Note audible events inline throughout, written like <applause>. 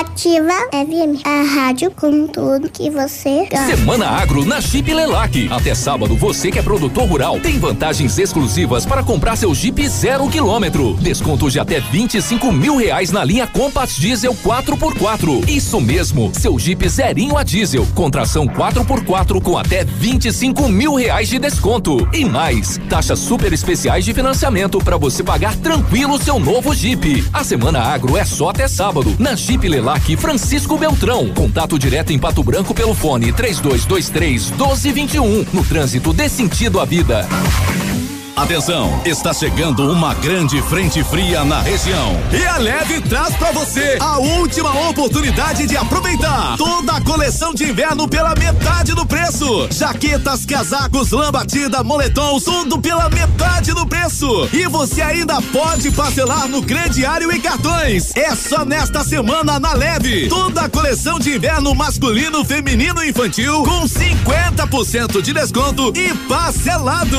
Ativa FM, a rádio com tudo que você gosta. Semana Agro na Jeep Lelac. Até sábado, você que é produtor rural tem vantagens exclusivas para comprar seu Jeep zero quilômetro. Desconto de até 25 mil reais na linha Compass Diesel 4x4. Isso mesmo, seu Jeep zerinho a diesel, contração 4x4 com até 25 mil reais de desconto. E mais, taxas super especiais de financiamento para você pagar tranquilo seu novo Jeep. A Semana Agro é só até sábado, na Jeep Lelac Francisco Beltrão. Contato direto em Pato Branco pelo fone 3223 1221. No trânsito dê sentido à vida. Atenção, está chegando uma grande frente fria na região. E a Leve traz para você a última oportunidade de aproveitar toda a coleção de inverno pela metade do preço. Jaquetas, casacos, lã batida, moletons, tudo pela metade do preço. E você ainda pode parcelar no crediário e cartões. É só nesta semana na Leve. Toda a coleção de inverno masculino, feminino e infantil com 50% de desconto e parcelado.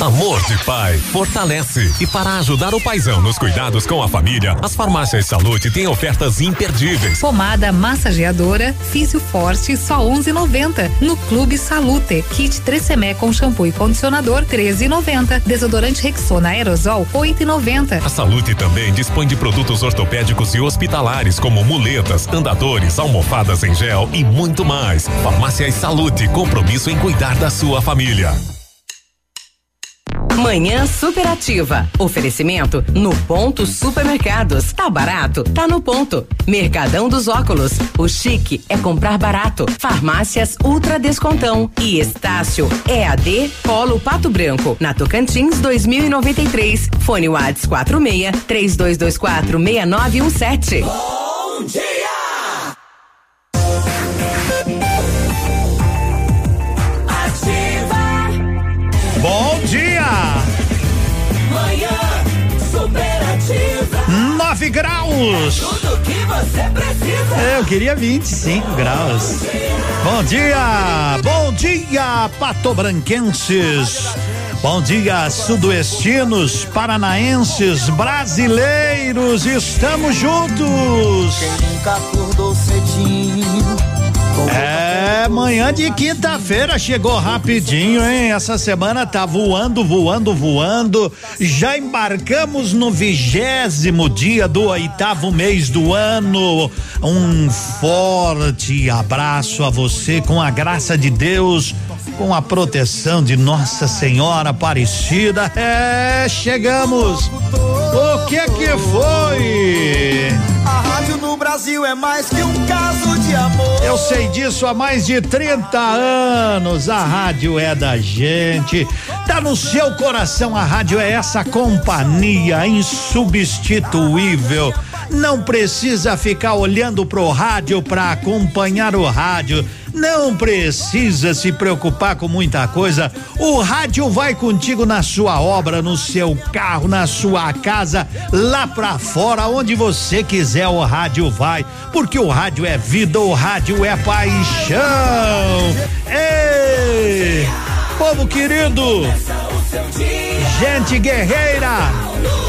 Amor de pai fortalece. E para ajudar o paizão nos cuidados com a família, as farmácias Salute têm ofertas imperdíveis. Pomada massageadora Físio Forte só 11,90. No Clube Salute, kit 3 com shampoo e condicionador 13,90. Desodorante Rexona aerosol 8,90. A Salute também dispõe de produtos ortopédicos e hospitalares como muletas, andadores, almofadas em gel e muito mais. Farmácias Salute, compromisso em cuidar da sua família. Manhã superativa. Oferecimento no ponto supermercados. Tá barato? Tá no ponto. Mercadão dos óculos. O chique é comprar barato. Farmácias Ultra Descontão. E Estácio EAD Polo Pato Branco. Na Tocantins 2093. Fone Whats 46 3224 6917. Bom dia! 19 graus. É tudo que você precisa. É, eu queria 25 graus. Bom dia, bom dia, patobranquenses. Bom dia, sudoestinos, paranaenses, brasileiros, estamos juntos. Quem nunca acordou cedinho. É manhã de quinta-feira chegou rapidinho, hein? Essa semana tá voando, voando, voando. Já embarcamos no vigésimo dia do oitavo mês do ano. Um forte abraço a você com a graça de Deus, com a proteção de Nossa Senhora Aparecida. É, chegamos. O que que foi? A rádio no Brasil é mais que um caso de amor. Eu sei disso há mais de 30 anos. A rádio é da gente. Tá no seu coração, a rádio é essa companhia insubstituível. Não precisa ficar olhando pro rádio para acompanhar o rádio não precisa se preocupar com muita coisa. O rádio vai contigo na sua obra, no seu carro, na sua casa, lá pra fora, onde você quiser, o rádio vai. Porque o rádio é vida, o rádio é paixão. Ei! Povo querido! Gente guerreira!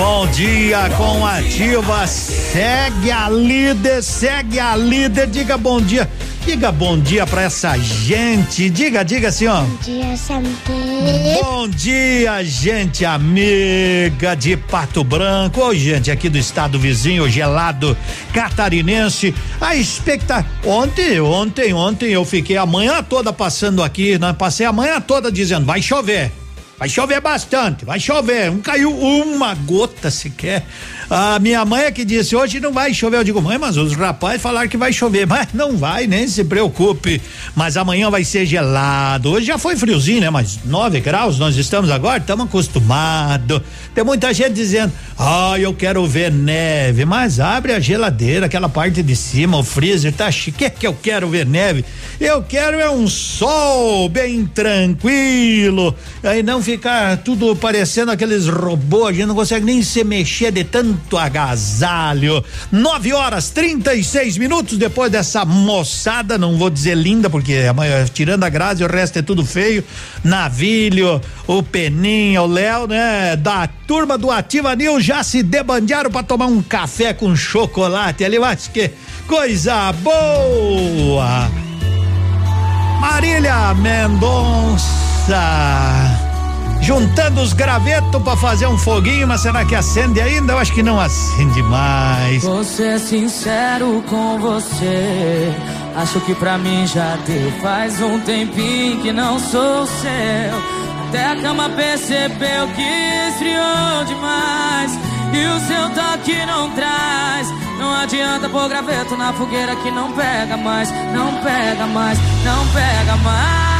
Bom dia com ativa. Segue a líder, segue a líder. Diga bom dia. Diga bom dia pra essa gente. Diga, diga assim, ó. Bom dia. Bom dia, gente amiga de Pato Branco. Ô, gente, aqui do estado vizinho, gelado catarinense. A expectativa. Ontem, ontem, ontem eu fiquei a manhã toda passando aqui, né? Passei a manhã toda dizendo: vai chover. Vai chover bastante, vai chover. Não caiu uma gota sequer. A minha mãe é que disse: hoje não vai chover. Eu digo, mãe, mas os rapazes falaram que vai chover. <laughs> Mas não vai, nem se preocupe. Mas amanhã vai ser gelado. Hoje já foi friozinho, né? Mas 9 graus nós estamos agora, estamos acostumados. Tem muita gente dizendo: ah, eu quero ver neve. Mas abre a geladeira, aquela parte de cima, o freezer tá chique. Que, que eu quero ver neve? Eu quero é um sol bem tranquilo. Aí não ficar tudo parecendo aqueles robôs, a gente não consegue nem se mexer de tanto agasalho. Nove horas, 36 minutos depois dessa moçada, não vou dizer linda, porque amanhã, tirando a Grazi, o resto é tudo feio. Navilho, o Peninha, o Léo, né? Da turma do Ativa News já se debandearam para tomar um café com chocolate ali, eu acho que coisa boa. Marília Mendonça juntando os gravetos para fazer um foguinho, mas será que acende ainda? Eu acho que não acende mais. Vou ser sincero com você. Acho que pra mim já deu. Faz um tempinho que não sou seu. Até a cama percebeu que esfriou demais. E o seu toque não traz. Não adianta pôr graveto na fogueira que não pega mais. Não pega mais, não pega mais.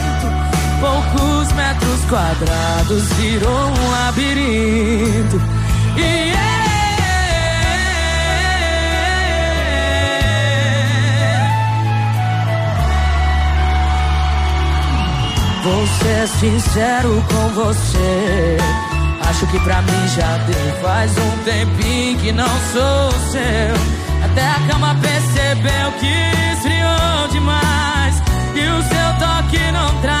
poucos metros quadrados virou um labirinto. E Vou ser sincero com você. Acho que pra mim já deu. Faz um tempinho que não sou seu. Até a cama percebeu que esfriou demais. E o seu toque não traz.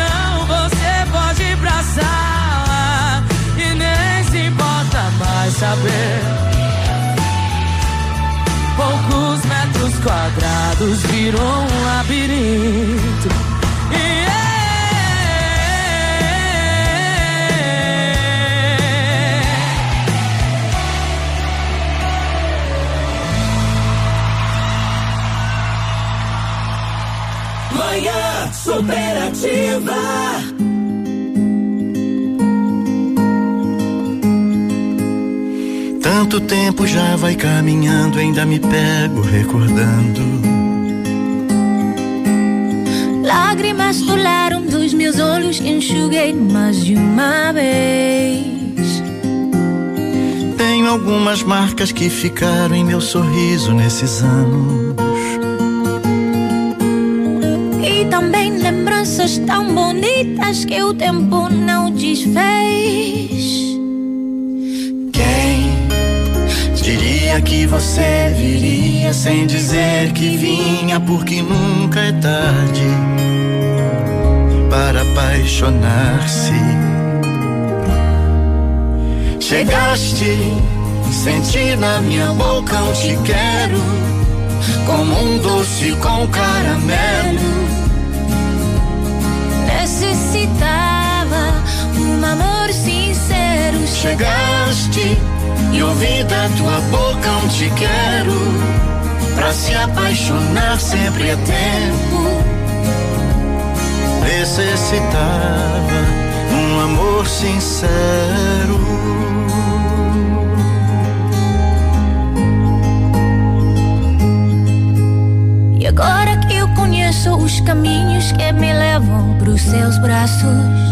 você pode ir pra sala e nem se importa mais saber. Poucos metros quadrados virou um labirinto. Superativa. Tanto tempo já vai caminhando, ainda me pego recordando. Lágrimas rolaram dos meus olhos, enxuguei mais de uma vez. Tenho algumas marcas que ficaram em meu sorriso nesses anos. Lembranças tão bonitas que o tempo não desfez. Quem diria que você viria sem dizer que vinha, porque nunca é tarde para apaixonar-se. Chegaste, senti na minha boca um te quero, como um doce com caramelo um amor sincero. Chegaste e ouvi da tua boca um te quero. Pra se apaixonar sempre é tempo. Necessitava um amor sincero. E agora que eu conheço os caminhos que me levam pros seus braços.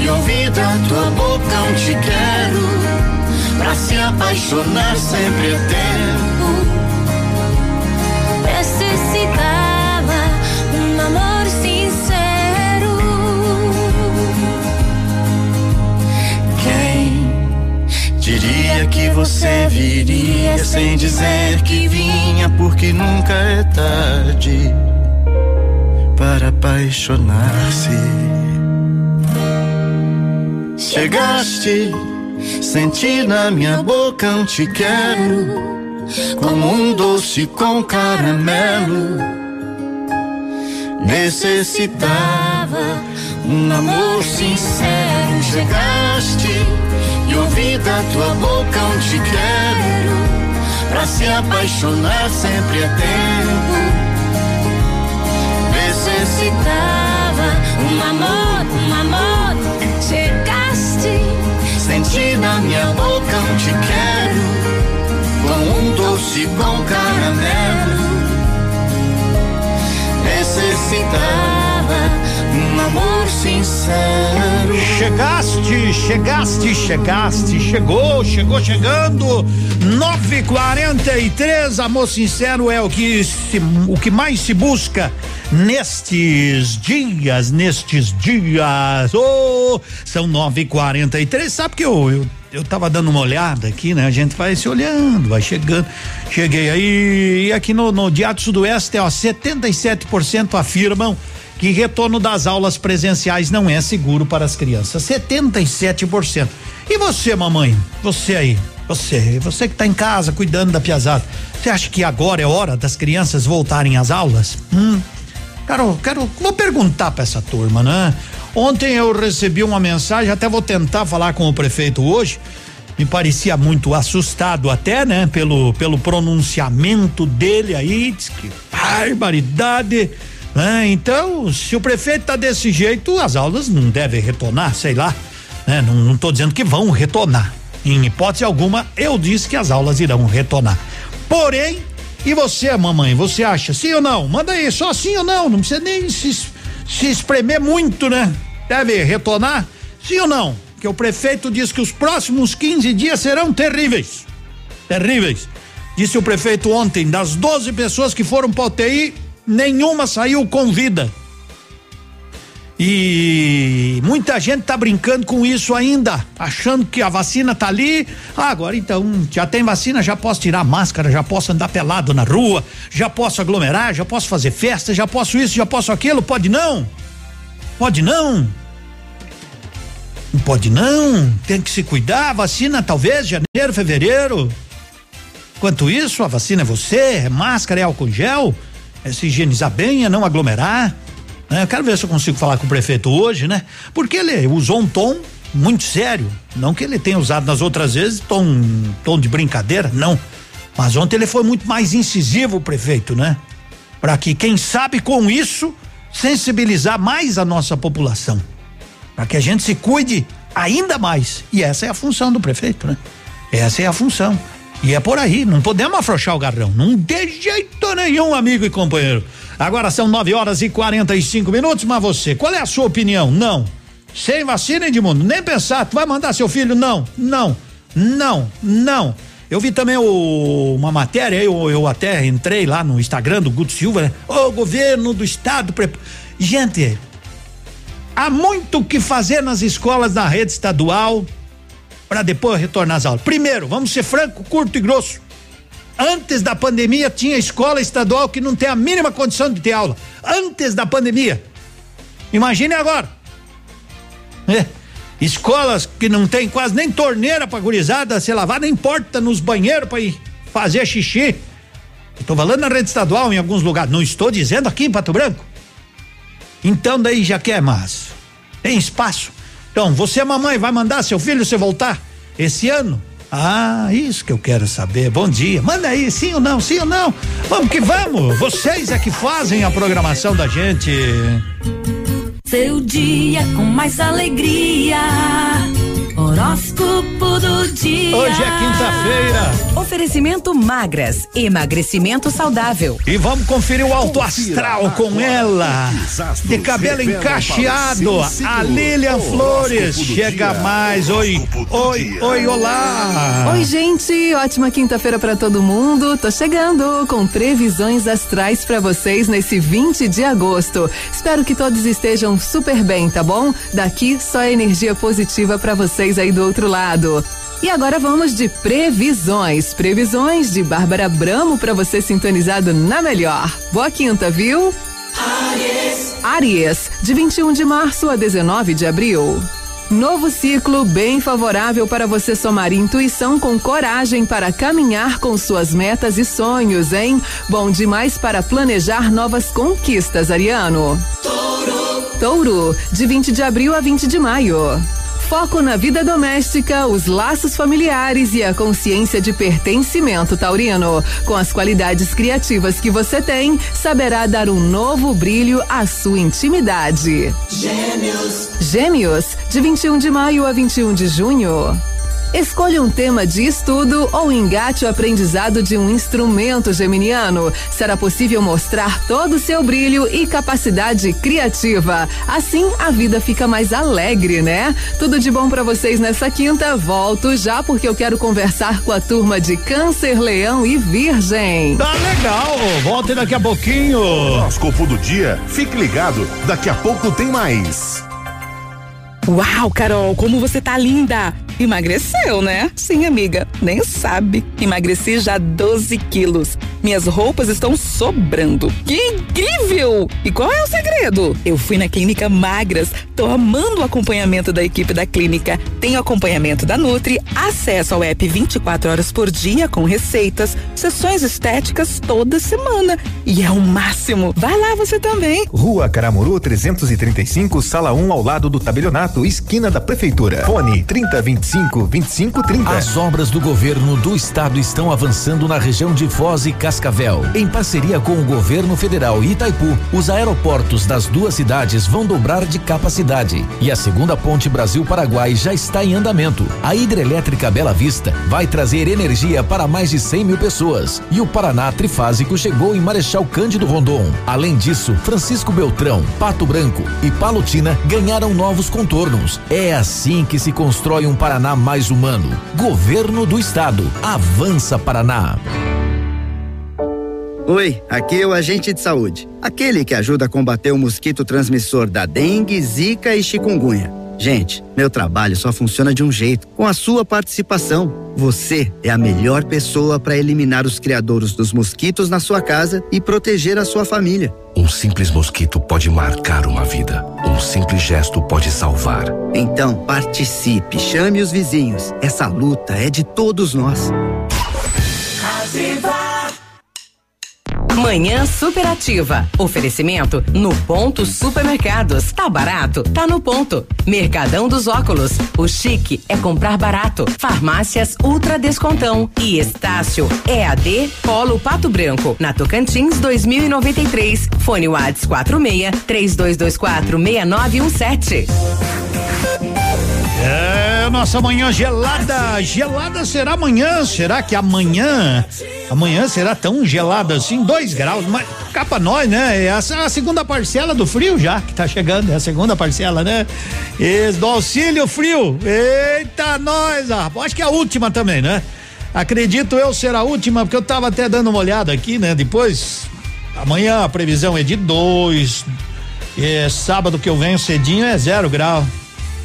e ouvi da tua boca um te quero. Pra se apaixonar sempre é tempo. Necessitava um amor sincero. Quem diria que você viria sem dizer que vinha, porque nunca é tarde para apaixonar-se. Chegaste, senti na minha boca um te quero como um doce com caramelo. Necessitava um amor sincero. Chegaste e ouvi da tua boca um te quero. Pra se apaixonar sempre é tempo. Necessitava um amor. Senti na minha boca um te quero com um doce com caramelo. Necessitava um amor sincero. Chegaste, chegaste, chegaste, chegou, chegou chegando. 9:43, amor sincero é o que se, o que mais se busca nestes dias, nestes dias. Oh, são 9:43. Sabe que eu, eu eu tava dando uma olhada aqui, né? A gente vai se olhando, vai chegando. Cheguei aí e aqui no, no Diário Sudoeste, ó, 77% afirmam que retorno das aulas presenciais não é seguro para as crianças. 77%. E você, mamãe? Você aí? Você, você que está em casa cuidando da piazada. Você acha que agora é hora das crianças voltarem às aulas? Hum. Quero, quero, vou perguntar para essa turma, né? Ontem eu recebi uma mensagem, até vou tentar falar com o prefeito hoje. Me parecia muito assustado até, né? Pelo, pelo pronunciamento dele aí, diz que barbaridade. Né? Então, se o prefeito tá desse jeito, as aulas não devem retornar, sei lá. Né? Não, não tô dizendo que vão retornar. Em hipótese alguma, eu disse que as aulas irão retornar. Porém, e você, mamãe, você acha sim ou não? Manda aí, só sim ou não, não precisa nem se, se espremer muito, né? deve retornar? Sim ou não? Que o prefeito diz que os próximos 15 dias serão terríveis. Terríveis. Disse o prefeito ontem, das 12 pessoas que foram para UTI, nenhuma saiu com vida. E muita gente tá brincando com isso ainda, achando que a vacina tá ali. Ah, agora então, já tem vacina, já posso tirar máscara, já posso andar pelado na rua, já posso aglomerar, já posso fazer festa, já posso isso, já posso aquilo. Pode não? Pode não? Não pode não? Tem que se cuidar, vacina talvez janeiro, fevereiro. Enquanto isso, a vacina é você, é máscara, é álcool gel, é se higienizar bem, é não aglomerar. Né? Eu quero ver se eu consigo falar com o prefeito hoje, né? Porque ele usou um tom muito sério. Não que ele tenha usado nas outras vezes tom, tom de brincadeira, não. Mas ontem ele foi muito mais incisivo, o prefeito, né? Para que, quem sabe, com isso, sensibilizar mais a nossa população, para que a gente se cuide ainda mais. E essa é a função do prefeito, né? Essa é a função. E é por aí, não podemos afrouxar o garrão, não de jeito nenhum, amigo e companheiro. Agora são 9 horas e 45 minutos, mas você, qual é a sua opinião? Não. Sem vacina, Edmundo, nem pensar, tu vai mandar seu filho? Não, não, não, não. Eu vi também o, uma matéria, eu, eu até entrei lá no Instagram do Guto Silva, né? O governo do estado. Gente, há muito o que fazer nas escolas da rede estadual para depois retornar às aulas. Primeiro, vamos ser franco, curto e grosso. Antes da pandemia tinha escola estadual que não tem a mínima condição de ter aula. Antes da pandemia. Imagine agora. É. Escolas que não tem quase nem torneira para gurizada se lavar, nem porta nos banheiros para ir fazer xixi. Estou falando na rede estadual em alguns lugares. Não estou dizendo aqui em Pato Branco. Então daí já quer mais. Tem espaço. Então, você, mamãe, vai mandar seu filho se voltar esse ano? Ah, isso que eu quero saber. Bom dia. Manda aí, sim ou não, sim ou não. Vamos que vamos. Vocês é que fazem a programação da gente. Seu dia com mais alegria Horóscopo do dia. Hoje é quinta-feira. Oferecimento magras, emagrecimento saudável. E vamos conferir o alto astral com ela. De cabelo encaixeado, a Lilian Flores. Chega mais. Oi, oi, oi, olá. Oi, gente. Ótima quinta-feira para todo mundo. Tô chegando com previsões astrais para vocês nesse 20 de agosto. Espero que todos estejam super bem, tá bom? Daqui só energia positiva para vocês vocês aí do outro lado. E agora vamos de previsões. Previsões de Bárbara Bramo para você sintonizado na melhor. Boa quinta, viu? Aries. Aries, de 21 de março a 19 de abril. Novo ciclo bem favorável para você somar intuição com coragem para caminhar com suas metas e sonhos, hein? Bom demais para planejar novas conquistas, Ariano. Touro. Touro, de 20 de abril a 20 de maio. Foco na vida doméstica, os laços familiares e a consciência de pertencimento taurino. Com as qualidades criativas que você tem, saberá dar um novo brilho à sua intimidade. Gêmeos. Gêmeos, de 21 de maio a 21 de junho. Escolha um tema de estudo ou engate o aprendizado de um instrumento geminiano. Será possível mostrar todo o seu brilho e capacidade criativa. Assim, a vida fica mais alegre, né? Tudo de bom para vocês nessa quinta. Volto já porque eu quero conversar com a turma de Câncer, Leão e Virgem. Tá legal. Volte daqui a pouquinho. Horóscopo do dia. Fique ligado. Daqui a pouco tem mais. Uau, Carol, como você tá linda! Emagreceu, né? Sim, amiga, nem sabe. Emagreci já 12 quilos. Minhas roupas estão sobrando. Que incrível! E qual é o segredo? Eu fui na Clínica Magras. Tô amando o acompanhamento da equipe da clínica. Tenho acompanhamento da Nutri, acesso ao app 24 horas por dia com receitas, sessões estéticas toda semana. E é o máximo. Vai lá você também. Rua Caramuru 335, sala 1 ao lado do tabelionato, esquina da prefeitura. Fone 3025 2530. As obras do governo do estado estão avançando na região de Foz e Cascavel. Em parceria com o governo federal e Itaipu, os aeroportos das duas cidades vão dobrar de capacidade. E a segunda ponte Brasil-Paraguai já está em andamento. A hidrelétrica Bela Vista vai trazer energia para mais de 100 mil pessoas. E o Paraná Trifásico chegou em Marechal Cândido Rondon. Além disso, Francisco Beltrão, Pato Branco e Palotina ganharam novos contornos. É assim que se constrói um Paraná mais humano. Governo do Estado. Avança Paraná. Oi, aqui é o agente de saúde, aquele que ajuda a combater o mosquito transmissor da dengue, zika e chikungunya. Gente, meu trabalho só funciona de um jeito, com a sua participação. Você é a melhor pessoa para eliminar os criadouros dos mosquitos na sua casa e proteger a sua família. Um simples mosquito pode marcar uma vida. Um simples gesto pode salvar. Então, participe, chame os vizinhos. Essa luta é de todos nós. Ativa. Manhã superativa. Oferecimento no ponto supermercados. Tá barato? Tá no ponto. Mercadão dos óculos. O chique é comprar barato. Farmácias Ultra Descontão. E Estácio EAD Polo Pato Branco. Na Tocantins 2093. Fone Whats 46 3224 6917. É, nossa manhã gelada, gelada será amanhã, será que amanhã, amanhã será tão gelada assim, dois graus, mas cá pra nós, né, é a, segunda parcela do frio já, que tá chegando, é a segunda parcela, né, Esse, do auxílio frio, eita nós, ah, acho que é a última também, né, acredito eu ser a última, porque eu tava até dando uma olhada aqui, né, depois, amanhã a previsão é de dois, é, sábado que eu venho cedinho é zero grau.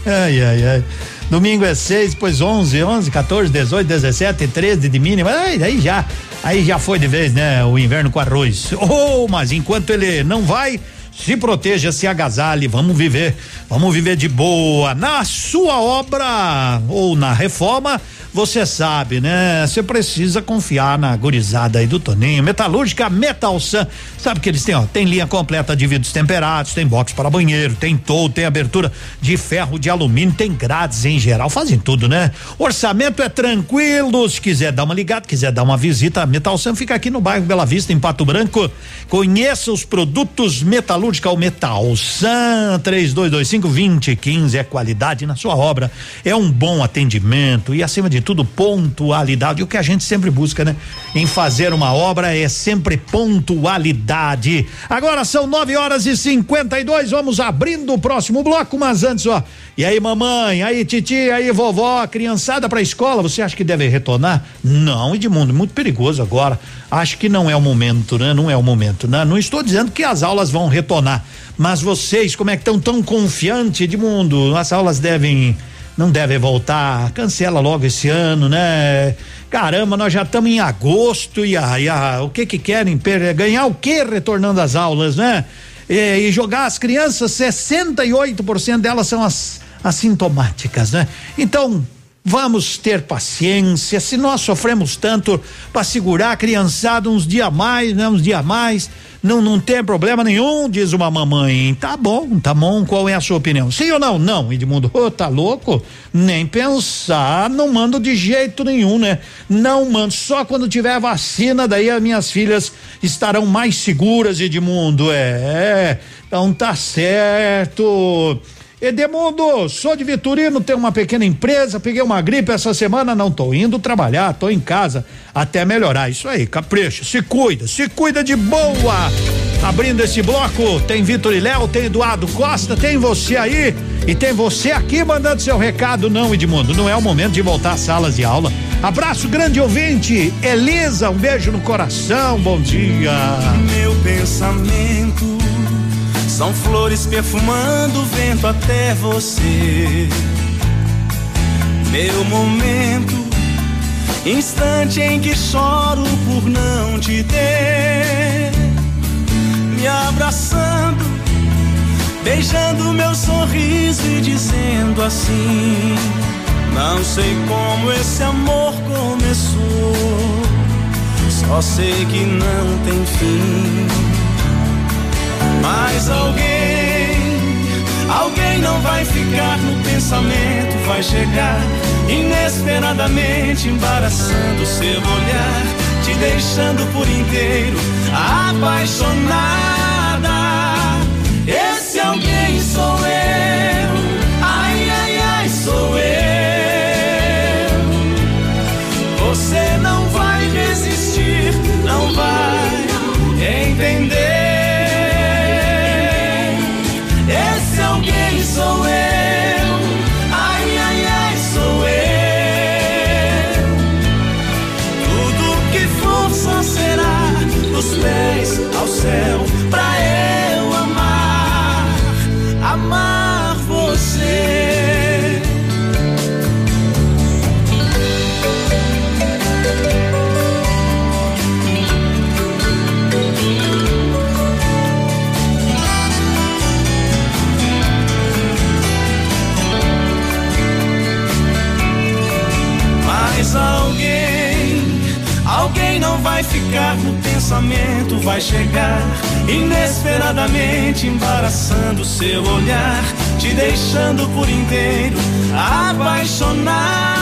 Ai, ai, ai. Domingo é 6, depois 11, 11, 14, 18, 17, 13 de mínima. Ai, aí já, aí já foi de vez, né? O inverno com arroz. Oh, mas enquanto ele não vai, se proteja, se agasalhe, vamos viver, vamos viver de boa. Na sua obra ou na reforma, você sabe, né? Você precisa confiar na gurizada aí do Toninho. Metalúrgica Metalsan, sabe que eles têm, ó, tem linha completa de vidros temperados, tem box para banheiro, tem tow, tem abertura de ferro, de alumínio, tem grades em geral, fazem tudo, né? Orçamento é tranquilo, se quiser dar uma ligada, quiser dar uma visita, a Metalsan fica aqui no bairro Bela Vista, em Pato Branco. Conheça os produtos Metalúrgica ou Metalsan, três dois, dois cinco, vinte, quinze, é qualidade na sua obra, é um bom atendimento e acima de tudo pontualidade. O que a gente sempre busca, né? Em fazer uma obra é sempre pontualidade. Agora são nove horas e cinquenta e dois. Vamos abrindo o próximo bloco, mas antes, ó. E aí, mamãe, aí, titi, aí, vovó, criançada pra escola, você acha que deve retornar? Não, Edmundo, muito perigoso agora. Acho que não é o momento, né? Não é o momento, né? Não estou dizendo que as aulas vão retornar, mas vocês, como é que estão tão confiantes, Edmundo? As aulas devem não deve voltar, cancela logo esse ano, né? Caramba, nós já estamos em agosto e, a, e a, o que que querem? Ganhar o que retornando às aulas, né? E, e jogar as crianças, 68% delas são as assintomáticas, né? Então, Vamos ter paciência. Se nós sofremos tanto para segurar a criançada uns dias mais, né? Uns dias mais, não, não tem problema nenhum, diz uma mamãe. Tá bom, tá bom. Qual é a sua opinião? Sim ou não? Não, Edmundo. Oh, tá louco? Nem pensar, não mando de jeito nenhum, né? Não mando. Só quando tiver vacina, daí as minhas filhas estarão mais seguras, Edmundo. É. Então tá certo. Edemundo, sou de Vitorino, tenho uma pequena empresa, peguei uma gripe essa semana, não tô indo trabalhar, tô em casa até melhorar. Isso aí, capricha, se cuida, se cuida de boa. Abrindo esse bloco, tem Vitor e Léo, tem Eduardo Costa, tem você aí e tem você aqui mandando seu recado. Não, Edmundo, não é o momento de voltar às salas de aula. Abraço grande ouvinte, Elisa, um beijo no coração, bom dia. Meu pensamento são flores perfumando o vento até você. Meu momento, instante em que choro por não te ter. Me abraçando, beijando meu sorriso e dizendo assim: Não sei como esse amor começou, só sei que não tem fim. Mas alguém, alguém não vai ficar no pensamento, vai chegar inesperadamente, embaraçando seu olhar, te deixando por inteiro apaixonada. Esse alguém sou eu, ai, ai, ai, sou eu. Você seu olhar, te deixando por inteiro apaixonada.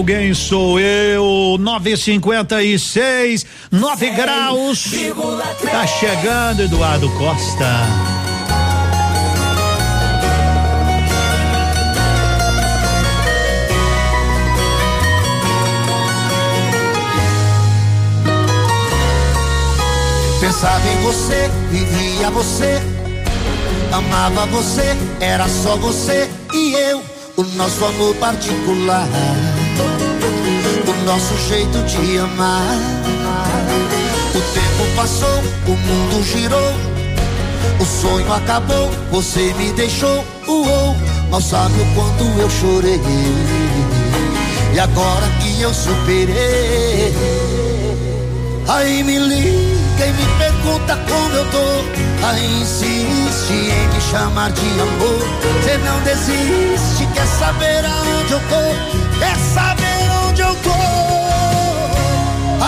Alguém sou eu. 956, 9 graus. Tá chegando, Eduardo Costa. Pensava em você, vivia você, amava você, era só você e eu, o nosso amor particular, o nosso jeito de amar. O tempo passou, o mundo girou, o sonho acabou, você me deixou, uou, mal sabe o quanto eu chorei. E agora que eu superei, aí me liga quem me pergunta como eu tô, aí insiste em me chamar de amor. Você não desiste, quer saber aonde eu tô, quer saber onde eu tô.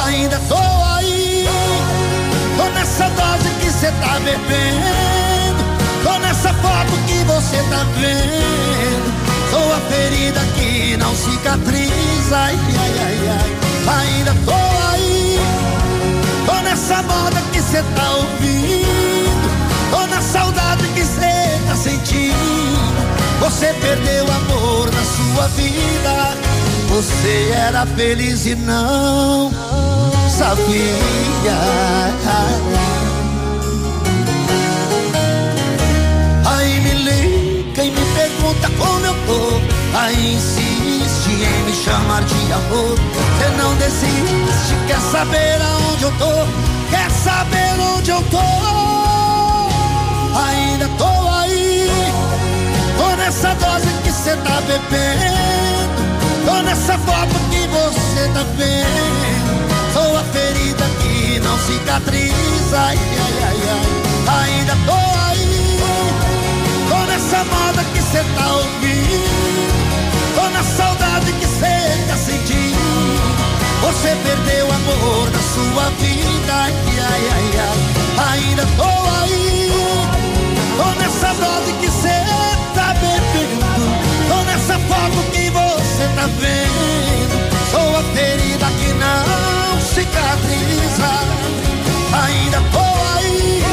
Ainda tô aí, tô nessa dose que você tá bebendo, tô nessa foto que você tá vendo. Sou a ferida que não cicatriza, ai, ai, ai, ai. Ainda tô nessa moda que cê tá ouvindo, tô na saudade que cê tá sentindo. Você perdeu amor na sua vida, você era feliz e não sabia. Aí me liga e me pergunta como eu tô, aí insiste em me chamar de amor. Você não desiste, quer saber aonde eu tô? Quer saber onde eu tô? Ainda tô aí. Nessa dose que cê tá bebendo. Tô nessa foto que você tá vendo. Sou a ferida que não cicatriza. Ai, ai, ai, ai. Ainda tô aí. Tô nessa moda que cê tá ouvindo. Tô na saudade que cê tá sentindo. Você perdeu o amor da sua vida, ai, ai, ai, ai. Ainda tô aí, tô nessa dose que cê tá vendo. Sou a ferida que não cicatriza. Ainda tô aí,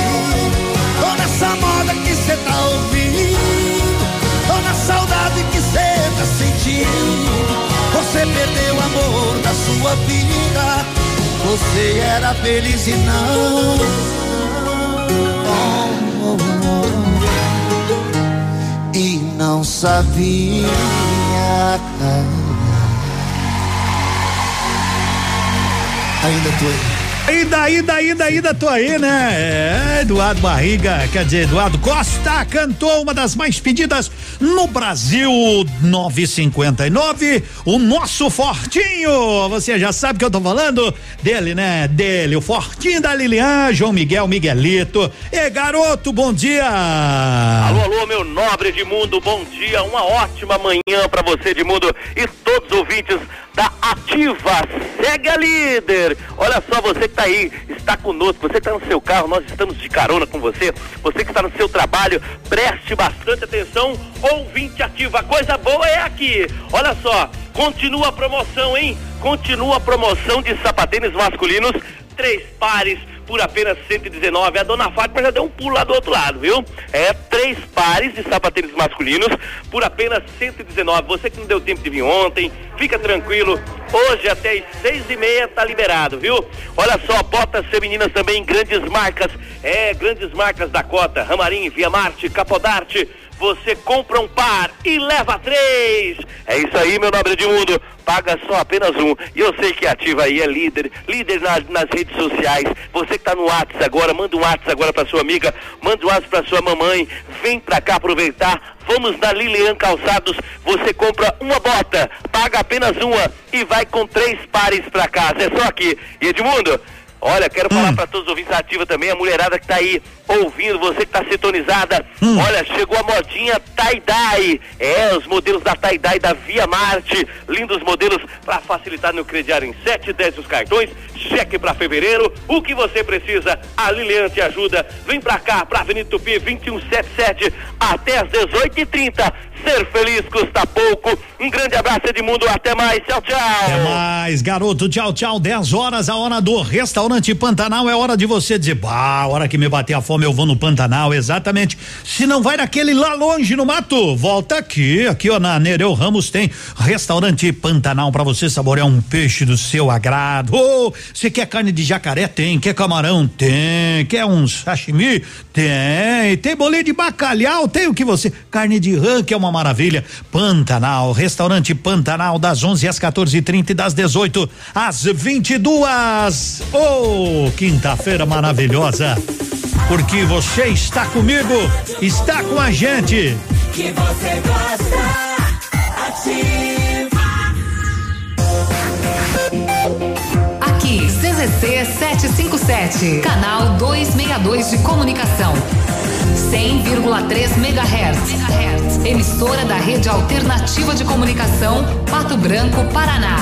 tô nessa moda que cê tá ouvindo, tô na saudade que cê tá sentindo. Você perdeu o amor da sua vida. Você era feliz e não. E não sabia. Ainda tô aí. Ainda, ainda, ainda, ainda tô aí, né? É, Eduardo Barriga, quer dizer, Eduardo Costa cantou uma das mais pedidas no Brasil 959, o nosso Fortinho. Você já sabe que eu tô falando dele, né? Dele, o Fortinho da Lilian, João Miguel Miguelito. E garoto, bom dia. Alô, alô, meu nobre de mundo, bom dia. Uma ótima manhã para você de mundo e todos os ouvintes da Ativa. Segue a líder. Olha só, você que está aí, está conosco, você que está no seu carro, nós estamos de carona com você. Você que está no seu trabalho, preste bastante atenção. Ouvinte ativa, coisa boa é aqui. Olha só, continua a promoção, hein? Continua a promoção de sapatênis masculinos, três pares por apenas 119. A dona Fátima já deu um pulo lá do outro lado, viu? É três pares de sapatênis masculinos por apenas 119. Você que não deu tempo de vir ontem, fica tranquilo. Hoje até as seis e meia tá liberado, viu? Olha só, botas femininas também, grandes marcas. É, grandes marcas da Cota, Ramarim, Via Marte, Capodarte você compra um par e leva três. É isso aí, meu nobre Edmundo. Paga só apenas um. E eu sei que ativa aí é líder, líder nas, nas redes sociais. Você que tá no WhatsApp agora, manda um WhatsApp agora pra sua amiga, manda um WhatsApp pra sua mamãe. Vem pra cá aproveitar. Vamos na Lilian Calçados. Você compra uma bota, paga apenas uma e vai com três pares pra casa. É só aqui. E Edmundo, Olha, quero falar hum. para todos os ouvintes ativa também, a mulherada que tá aí ouvindo, você que está sintonizada. Hum. Olha, chegou a modinha tie-dye. É, os modelos da tie-dye da Via Marte. Lindos modelos para facilitar no crediário em 7 10 os cartões. Cheque para fevereiro. O que você precisa, a Lilian te ajuda. Vem para cá, para Avenida Tupi 2177 até às 18h30. Ser feliz custa pouco. Um grande abraço, Edmundo. Até mais. Tchau, tchau. Até mais, garoto. Tchau, tchau. 10 horas, a hora do restaurante Pantanal. É hora de você dizer, bah, a hora que me bater a fome eu vou no Pantanal. Exatamente. Se não vai naquele lá longe no mato, volta aqui. Aqui, ó, na Nereu Ramos tem restaurante Pantanal para você saborear um peixe do seu agrado. Oh, você quer carne de jacaré? Tem. Quer camarão? Tem. Quer um sashimi? Tem. Tem bolinho de bacalhau? Tem o que você. Carne de rã, que é uma maravilha. Pantanal, restaurante Pantanal, das 11 às 14h30 e das 18 às 22. Oh, quinta-feira maravilhosa. Porque você está comigo, está com a gente. Que você gosta, ativa. Aqui, CZC 757, canal 262 de comunicação. 100,3 MHz. Emissora da Rede Alternativa de Comunicação, Pato Branco, Paraná.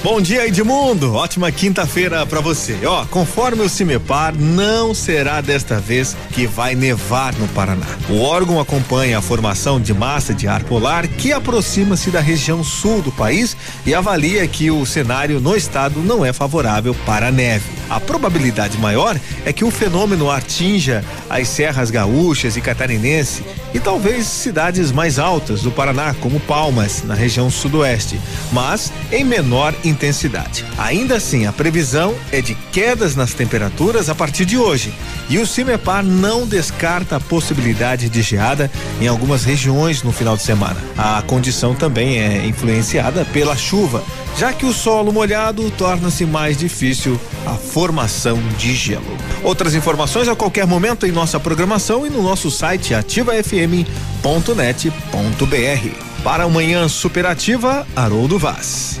Bom dia, Edmundo. Ótima quinta-feira para você. Ó, conforme o CIMEPAR, não será desta vez que vai nevar no Paraná. O órgão acompanha a formação de massa de ar polar que aproxima-se da região sul do país e avalia que o cenário no estado não é favorável para a neve. A probabilidade maior é que o fenômeno atinja as serras gaúchas e catarinense e talvez cidades mais altas do Paraná, como Palmas, na região sudoeste, mas em menor intensidade. Ainda assim, a previsão é de quedas nas temperaturas a partir de hoje. E o CIMEPAR não descarta a possibilidade de geada em algumas regiões no final de semana. A condição também é influenciada pela chuva, já que o solo molhado torna-se mais difícil a formação de gelo. Outras informações a qualquer momento em nossa programação e no nosso site ativafm.net.br. Para amanhã superativa, Haroldo Vaz.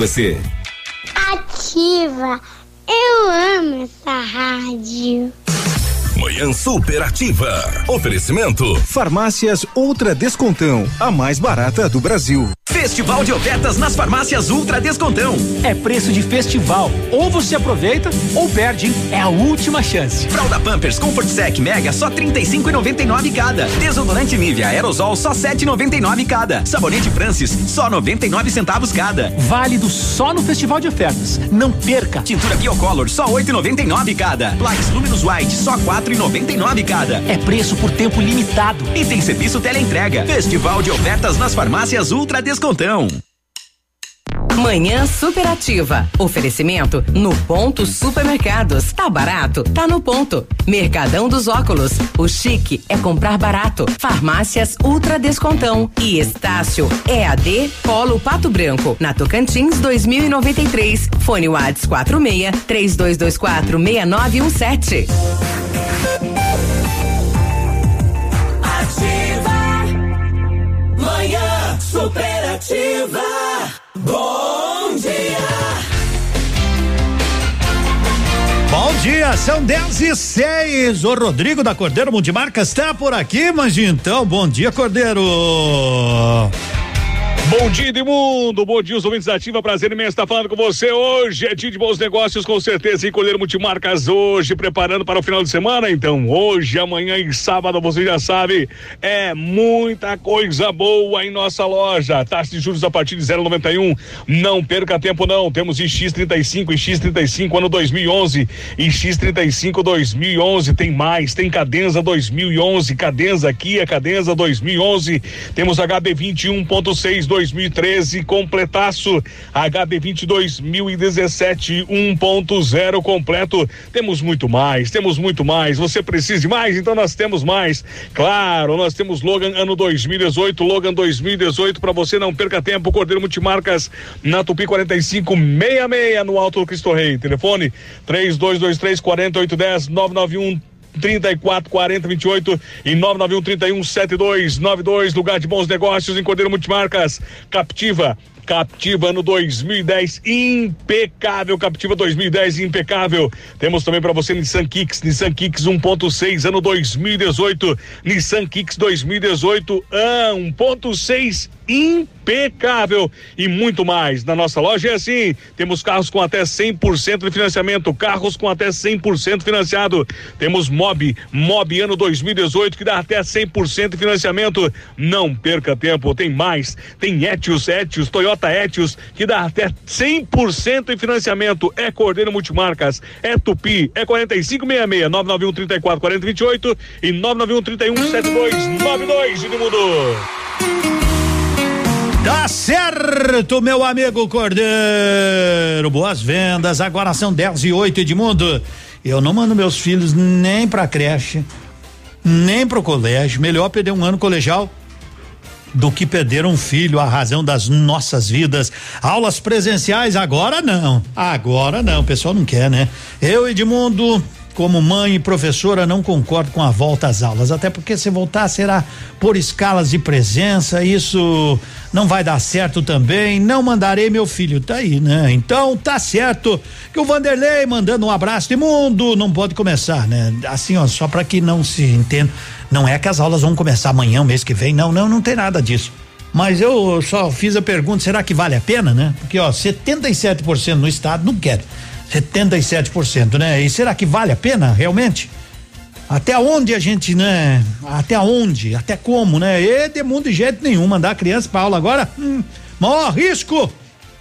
você. Ativa. Eu amo essa rádio. Manhã superativa. Oferecimento. Farmácias Ultra Descontão, a mais barata do Brasil. Festival de ofertas nas farmácias Ultra Descontão. É preço de festival. Ou você aproveita ou perde, hein? É a última chance. Fralda Pampers Comfort Sec Mega só 35,99 cada. Desodorante Nivea Aerosol só 7,99 cada. Sabonete Francis só 99 centavos cada. Válido só no Festival de Ofertas. Não perca. Tintura Biocolor só 8,99 cada. Plaques Luminous White só 4,99 cada. É preço por tempo limitado. E tem serviço teleentrega. Festival de ofertas nas farmácias Ultra descontão. Manhã superativa. Oferecimento no ponto supermercados. Tá barato? Tá no ponto. Mercadão dos óculos. O chique é comprar barato. Farmácias Ultra Descontão. E Estácio EAD Polo Pato Branco. Na Tocantins 2093. Fone Whats 46 3224 6917. Superativa. Bom dia. Bom dia, são 10 e 6. O Rodrigo da Cordeiro Multimarcas está por aqui, mas então, bom dia, Cordeiro. Bom dia, Edmundo. Bom dia, os ouvintes da Ativa. Prazer imenso estar falando com você hoje. É dia de bons negócios, com certeza. E Cordeiro Multimarcas hoje, preparando para o final de semana. Então, hoje, amanhã e sábado, você já sabe, é muita coisa boa em nossa loja. Taxa de juros a partir de 0,91. Não perca tempo, não. Temos X35 e X35 ano 2011 e X35 2011. Tem mais, tem Cadenza 2011, Cadenza Kia, Cadenza 2011. Temos HB 21.6 2013 completaço, HB20 2017 1.0 completo. Temos muito mais, temos muito mais. Você precisa de mais? Então nós temos mais. Claro, nós temos Logan ano 2018, Logan 2018 para você não perca tempo. Cordeiro Multimarcas na Tupi 4566 no Alto Cristo Rei. Telefone 3223 4810 991 34 40 28 e 991 31 72 92. Lugar de bons negócios em Cordeiro Multimarcas. Captiva. Captiva ano 2010 impecável, Captiva 2010 impecável. Temos também para você Nissan Kicks, Nissan Kicks 1.6 ano 2018, Nissan Kicks 2018 ah, 1.6 impecável e muito mais. Na nossa loja é assim: temos carros com até 100% de financiamento, carros com até 100% financiado. Temos Mob, Mob ano 2018 que dá até 100% de financiamento. Não perca tempo, tem mais. Tem Etios, Etios, Toyota Etios que dá até 100% em financiamento. É Cordeiro Multimarcas, é Tupi, é 4566 991 34 40 28 e 991 31 7292 Edmundo. Tá certo, meu amigo Cordeiro. Boas vendas. Agora são 10 e 8 Edmundo. Eu não mando meus filhos nem pra creche, nem pro colégio. Melhor perder um ano colegial do que perder um filho, a razão das nossas vidas. Aulas presenciais agora não. Agora não, o pessoal não quer, né? Eu, Edmundo, como mãe e professora, não concordo com a volta às aulas, até porque se voltar será por escalas de presença, isso não vai dar certo também. Não mandarei meu filho, tá aí, né? Então tá certo que o Vanderlei mandando um abraço de mundo não pode começar, né? Assim, ó, só para que não se entenda, não é que as aulas vão começar amanhã, mês que vem, não, não, não tem nada disso. Mas eu só fiz a pergunta, será que vale a pena, né? Porque ó, 77% no estado não quer. 77%, né? E será que vale a pena realmente? Até onde a gente, né? Até onde? Até como, né? E de mundo de jeito nenhum mandar a criança pra aula agora, hum, maior risco.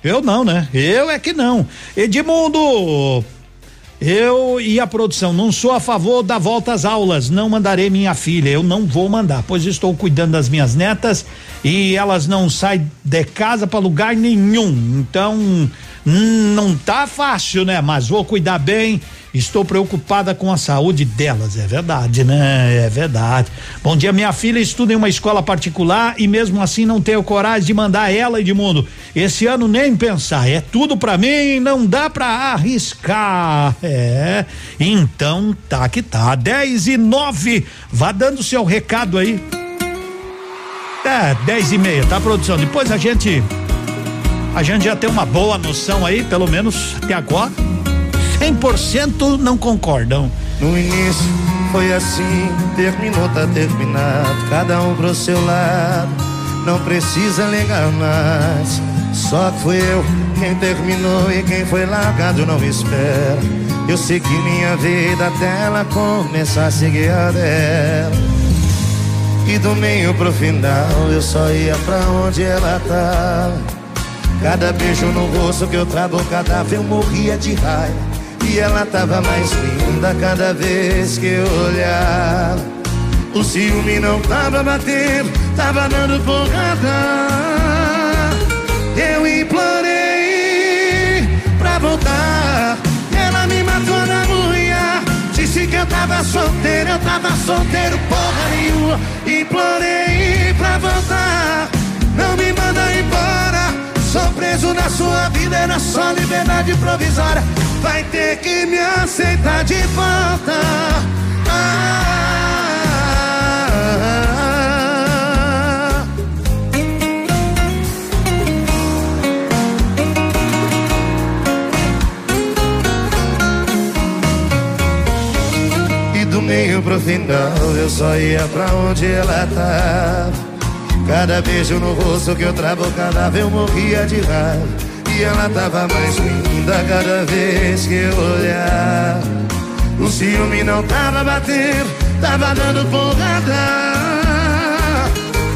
Eu não, né? Eu é que não. Edmundo, eu e a produção não sou a favor da volta às aulas, não mandarei minha filha, eu não vou mandar, pois estou cuidando das minhas netas e elas não saem de casa para lugar nenhum. Então, não tá fácil, né? Mas vou cuidar bem. Estou preocupada com a saúde delas, é verdade, né? É verdade. Bom dia, minha filha estuda em uma escola particular e mesmo assim não tenho coragem de mandar ela, Edmundo. Esse ano nem pensar, é tudo para mim, não dá para arriscar. É. Então tá que tá. 10 e 9. Vá dando seu recado aí. É, 10 e meia, tá, produção? Depois a gente a gente já tem uma boa noção aí, pelo menos até agora. 100% não concordam. No início foi assim, terminou, tá terminado. Cada um pro seu lado, não precisa ligar mais. Só que fui eu quem terminou e quem foi largado não espera. Eu segui minha vida até ela começar a seguir a dela. E do meio pro final eu só ia pra onde ela tava. Cada beijo no rosto que eu trago cadáver eu morria de raiva. E ela tava mais linda cada vez que eu olhava. O ciúme não tava batendo, tava dando porrada. Eu implorei pra voltar. Ela me matou na unha. Disse que eu tava solteiro, eu tava solteiro porra nenhuma. Implorei pra voltar. Não me manda Sou preso na sua vida, era só liberdade provisória. Vai ter que me aceitar de volta. Ah, pro final, eu só ia pra onde ela tava. Cada beijo no rosto que eu trabucava, eu morria de raiva. E ela tava mais linda cada vez que eu olhava. O ciúme não tava batendo, tava dando porrada.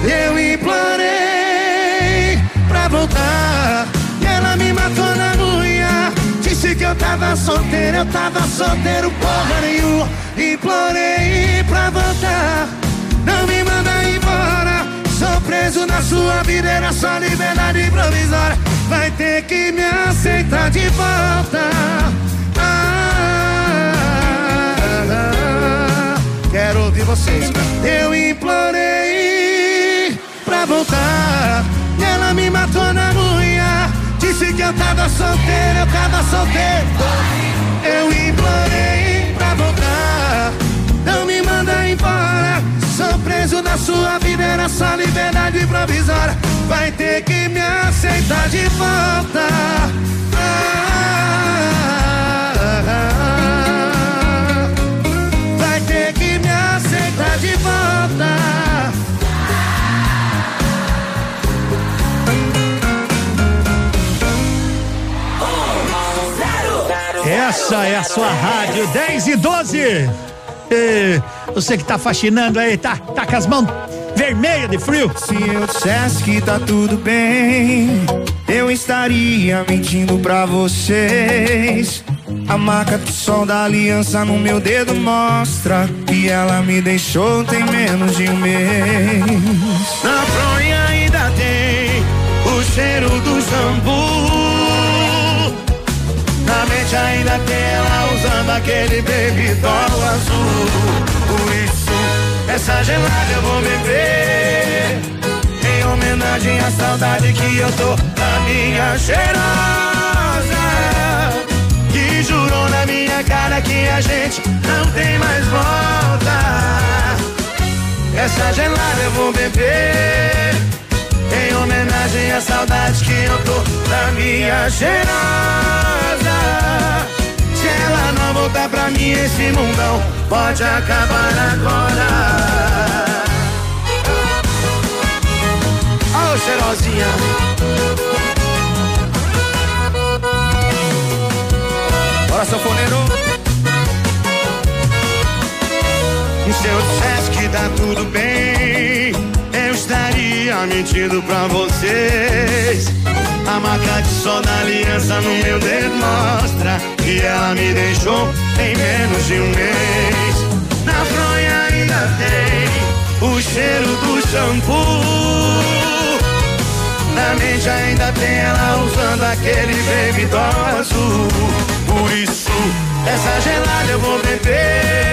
Eu implorei pra voltar. E ela me matou na unha. Disse que eu tava solteiro, eu tava solteiro, porra nenhuma. Implorei pra voltar. Não me preso na sua vida, era só liberdade provisória. Vai ter que me aceitar de volta. Ah, quero ouvir vocês. Eu implorei pra voltar. E ela me matou na unha. Disse que eu tava solteiro, eu tava solteiro. Eu implorei pra voltar. Não me manda embora. Sou preso na sua era só liberdade provisória. Vai ter que me aceitar de volta. Vai ter que me aceitar de volta. Essa é a sua rádio 10 e 12. Ê, você que tá faxinando aí, tá, tá com as mãos vermelhas de frio. Se eu dissesse que tá tudo bem, eu estaria mentindo pra vocês. A marca do sol da aliança no meu dedo mostra que ela me deixou tem menos de um mês. Na fronha ainda tem o cheiro do shampoo. Na mente ainda tem ela usando aquele baby doll azul. Essa gelada eu vou beber. Em homenagem à saudade que eu tô da minha cheirosa. Que jurou na minha cara que a gente não tem mais volta. Essa gelada eu vou beber. Em homenagem à saudade que eu tô da minha cheirosa. Ela não voltar pra mim, esse mundão pode acabar agora. Ô, cheirosinha. Bora, sanfoneiro. Se eu dissesse que tá tudo bem, eu estaria mentindo pra vocês. A marca de sol da aliança no meu dedo mostra que ela me deixou em menos de um mês. Na fronha ainda tem o cheiro do shampoo. Na mente ainda tem ela usando aquele baby azul. Por isso, essa gelada eu vou beber.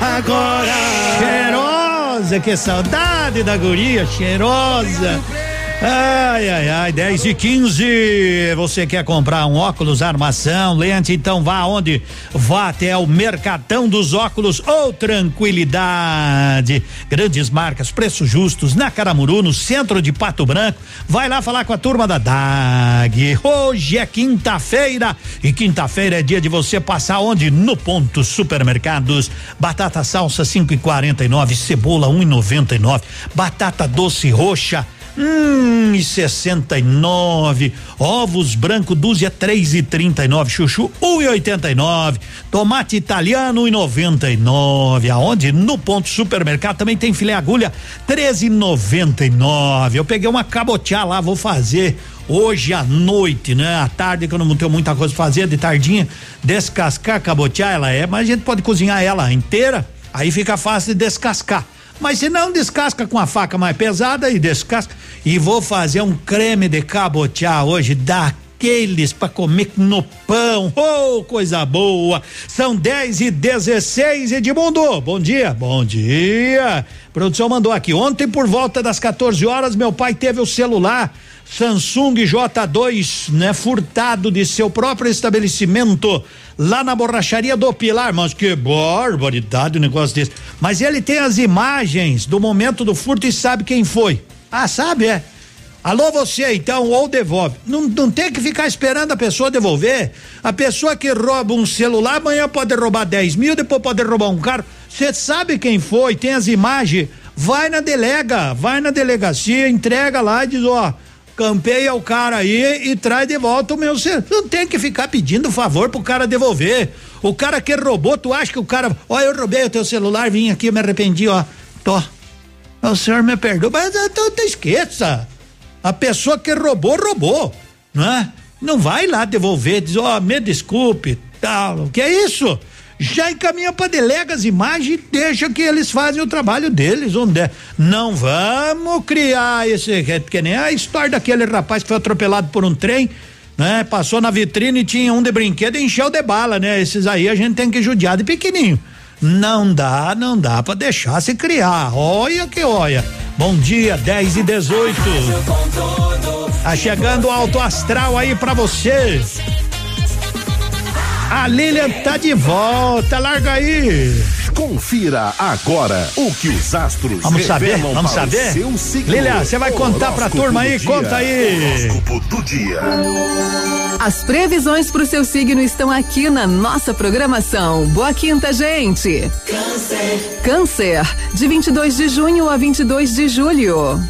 agora. Cheirosa, que saudade da guria, cheirosa. Ai, ai, ai, 10 e 15. Você quer comprar um óculos, armação, lente? Então vá aonde? Vá até o Mercadão dos Óculos ou Tranquilidade. Grandes marcas, preços justos na Caramuru, no centro de Pato Branco. Vai lá falar com a turma da DAG. Hoje é quinta-feira e quinta-feira é dia de você passar onde? No ponto supermercados. Batata salsa 5,49, cebola 1,99, batata doce roxa Hum, e 69. Ovos branco dúzia três e trinta e nove. Chuchu um e oitenta e nove. Tomate italiano um e noventa e nove. Aonde? No ponto supermercado também tem filé agulha treze e noventa e nove. Eu peguei uma cabotiá lá, vou fazer hoje à noite, né? À tarde que eu não tenho muita coisa pra fazer, de tardinha, descascar cabotiá ela é, mas a gente pode cozinhar ela inteira, aí fica fácil de descascar. Mas se não, descasca com a faca mais pesada e descasca. E vou fazer um creme de cabotiá hoje daqueles para comer no pão. Oh, coisa boa! São 10 e 16 Edmundo. Bom dia. Bom dia. produção mandou aqui. Ontem, por volta das 14 horas, meu pai teve o celular Samsung J2, né, furtado de seu próprio estabelecimento lá na borracharia do Pilar, mas que barbaridade o negócio desse. Mas ele tem as imagens do momento do furto e sabe quem foi. Ah, sabe, é? Alô, você então, ou devolve. Não, não tem que ficar esperando a pessoa devolver. A pessoa que rouba um celular, amanhã pode roubar 10 mil, depois pode roubar um carro. Você sabe quem foi, tem as imagens. Vai na delega, vai na delegacia, entrega lá e diz: ó campeia o cara aí e traz de volta o meu celular. Não tem que ficar pedindo favor pro cara devolver. O cara que roubou, tu acha que o cara, ó, eu roubei o teu celular, vim aqui, me arrependi, ó. Tô. O senhor me perdoa, mas então esqueça. A pessoa que roubou, roubou, não é? Não vai lá devolver, diz, ó, oh, me desculpe, tal. Que é isso? Já encaminha para delegas imagens e deixa que eles fazem o trabalho deles, onde é. Não vamos criar esse, que nem a história daquele rapaz que foi atropelado por um trem, né? Passou na vitrine e tinha um de brinquedo e encheu de bala, né? Esses aí a gente tem que judiar de pequenininho. Não dá, não dá para deixar se criar. Olha que olha. Bom dia, 10 e 18. Tá chegando alto astral aí para você. A Lilian tá de volta, larga aí. Confira agora o que os astros Vamos saber, vamos saber? Lilian, você vai contar pra turma aí, dia. conta aí. Horóscopo do dia. As previsões pro seu signo estão aqui na nossa programação. Boa quinta, gente. Câncer. Câncer, de 22 de junho a 22 de julho.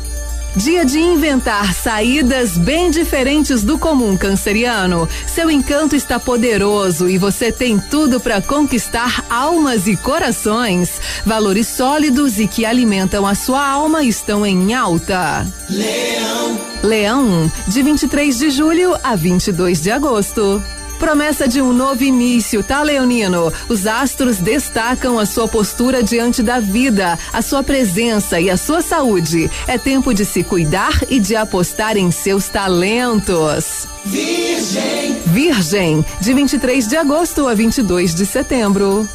Dia de inventar saídas bem diferentes do comum canceriano. Seu encanto está poderoso e você tem tudo para conquistar almas e corações. Valores sólidos e que alimentam a sua alma estão em alta. Leão. Leão, de 23 de julho a 22 de agosto. Promessa de um novo início, tá, Leonino? Os astros destacam a sua postura diante da vida, a sua presença e a sua saúde. É tempo de se cuidar e de apostar em seus talentos. Virgem. Virgem, de 23 de agosto a 22 de setembro.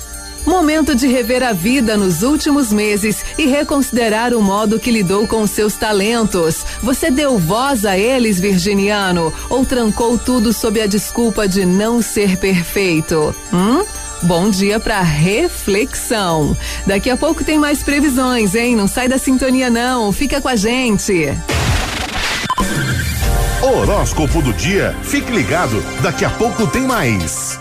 Momento de rever a vida nos últimos meses e reconsiderar o modo que lidou com seus talentos. Você deu voz a eles, virginiano, ou trancou tudo sob a desculpa de não ser perfeito? Hum? Bom dia para reflexão. Daqui a pouco tem mais previsões, hein? Não sai da sintonia não, fica com a gente. Horóscopo do dia. Fique ligado, daqui a pouco tem mais.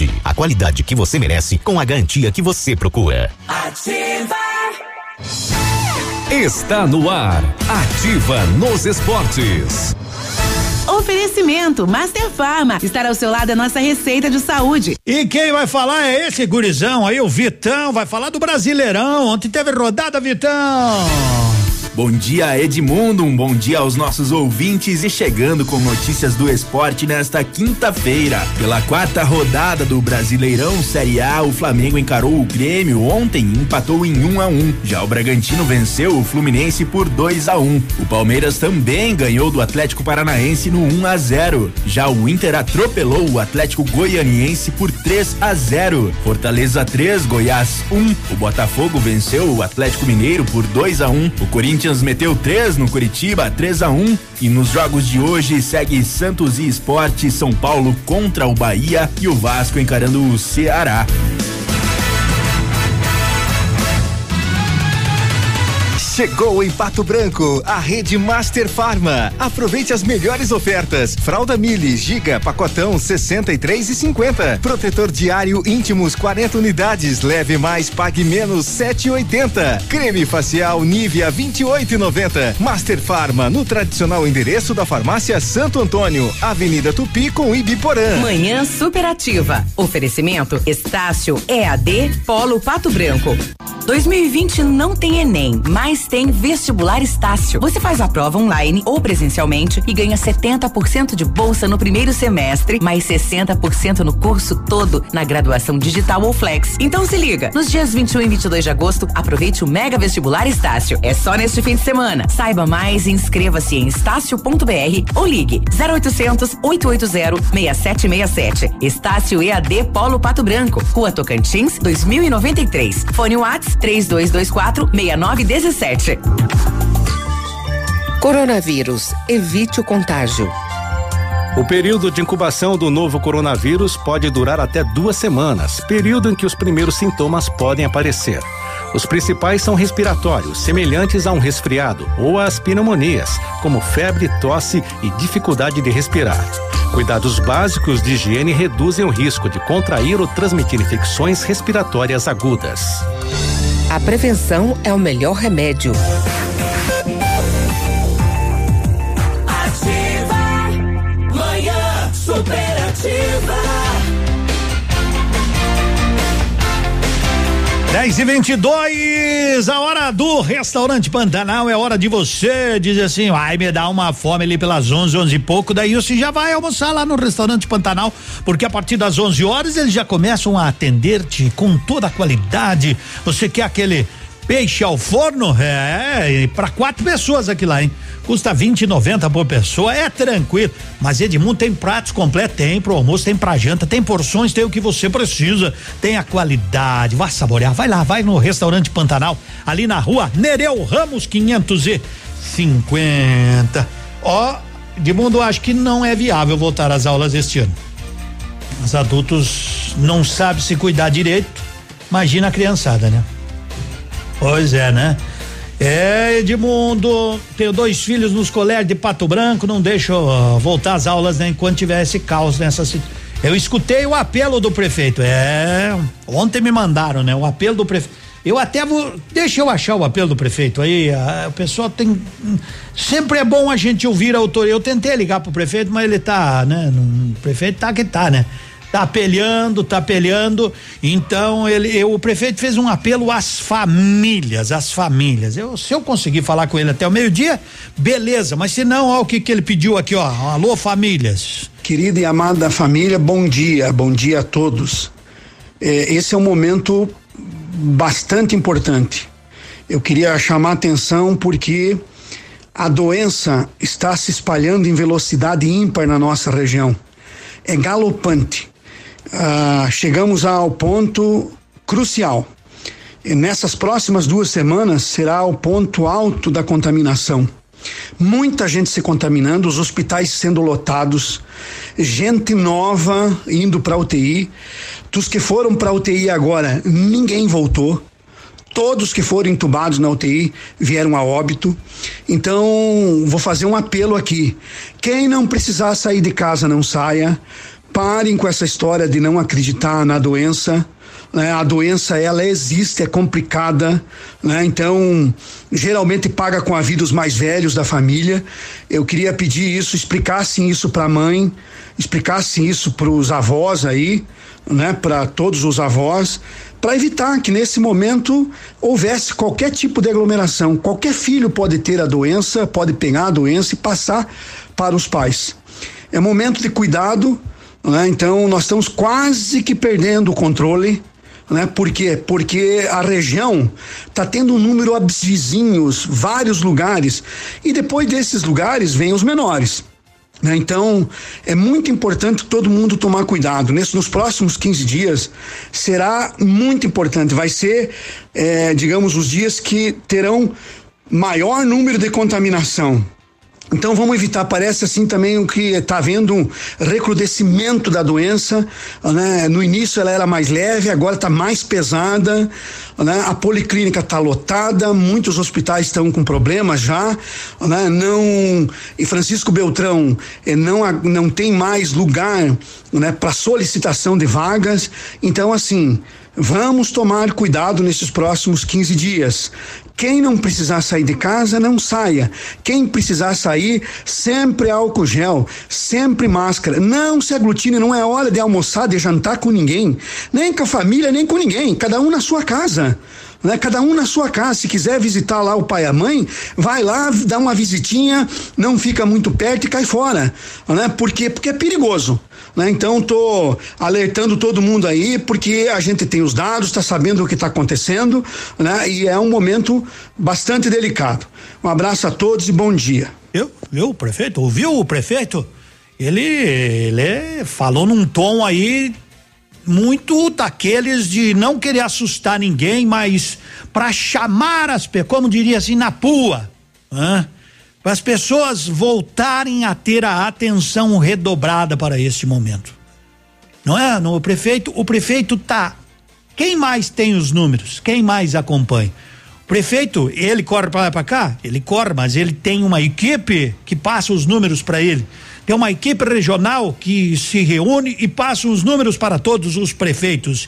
a qualidade que você merece com a garantia que você procura. Ativa! Está no ar. Ativa nos esportes. Oferecimento Master Farma. Estar ao seu lado é nossa receita de saúde. E quem vai falar é esse gurizão aí, o Vitão. Vai falar do Brasileirão. Ontem teve rodada, Vitão. Bom dia, Edmundo. Um bom dia aos nossos ouvintes e chegando com notícias do esporte nesta quinta-feira. Pela quarta rodada do Brasileirão Série A, o Flamengo encarou o Grêmio ontem e empatou em 1 um a 1. Um. Já o Bragantino venceu o Fluminense por 2 a 1. Um. O Palmeiras também ganhou do Atlético Paranaense no 1 a 0. Já o Inter atropelou o Atlético Goianiense por 3 a 0. Fortaleza 3, Goiás 1. O Botafogo venceu o Atlético Mineiro por 2 a 1. O Corinthians Corinthians meteu 3 no Curitiba, 3 a 1 e nos jogos de hoje segue Santos e Esporte, São Paulo contra o Bahia e o Vasco encarando o Ceará. Chegou em Pato Branco a rede Master Farma. Aproveite as melhores ofertas. Fralda Mili Giga pacotão 63 e 50. Protetor diário íntimos 40 unidades. Leve mais, pague menos 7,80. Creme facial Nivea 28,90. Master Farma no tradicional endereço da farmácia Santo Antônio, Avenida Tupi com Ibiporã. Manhã superativa. Oferecimento Estácio EAD Polo Pato Branco. 2020 não tem Enem, mas tem vestibular Estácio. Você faz a prova online ou presencialmente e ganha 70% de bolsa no primeiro semestre, mais 60% no curso todo na graduação digital ou flex. Então se liga, nos dias 21 e 22 de agosto, aproveite o Mega Vestibular Estácio. É só neste fim de semana. Saiba mais e inscreva-se em estácio.br ou ligue 0800 880 6767. Estácio EAD Polo Pato Branco, Rua Tocantins, 2093. Fone Whats 3224 6917. Coronavírus. Evite o contágio. O período de incubação do novo coronavírus pode durar até duas semanas, período em que os primeiros sintomas podem aparecer. Os principais são respiratórios, semelhantes a um resfriado, ou às pneumonias, como febre, tosse e dificuldade de respirar. Cuidados básicos de higiene reduzem o risco de contrair ou transmitir infecções respiratórias agudas. A prevenção é o melhor remédio. 10 e 22 a hora do restaurante Pantanal é hora de você dizer assim, ai me dá uma fome ali pelas 11, 11 e pouco, daí você já vai almoçar lá no restaurante Pantanal, porque a partir das 11 horas eles já começam a atender-te com toda a qualidade. Você quer aquele peixe ao forno? É, para quatro pessoas aqui lá, hein? Custa 20,90 por pessoa, é tranquilo. Mas Edmundo tem pratos completos, tem pro almoço, tem pra janta, tem porções, tem o que você precisa, tem a qualidade. Vai saborear, vai lá, vai no restaurante Pantanal, ali na rua Nereu Ramos 550. Ó, Edmundo, acho que não é viável voltar às aulas este ano. Os adultos não sabem se cuidar direito, imagina a criançada, né? Pois é, né? É, Edmundo, tenho dois filhos nos colégios de Pato Branco, não deixo voltar às aulas né, enquanto tiver esse caos nessa situação. Eu escutei o apelo do prefeito. É, ontem me mandaram, né? O apelo do prefeito. Eu até vou. Deixa eu achar o apelo do prefeito aí. A, o pessoal tem. Sempre é bom a gente ouvir a autoria. Eu tentei ligar pro prefeito, mas ele tá, né? O prefeito tá que tá, né? Tá peleando, tá peleando. Então ele, eu, o prefeito fez um apelo às famílias, às famílias. Eu, se eu conseguir falar com ele até o meio-dia, beleza. Mas se não, ó, o que que ele pediu aqui, ó. Alô, famílias. Querida e amada família, bom dia, bom dia a todos. É, esse é um momento bastante importante. Eu queria chamar atenção porque a doença está se espalhando em velocidade ímpar na nossa região. É galopante ah, chegamos ao ponto crucial. E nessas próximas duas semanas será o ponto alto da contaminação. Muita gente se contaminando, os hospitais sendo lotados, gente nova indo para UTI. Dos que foram para UTI agora, ninguém voltou. Todos que foram entubados na UTI vieram a óbito. Então, vou fazer um apelo aqui. Quem não precisar sair de casa, não saia. Parem com essa história de não acreditar na doença. Né? A doença ela existe, é complicada, né? Então geralmente paga com a vida os mais velhos da família. Eu queria pedir isso, explicassem isso para a mãe, explicassem isso para os avós aí, né? Para todos os avós, para evitar que nesse momento houvesse qualquer tipo de aglomeração. Qualquer filho pode ter a doença, pode pegar a doença e passar para os pais. É momento de cuidado né? Então nós estamos quase que perdendo o controle. Né? Por quê? Porque a região está tendo um número vizinhos, vários lugares, e depois desses lugares vêm os menores. Né? Então, é muito importante todo mundo tomar cuidado. Nesse, nos próximos 15 dias, será muito importante. Vai ser, é, digamos, os dias que terão maior número de contaminação. Então vamos evitar, parece assim também o que está havendo um recrudescimento da doença. Né? No início ela era mais leve, agora está mais pesada. Né? A policlínica está lotada, muitos hospitais estão com problemas já. Né? Não, e Francisco Beltrão eh, não, não tem mais lugar né, para solicitação de vagas. Então, assim, Vamos tomar cuidado nesses próximos 15 dias. Quem não precisar sair de casa, não saia. Quem precisar sair, sempre álcool gel, sempre máscara. Não se aglutine, não é hora de almoçar, de jantar com ninguém, nem com a família, nem com ninguém, cada um na sua casa. Né? Cada um na sua casa. Se quiser visitar lá o pai e a mãe, vai lá, dá uma visitinha, não fica muito perto e cai fora. Né? Por quê? Porque é perigoso. Né? Então tô alertando todo mundo aí, porque a gente tem os dados, está sabendo o que está acontecendo, né? E é um momento bastante delicado. Um abraço a todos e bom dia. Eu, o prefeito? Ouviu o prefeito? Ele, ele falou num tom aí muito daqueles de não querer assustar ninguém, mas para chamar as pessoas, como diria assim, na pua, para as pessoas voltarem a ter a atenção redobrada para este momento. Não é? No prefeito, o prefeito tá. Quem mais tem os números? Quem mais acompanha? O prefeito, ele corre para lá para cá? Ele corre, mas ele tem uma equipe que passa os números para ele. Tem uma equipe regional que se reúne e passa os números para todos os prefeitos.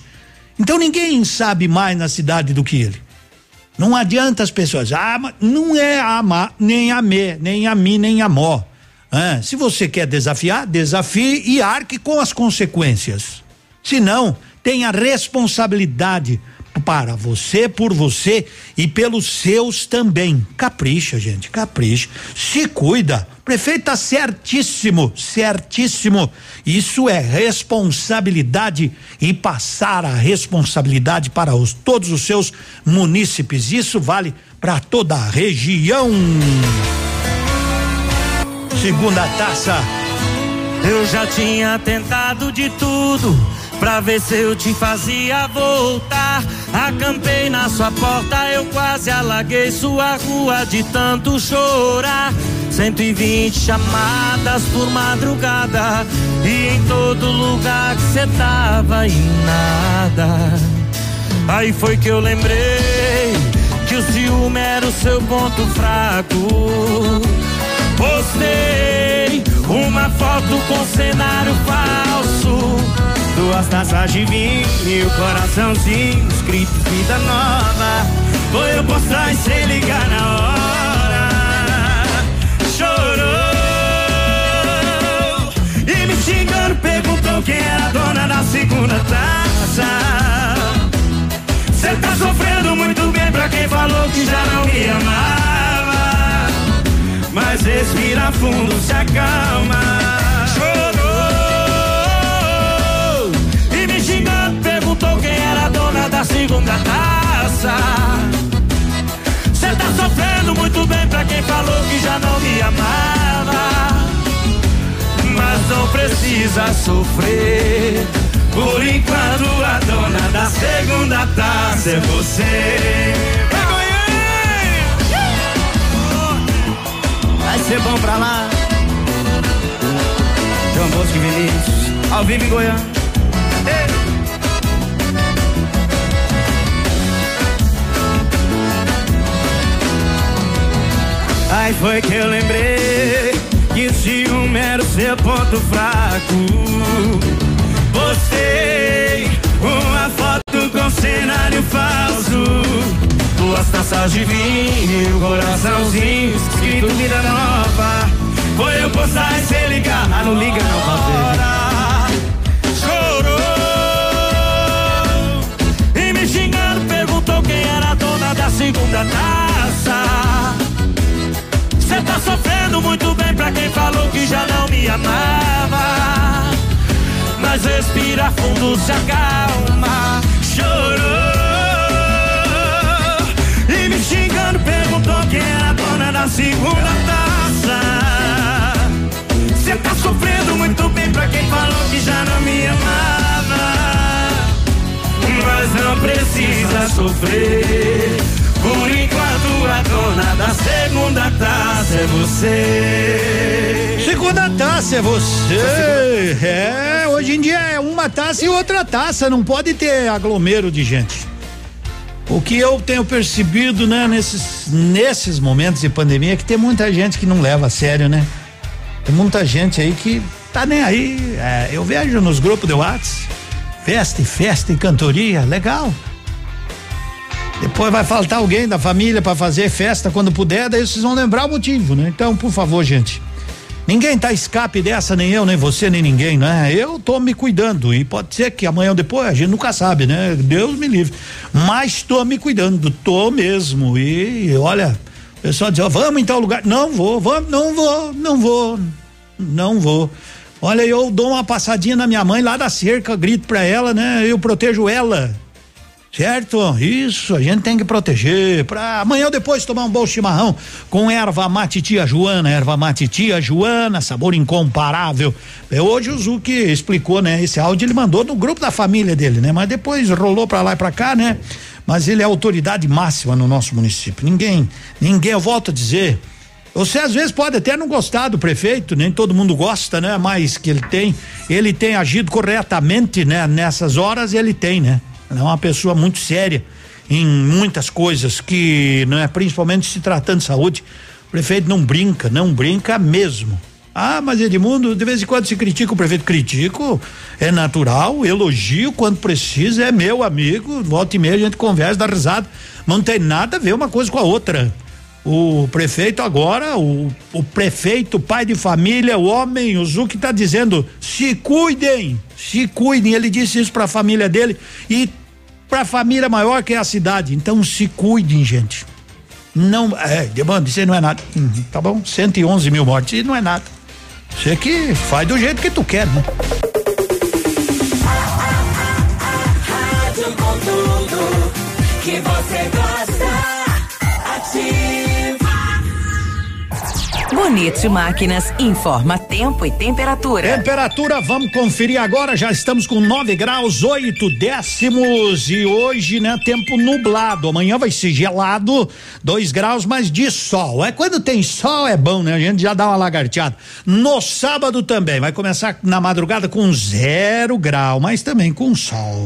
Então ninguém sabe mais na cidade do que ele. Não adianta as pessoas, ah, não é a Ma, nem a Me, nem a Mi, nem a Mó. Ah, se você quer desafiar, desafie e arque com as consequências. Se não, tenha responsabilidade para você, por você e pelos seus também. Capricha, gente, capricha. Se cuida. Prefeito tá certíssimo, certíssimo. Isso é responsabilidade e passar a responsabilidade para os, todos os seus munícipes. Isso vale para toda a região. Segunda taça. Eu já tinha tentado de tudo pra ver se eu te fazia voltar. Acampei na sua porta, eu quase alaguei sua rua de tanto chorar. 120 chamadas por madrugada e em todo lugar que cê tava e nada. Aí foi que eu lembrei que o ciúme era o seu ponto fraco. Postei uma foto com cenário falso. Duas taças de vinho e o coraçãozinho escrito vida nova. Foi eu postar e sem ligar na hora. Chorou e me xingando perguntou quem era a dona da segunda taça. Cê tá sofrendo muito bem pra quem falou que já não me amava. Mas respira fundo, se acalma. Segunda taça. Cê tá sofrendo muito bem pra quem falou que já não me amava. Mas não precisa sofrer. Por enquanto a dona da segunda taça é você. Vai ser bom pra lá. João Bosco e Vinícius, ao vivo em Goiânia. Aí foi que eu lembrei que ciúme era o seu ponto fraco. Postei uma foto com cenário falso. Duas taças de vinho, coraçãozinho, escrito vida nova. Foi eu postar e cê ligar. Ah, não liga não, Valdir. Chorou e me xingando, perguntou quem era a dona da segunda taça. Cê tá sofrendo muito bem pra quem falou que já não me amava. Mas respira fundo, se acalma. Chorou e me xingando, perguntou quem era a dona da segunda taça. Cê tá sofrendo muito bem pra quem falou que já não me amava. Mas não precisa sofrer. Por enquanto a dona da segunda taça é você. Segunda taça é você. É, hoje em dia é uma taça e outra taça, não pode ter aglomero de gente. O que eu tenho percebido, né, nesses, nesses momentos de pandemia, é que tem muita gente que não leva a sério, né? Tem muita gente aí que tá nem aí. É, eu vejo nos grupos de WhatsApp, festa e festa e cantoria, legal. Depois vai faltar alguém da família para fazer festa quando puder, daí vocês vão lembrar o motivo, né? Então, por favor, gente. Ninguém tá escape dessa, nem eu, nem você, nem ninguém, né? Eu tô me cuidando e pode ser que amanhã ou depois, a gente nunca sabe, né? Deus me livre. Mas tô me cuidando, tô mesmo. E olha, o pessoal diz, ó, vamos em tal lugar. Não vou, vamos, não vou, não vou, não vou. Olha, eu dou uma passadinha na minha mãe lá da cerca, grito pra ela, né? Eu protejo ela. Certo? Isso, a gente tem que proteger para amanhã ou depois tomar um bom chimarrão com erva mate tia Joana, erva mate tia Joana, sabor incomparável. É, hoje o Zuki explicou, né? Esse áudio ele mandou no grupo da família dele, né? Mas depois rolou para lá e para cá, né? Mas ele é autoridade máxima no nosso município. Ninguém, ninguém, eu volto a dizer, você às vezes pode até não gostar do prefeito, nem todo mundo gosta, né? Mas que ele tem, ele tem agido corretamente, né? Nessas horas ele tem, né? É uma pessoa muito séria em muitas coisas que, não é, principalmente se tratando de saúde. O prefeito não brinca, não brinca mesmo. Ah, mas Edmundo, de vez em quando se critica o prefeito, critico, é natural, elogio quando precisa, é meu amigo, volta e meia a gente conversa, dá risada, não tem nada a ver uma coisa com a outra. O prefeito agora, o, o prefeito, pai de família, o homem, o Zuc está dizendo, se cuidem, se cuidem, ele disse isso para a família dele e para a família maior que é a cidade. Então se cuidem, gente. Não, é, demanda, isso aí não é nada. Uhum, tá bom? 111 mil mortes, isso não é nada. Você que faz do jeito que tu quer, né? que você gosta. Ativa. Bonito Máquinas informa tempo e temperatura. Temperatura, vamos conferir agora. Já estamos com 9 graus, 8 décimos. E hoje, né, tempo nublado. Amanhã vai ser gelado, 2 graus, mas de sol. É quando tem sol, é bom, né? A gente já dá uma lagarteada. No sábado também. Vai começar na madrugada com zero grau, mas também com sol.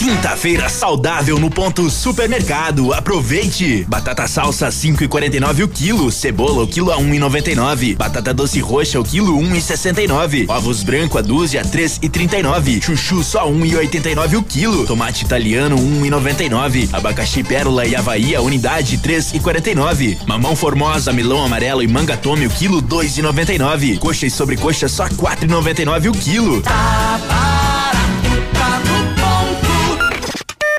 Quinta-feira saudável no ponto supermercado. Aproveite! Batata salsa 5,49 o quilo, cebola o quilo a 1,99, batata doce roxa o quilo 1,69, ovos branco a dúzia 3,39, chuchu só 1,89 o quilo, tomate italiano 1,99, abacaxi pérola e havaí a unidade 3,49, mamão formosa, melão amarelo e manga tome o quilo 2,99, coxa e sobrecoxa só 4,99 o quilo. Tá barato,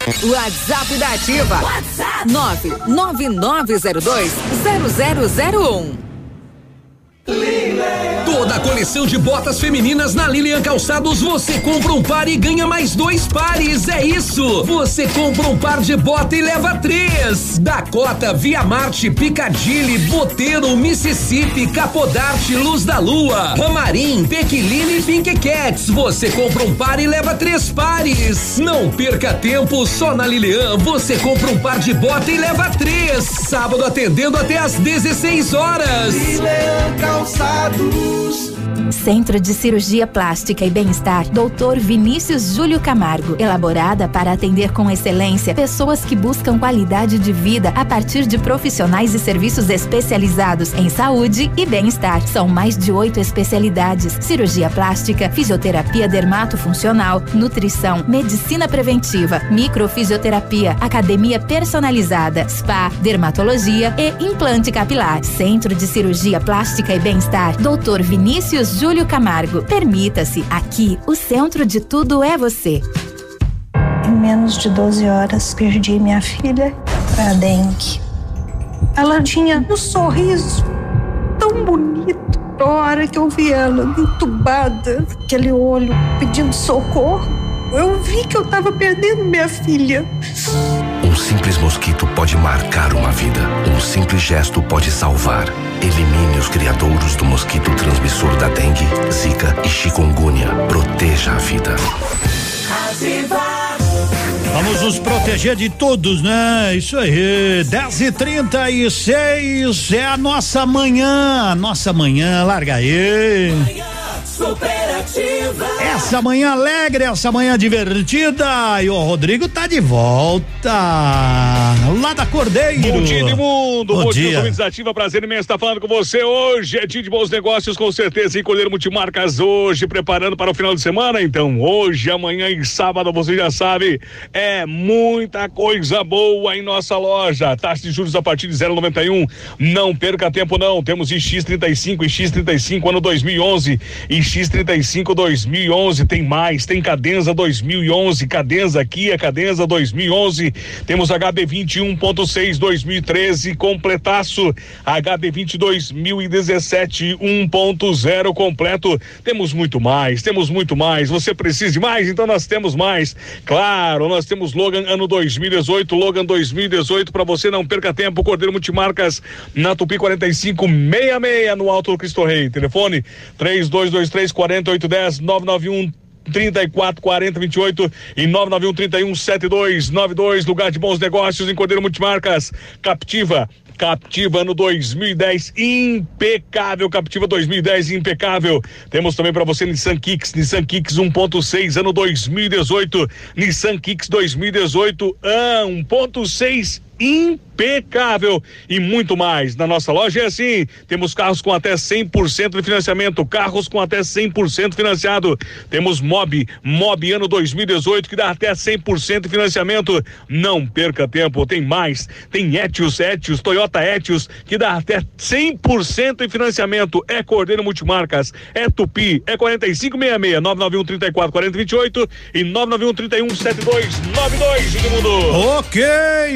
WhatsApp da Ativa. WhatsApp 999020001. Toda a coleção de botas femininas na Lilian Calçados você compra um par e ganha mais dois pares. É isso! Você compra um par de bota e leva três. Dakota, Via Marte, Piccadilly, Boteiro, Mississippi, Capodarte, Luz da Lua, Ramarim, Pequiline e Pink Cats. Você compra um par e leva três pares. Não perca tempo, só na Lilian você compra um par de bota e leva três. Sábado atendendo até às 16 horas. Lilian Calçados. Centro de Cirurgia Plástica e Bem-Estar, Dr. Vinícius Júlio Camargo, elaborada para atender com excelência pessoas que buscam qualidade de vida a partir de profissionais e serviços especializados em saúde e bem-estar. São mais de oito especialidades: cirurgia plástica, fisioterapia dermatofuncional, nutrição, medicina preventiva, microfisioterapia, academia personalizada, spa, dermatologia e implante capilar. Centro de Cirurgia Plástica e Bem-Estar, Dr. Vinícius Júlio Camargo. Permita-se, aqui o centro de tudo é você. Em menos de 12 horas, perdi minha filha para dengue. ela tinha um sorriso tão bonito. A hora que eu vi ela entubada, aquele olho pedindo socorro, eu vi que eu estava perdendo minha filha. Um simples mosquito pode marcar uma vida. Um simples gesto pode salvar. Elimine os criadouros do mosquito transmissor da dengue, zika e chikungunya. Proteja a vida. Vamos nos proteger de todos, né? Isso aí. 10 e 36 é a nossa manhã. Nossa manhã, larga aí. Superativa. Essa manhã alegre, essa manhã divertida. E o Rodrigo tá de volta. Lá da Cordeiro. Bom dia, Edmundo. Bom, Bom dia. dia, Ativa. Prazer imenso estar falando com você hoje. É dia de bons negócios, com certeza. E colher multimarcas hoje, preparando para o final de semana. Então, hoje, amanhã e sábado, você já sabe, é muita coisa boa em nossa loja. Taxa de juros a partir de 0,91. Não perca tempo, não. Temos X35 e X35 ano 2011 e X35 2011. Tem mais, tem Cadenza 2011, Cadenza Kia, Cadenza 2011. Temos HB21.6 2013 completaço, HB20 2017 1.0 completo. Temos muito mais, temos muito mais. Você precisa de mais? Então nós temos mais. Claro, nós temos Logan ano 2018, Logan 2018 para você não perca tempo. Cordeiro Multimarcas na Tupi 4566 no Alto Cristo Rei. Telefone 3223 4810 991 34 40 28 e 991 31 72 92 lugar de bons negócios em Cordeiro Multimarcas Captiva Captiva no 2010 impecável Captiva 2010 impecável. Temos também para você Nissan Kicks Nissan Kicks 1.6 ano 2018 Nissan Kicks 2018 ah, 1.6 impecável e muito mais. Na nossa loja é assim: temos carros com até 100% de financiamento, carros com até 100% financiado. Temos Mob, Mob ano 2018 que dá até 100% de financiamento. Não perca tempo, tem mais. Tem Etios, Etios, Toyota Etios que dá até 100% de financiamento. É Cordeiro Multimarcas, é Tupi, é 4566 991 34 40 28 e 991 31 7292 Edmundo. Ok,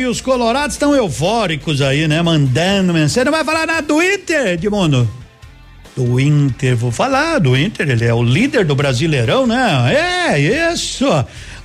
os colorados estão eufóricos aí, né? Mandando mensagem. Não vai falar nada do Inter, Edmundo? Do Inter, vou falar do Inter, ele é o líder do Brasileirão, né? É, isso.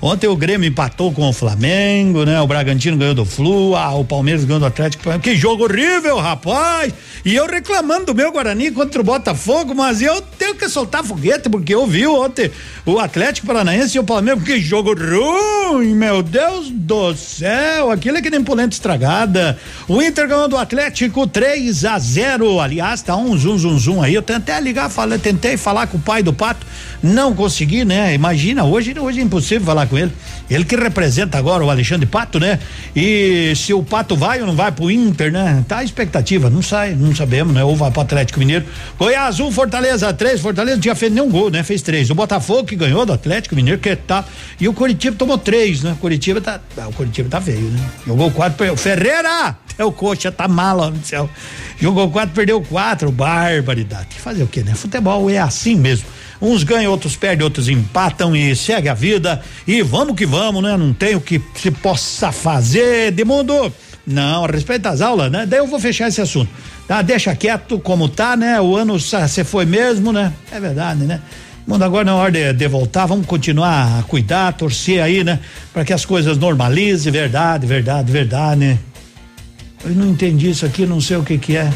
Ontem o Grêmio empatou com o Flamengo, né? O Bragantino ganhou do Flu, ah, o Palmeiras ganhou do Atlético. Que jogo horrível, rapaz! E eu reclamando do meu Guarani contra o Botafogo, mas eu tenho que soltar foguete, porque eu vi ontem o Atlético Paranaense e o Palmeiras. Que jogo ruim, meu Deus do céu! Aquilo é que nem polenta estragada. O Inter ganhou do Atlético 3 a 0. Aliás, tá um zum zum zum aí. Eu tentei ligar, falei, tentei falar com o pai do Pato, não consegui, né? Imagina, hoje, hoje é impossível falar com ele. Ele que representa agora o Alexandre Pato, né? E se o Pato vai ou não vai pro Inter, né? Tá a expectativa, não sai, não sabemos, né? Ou vai pro Atlético Mineiro. Goiás 1, um, Fortaleza 3, Fortaleza não tinha feito nenhum gol, né? Fez três. O Botafogo que ganhou do Atlético Mineiro, que tá. E o Curitiba tomou três, né? Curitiba tá. Ah, o Curitiba tá feio, né? Jogou quatro, perdeu. Ferreira! É o coxa, tá mala no céu. Jogou quatro, perdeu quatro. Barbaridade. Fazer o quê, né? Futebol é assim mesmo. Uns ganham, outros perdem, outros empatam e segue a vida. E vamos que vamos, né? Não tem o que se possa fazer. De mundo. Não, a respeito das aulas, né? Daí eu vou fechar esse assunto. Tá? Deixa quieto como tá, né? O ano você foi mesmo, né? É verdade, né? Mundo agora na hora de, de, voltar, vamos continuar a cuidar, torcer aí, né? Para que as coisas normalizem, verdade, verdade, verdade, né? Eu não entendi isso aqui, não sei o que que é.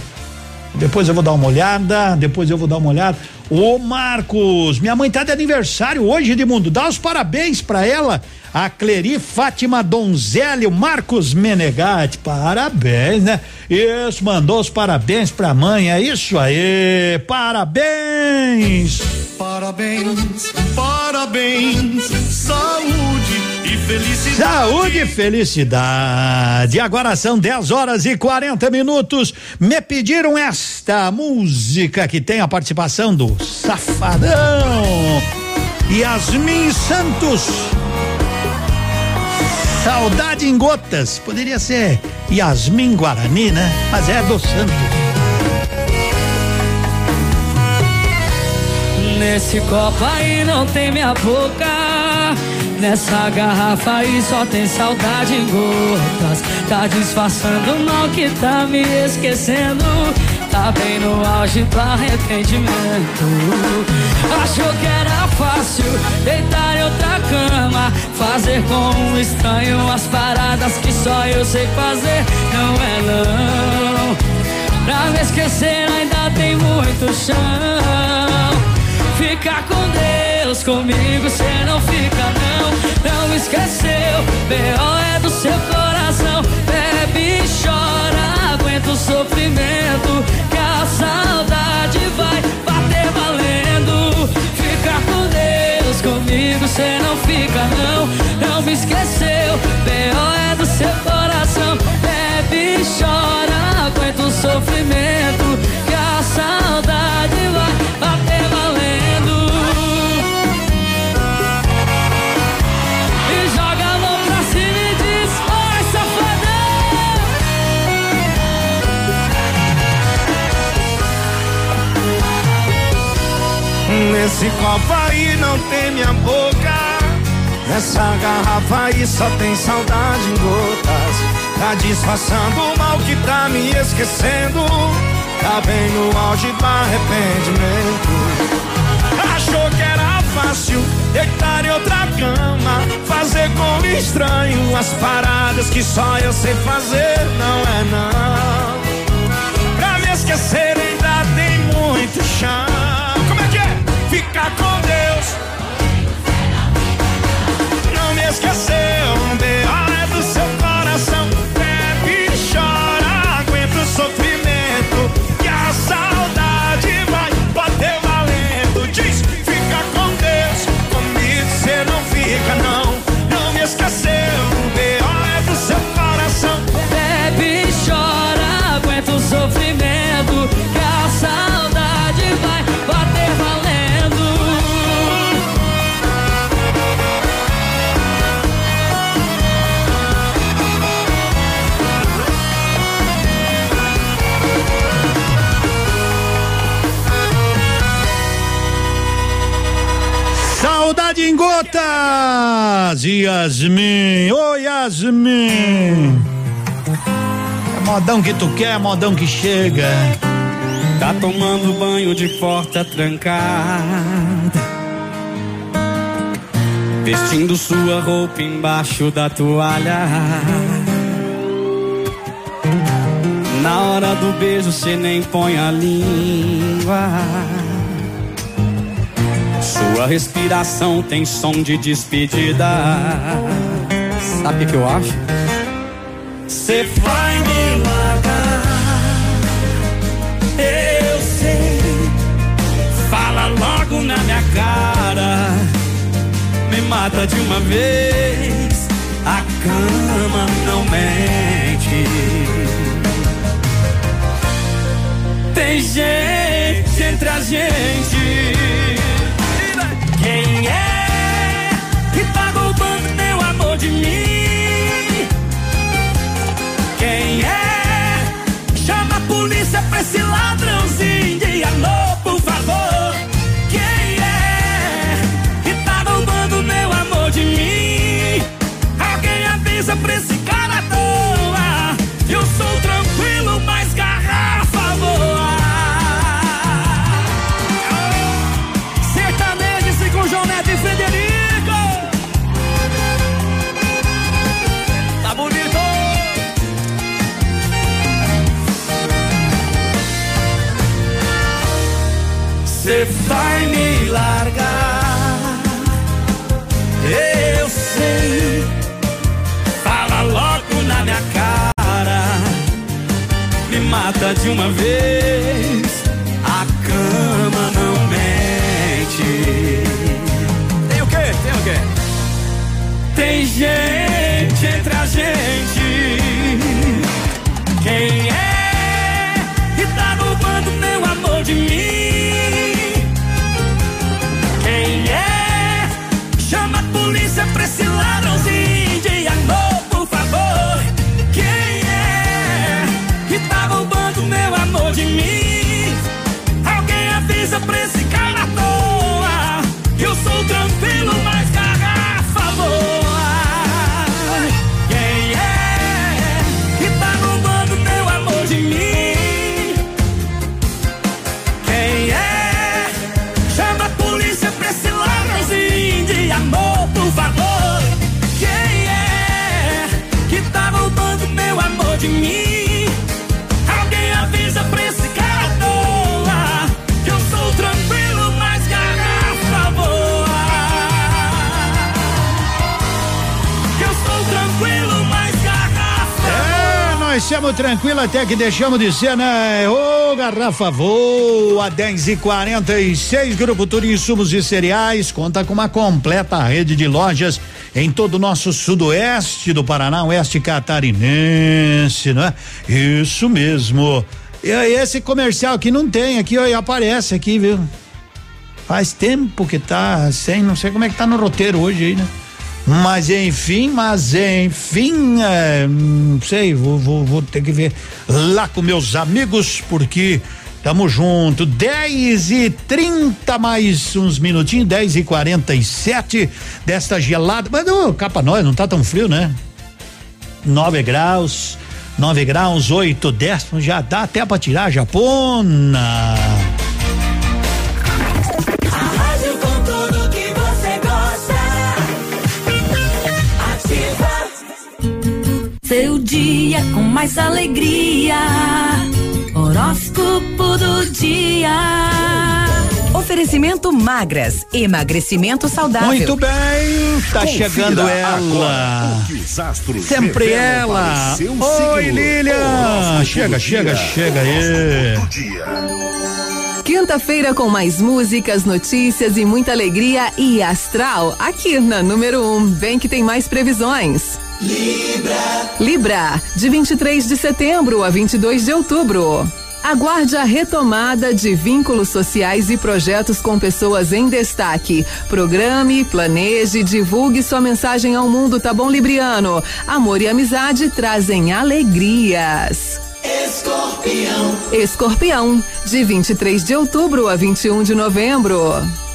Depois eu vou dar uma olhada, depois eu vou dar uma olhada. Ô Marcos, minha mãe tá de aniversário hoje, Edmundo. Dá os parabéns para ela. A Cleri Fátima Donzelli, Marcos Menegatti. Parabéns, né? Isso, mandou os parabéns pra mãe. É isso aí. Parabéns. Parabéns, parabéns. Saúde e felicidade. Saúde e felicidade. Agora são 10 horas e 40 minutos. Me pediram esta música que tem a participação do Safadão. Yasmin Santos. Saudade em gotas. Poderia ser Yasmin Guarani, né? Mas é do Santos. Nesse copo aí não tem minha boca. Nessa garrafa aí só tem saudade em gotas. Tá disfarçando o mal que tá me esquecendo. Tá bem no auge do arrependimento. Achou que era fácil deitar em outra cama. Fazer com um estranho as paradas que só eu sei fazer. Não é não. Pra me esquecer ainda tem muito chão. Fica com Deus, comigo cê não fica não. Esqueceu, B.O. é do seu coração. Bebe e chora, aguenta o sofrimento. Que a saudade vai bater valendo. Fica com Deus, comigo cê não fica não. Não me esqueceu, B.O. é do seu coração. Bebe e chora, aguenta o sofrimento. Que a saudade Nesse copo aí não tem minha boca. Nessa garrafa aí só tem saudade em gotas. Tá disfarçando o mal que tá me esquecendo. Tá bem no auge do arrependimento. Achou que era fácil deitar em outra cama. Fazer como estranho as paradas que só eu sei fazer. Não é não. Pra me esquecer ainda tem muito chão. Esqueceu, B.A. é do seu coração. Bebe chora, aguenta o sofrimento. Gotas, Yasmin. Ô Yasmin. É modão que tu quer, modão que chega. Tá tomando banho de porta trancada. Vestindo sua roupa embaixo da toalha. Na hora do beijo cê nem põe a língua. Sua respiração tem som de despedida. Sabe o que eu acho? Cê vai me largar. Eu sei. Fala logo na minha cara. Me mata de uma vez. A cama não mente. Tem gente entre a gente. Pra esse ladrãozinho de amor, por favor. Quem é que tá roubando meu amor de mim? Alguém avisa pra esse de uma vez. A cama não mente. Tem o quê? Tem o quê? Tem gente tranquilo até que deixamos de ser, né? Ô, garrafa voa, 10 e 46 Grupo Turim Insumos e Cereais conta com uma completa rede de lojas em todo o nosso sudoeste do Paraná, oeste catarinense, né? Isso mesmo. E esse comercial aqui não tem, aqui ó, aparece aqui, viu? Faz tempo que tá sem, não sei como é que tá no roteiro hoje aí, né? Mas enfim, mas enfim, é, não sei, vou, vou, vou ter que ver lá com meus amigos, porque Tamo junto, 10 e 30 mais uns minutinhos, 10 e 47 desta gelada. Mas ô, capa nós, não tá tão frio, né? 9 graus, 9 graus, 8 décimos, já dá até pra tirar a japona. Seu dia com mais alegria. Horóscopo do dia. Oferecimento magras, emagrecimento saudável. Muito bem, tá Confira chegando ela. Sempre ela. Oi, signo. Lilian. Chega, chega, dia. chega aí. Quinta-feira com mais músicas, notícias e muita alegria e astral aqui na número 1. Um. Vem que tem mais previsões. Libra. Libra, de 23 de setembro a 22 de outubro. Aguarde a retomada de vínculos sociais e projetos com pessoas em destaque. Programe, planeje, divulgue sua mensagem ao mundo, tá bom, Libriano? Amor e amizade trazem alegrias. Escorpião. Escorpião, de 23 de outubro a 21 de novembro.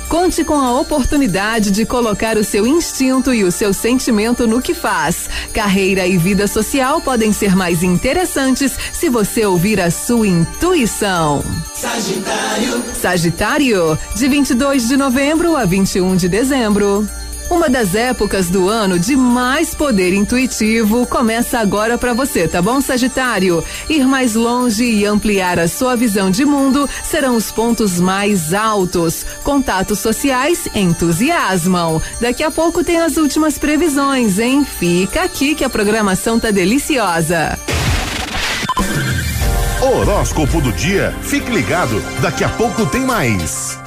Conte com a oportunidade de colocar o seu instinto e o seu sentimento no que faz. Carreira e vida social podem ser mais interessantes se você ouvir a sua intuição. Sagitário. Sagitário, de 22 de novembro a 21 de dezembro. Uma das épocas do ano de mais poder intuitivo começa agora para você, tá bom, Sagitário? Ir mais longe e ampliar a sua visão de mundo serão os pontos mais altos. Contatos sociais entusiasmam. Daqui a pouco tem as últimas previsões, hein? Fica aqui que a programação tá deliciosa. Horóscopo do dia. Fique ligado, daqui a pouco tem mais.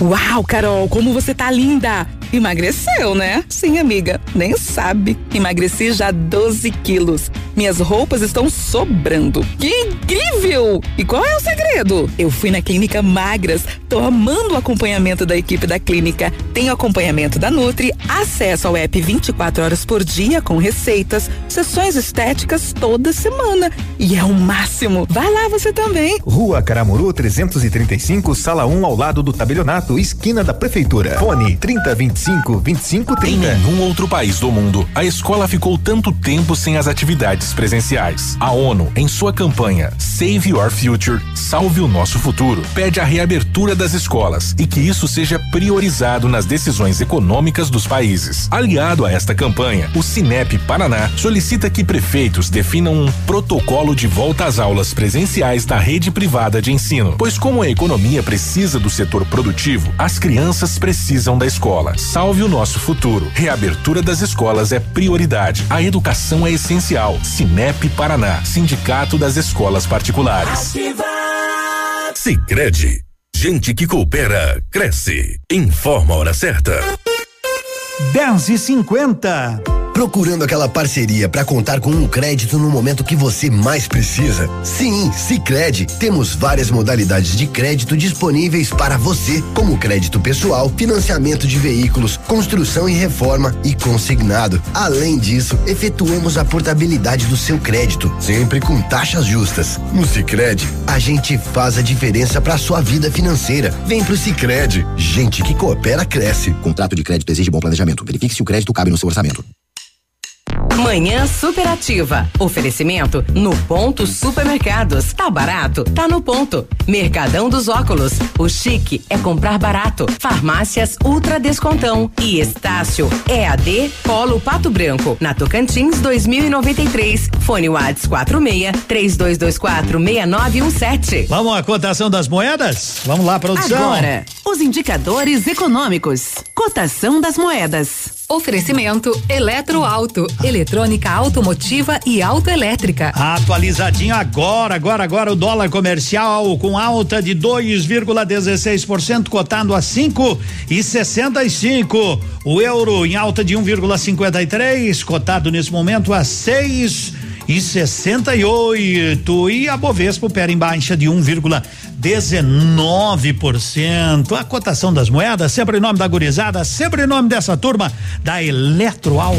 Uau, Carol, como você tá linda! Emagreceu, né? Sim, amiga, nem sabe. Emagreci já 12 quilos. Minhas roupas estão sobrando. Que incrível! E qual é o segredo? Eu fui na Clínica Magras, tô amando o acompanhamento da equipe da clínica. Tenho acompanhamento da Nutri, acesso ao app 24 horas por dia com receitas, sessões estéticas toda semana. E é o máximo. Vai lá você também. Rua Caramuru 335, sala 1 ao lado do tabelionato, esquina da prefeitura. Fone 3025 2530. Em nenhum outro país do mundo, a escola ficou tanto tempo sem as atividades presenciais. A ONU, em sua campanha Save Your Future, Salve o Nosso Futuro, pede a reabertura das escolas e que isso seja priorizado nas decisões econômicas dos países. Aliado a esta campanha, o Cinep Paraná solicita que prefeitos definam um protocolo de volta às aulas presenciais da rede privada de ensino, pois como a economia precisa do setor produtivo, as crianças precisam da escola. Salve o nosso futuro. Reabertura das escolas é prioridade. A educação é essencial. Cinep Paraná, Sindicato das Escolas Particulares. Sicredi, gente que coopera cresce. Informa a hora certa. 10 e 50 Procurando aquela parceria para contar com um crédito no momento que você mais precisa? Sim, Sicredi. Temos várias modalidades de crédito disponíveis para você, como crédito pessoal, financiamento de veículos, construção e reforma e consignado. Além disso, efetuamos a portabilidade do seu crédito, sempre com taxas justas. No Sicredi, a gente faz a diferença para sua vida financeira. Vem pro Sicredi. Gente que coopera cresce. Contrato de crédito exige bom planejamento. Verifique se o crédito cabe no seu orçamento. Manhã superativa. Oferecimento no ponto supermercados. Tá barato? Tá no ponto. Mercadão dos óculos. O chique é comprar barato. Farmácias Ultra Descontão. E Estácio EAD Polo Pato Branco. Na Tocantins 2093. Fone Whats 46 3224 6917. Vamos à cotação das moedas? Vamos lá, produção. Agora, os indicadores econômicos. Cotação das moedas. Oferecimento Eletroauto, eletrônica automotiva e autoelétrica. Atualizadinho agora, agora, agora o dólar comercial com alta de 2,16%, cotado a cinco e sessenta e cinco. O euro em alta de 1,53, cotado nesse momento a seis e 68 e a Bovespa opera em baixa de 1,19%. A cotação das moedas, sempre em nome da gurizada, sempre em nome dessa turma da Eletroauto.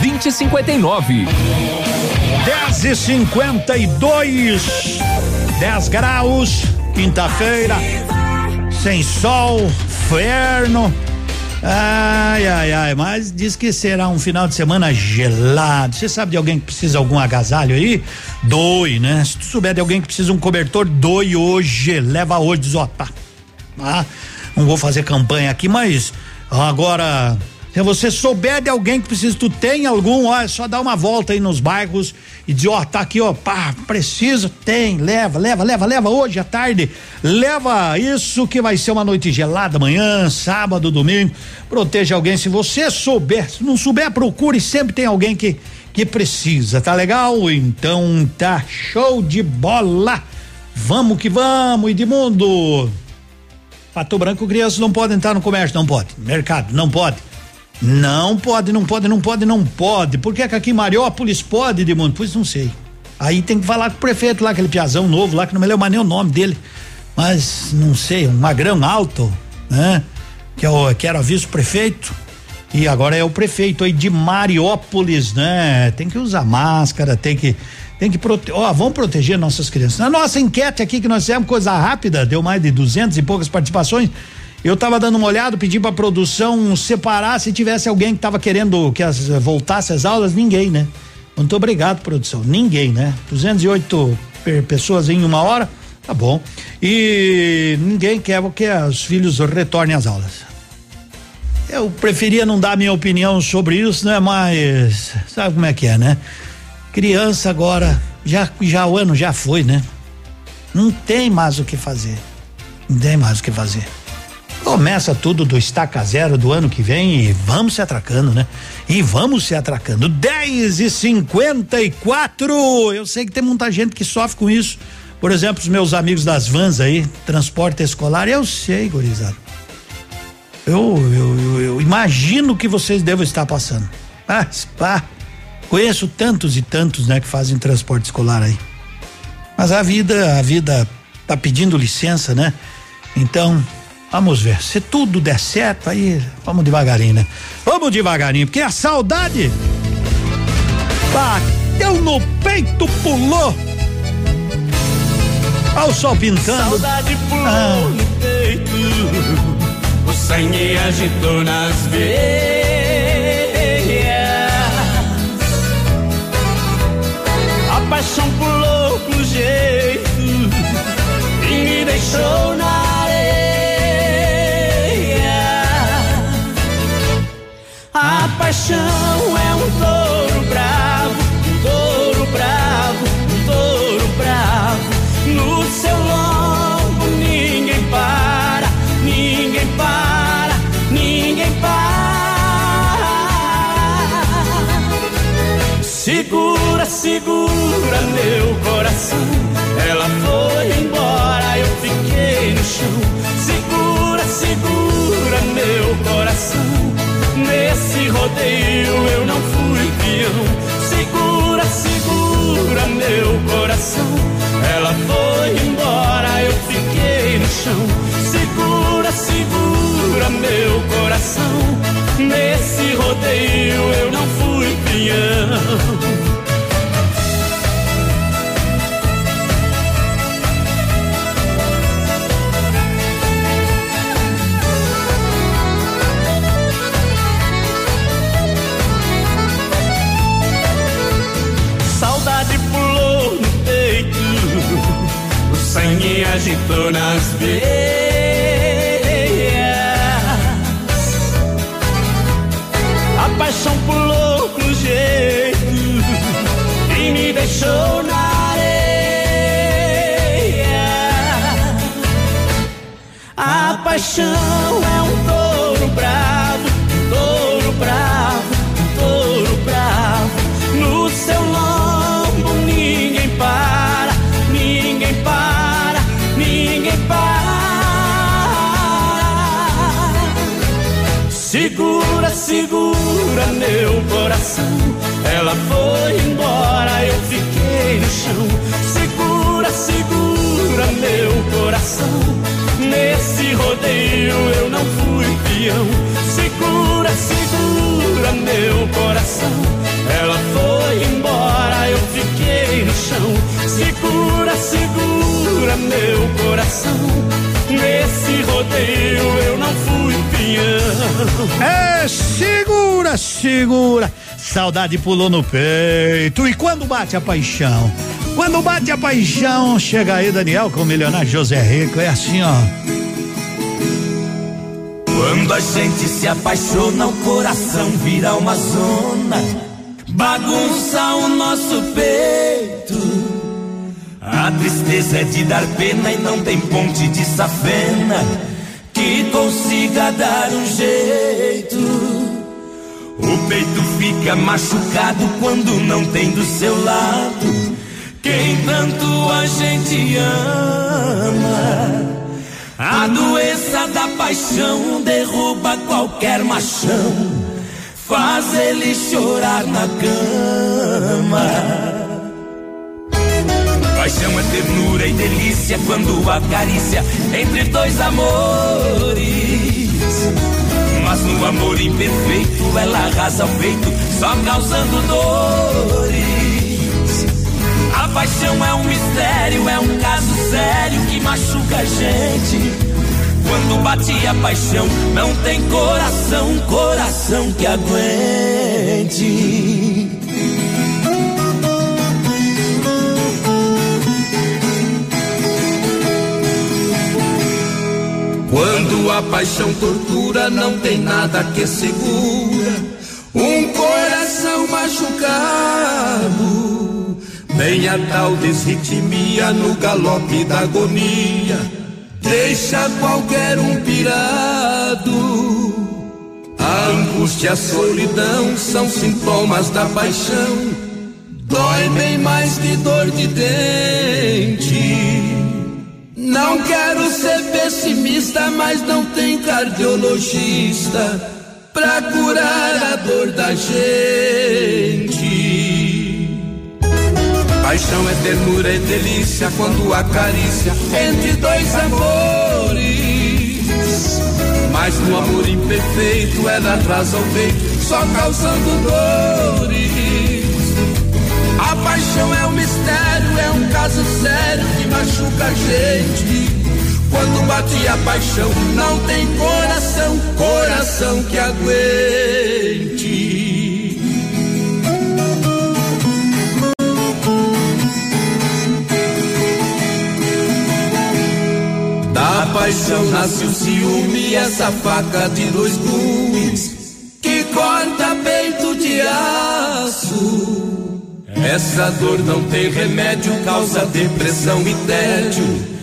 2059. 10 e 52 10 graus, quinta-feira, sem sol, ferno. Ai, ai, ai, mas diz que será um final de semana gelado. Você sabe de alguém que precisa de algum agasalho aí? Doe, né? Se tu souber de alguém que precisa de um cobertor, doe hoje. Leva hoje, ó, tá. Ah, não vou fazer campanha aqui, mas agora se você souber de alguém que precisa, tu tem algum, ó, é só dar uma volta aí nos bairros e dizer, ó, tá aqui, ó, pá, precisa, tem, leva, leva, leva, leva hoje à tarde, leva isso que vai ser uma noite gelada amanhã, sábado, domingo, proteja alguém, se você souber, se não souber, procure, sempre tem alguém que que precisa, tá legal? Então tá show de bola, vamos que vamos, Edmundo. Pato Branco, crianças não podem entrar no comércio, não pode, mercado, não pode. Não pode, não pode, não pode, não pode. Por que, que aqui em Mariópolis pode, Edmundo? Pois não sei. Aí tem que falar com o prefeito lá, aquele piazão novo lá, que não me lembro mais nem o nome dele. Mas não sei, um magrão alto, né? Que, é o, que era vice-prefeito e agora é o prefeito aí de Mariópolis, né? Tem que usar máscara, tem que tem que proteger, ó, vamos proteger nossas crianças. Na nossa enquete aqui que nós fizemos coisa rápida, deu mais de duzentos e poucas participações. Eu estava dando uma olhada, pedi para produção separar se tivesse alguém que estava querendo que as, voltasse as aulas, ninguém, né? Muito obrigado, produção. Ninguém, né? 208 pessoas em uma hora, tá bom. E ninguém quer que os filhos retornem às aulas. Eu preferia não dar minha opinião sobre isso, né? Mas sabe como é que é, né? Criança agora, já, já o ano já foi, né? Não tem mais o que fazer. Não tem mais o que fazer. Começa tudo do estaca zero do ano que vem e vamos se atracando, né? E vamos se atracando. 10 e 54 Eu sei que tem muita gente que sofre com isso. Por exemplo, os meus amigos das vans aí, transporte escolar, eu sei, gurizada. Eu, eu, eu, eu imagino que vocês devem estar passando. Ah, pá, conheço tantos e tantos, né, que fazem transporte escolar aí. Mas a vida, a vida tá pedindo licença, né? Então, Vamos ver, se tudo der certo, aí vamos devagarinho, né? Vamos devagarinho, porque a saudade bateu no peito, pulou. Olha o sol pintando. Saudade pulou ah. no peito, o sangue agitou nas veias. Saudade pulou no peito. E quando bate a paixão? Quando bate a paixão, chega aí Daniel com o milionário José Rico. É assim, ó. Quando a gente se apaixona, o coração vira uma zona, bagunça o nosso peito. A tristeza é de dar pena e não tem ponte de safena que consiga dar um jeito. Peito fica machucado quando não tem do seu lado quem tanto a gente ama. A doença da paixão derruba qualquer machão, faz ele chorar na cama. Paixão é ternura e delícia quando acaricia entre dois amores. No amor imperfeito ela arrasa o peito, só causando dores. A paixão é um mistério, é um caso sério que machuca a gente. Quando bate a paixão, não tem coração, coração que aguente. Quando a paixão tortura, não tem nada que segura um coração machucado. Vem a tal desritmia no galope da agonia, deixa qualquer um pirado. A angústia a solidão são sintomas da paixão, dói bem mais que dor de dente. Não quero ser pessimista, mas não tem cardiologista pra curar a dor da gente. Paixão é ternura e delícia quando acaricia entre dois amores. Mas no amor imperfeito ela atrasa o peito, só causando dores. A paixão é um mistério, é um caso sério que machuca a gente. Quando bate a paixão, não tem coração, coração que aguente. Da paixão nasce o ciúme, essa faca de dois gumes que corta peito de aço. Essa dor não tem remédio, causa depressão e tédio.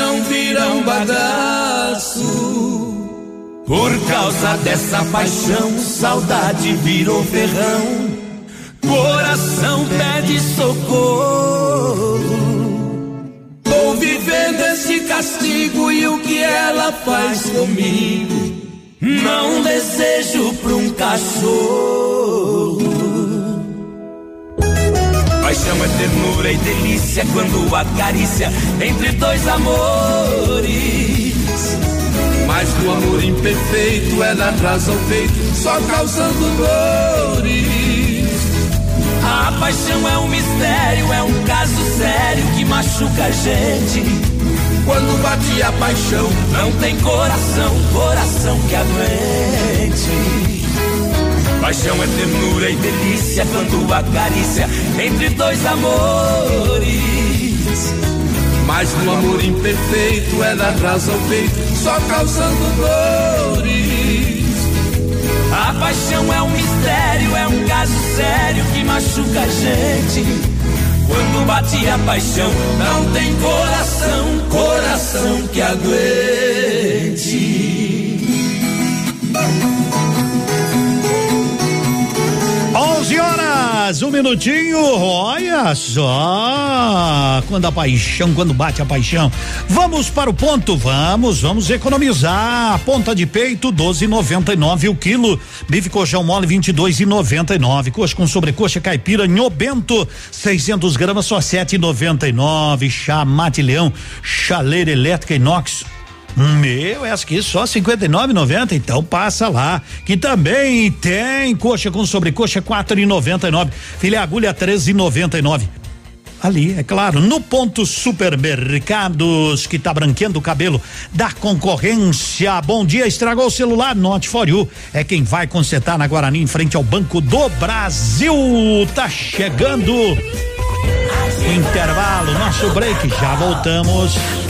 Coração vira um bagaço. Por causa dessa paixão, saudade virou ferrão. Coração pede socorro. Tô vivendo esse castigo e o que ela faz comigo. Não desejo pra um cachorro. Paixão é ternura e delícia quando acaricia entre dois amores. Mas no amor imperfeito ela atrasa o peito, só causando dores. A paixão é um mistério, é um caso sério que machuca a gente. Quando bate a paixão, não tem coração, coração que aguente. Paixão é ternura e delícia quando acaricia entre dois amores. Mas no amor imperfeito ela arrasa o peito, só causando dores. A paixão é um mistério, é um caso sério que machuca a gente. Quando bate a paixão, não tem coração, coração que aguente. Horas, um minutinho, olha só. Quando a paixão, quando bate a paixão. Vamos para o ponto, vamos, vamos economizar. Ponta de peito, 12,99 o quilo. Bife colchão mole, 22,99. Coxa com sobrecoxa caipira, bento 600 gramas, só 7,99. Chá mate leão, chaleira elétrica inox. Meu, essa aqui só 59,90, então passa lá. Que também tem coxa com sobrecoxa 4,99, filé agulha 13,99. Ali, é claro, no ponto supermercados que tá branqueando o cabelo da concorrência. Bom dia, estragou o celular, Note for you. É quem vai consertar na Guarani em frente ao Banco do Brasil. Tá chegando. Intervalo, nosso break, já voltamos.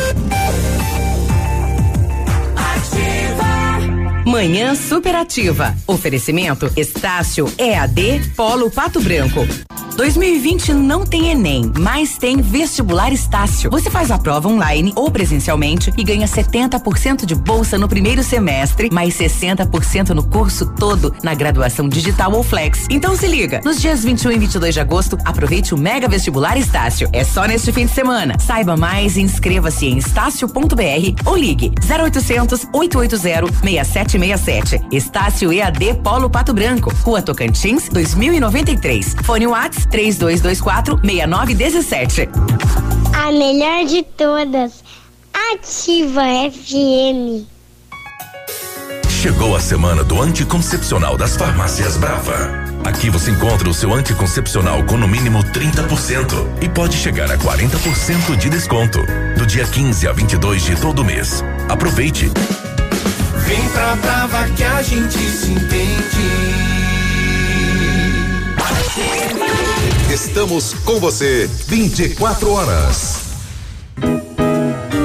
Manhã superativa. Oferecimento Estácio EAD Polo Pato Branco. 2020 não tem Enem, mas tem vestibular Estácio. Você faz a prova online ou presencialmente e ganha 70% de bolsa no primeiro semestre, mais 60% no curso todo na graduação digital ou flex. Então se liga, nos dias 21 e 22 de agosto, aproveite o Mega Vestibular Estácio. É só neste fim de semana. Saiba mais e inscreva-se em estácio.br ou ligue 0800 880 6767. Estácio EAD Polo Pato Branco, Rua Tocantins, 2093. Fone Whats 3224 6917. A melhor de todas. Ativa FM. Chegou a semana do anticoncepcional das farmácias Brava. Aqui você encontra o seu anticoncepcional com no mínimo 30% e pode chegar a 40% de desconto. Do dia 15 a 22 de todo mês. Aproveite! Vem pra Brava que a gente se entende. Estamos com você 24 horas.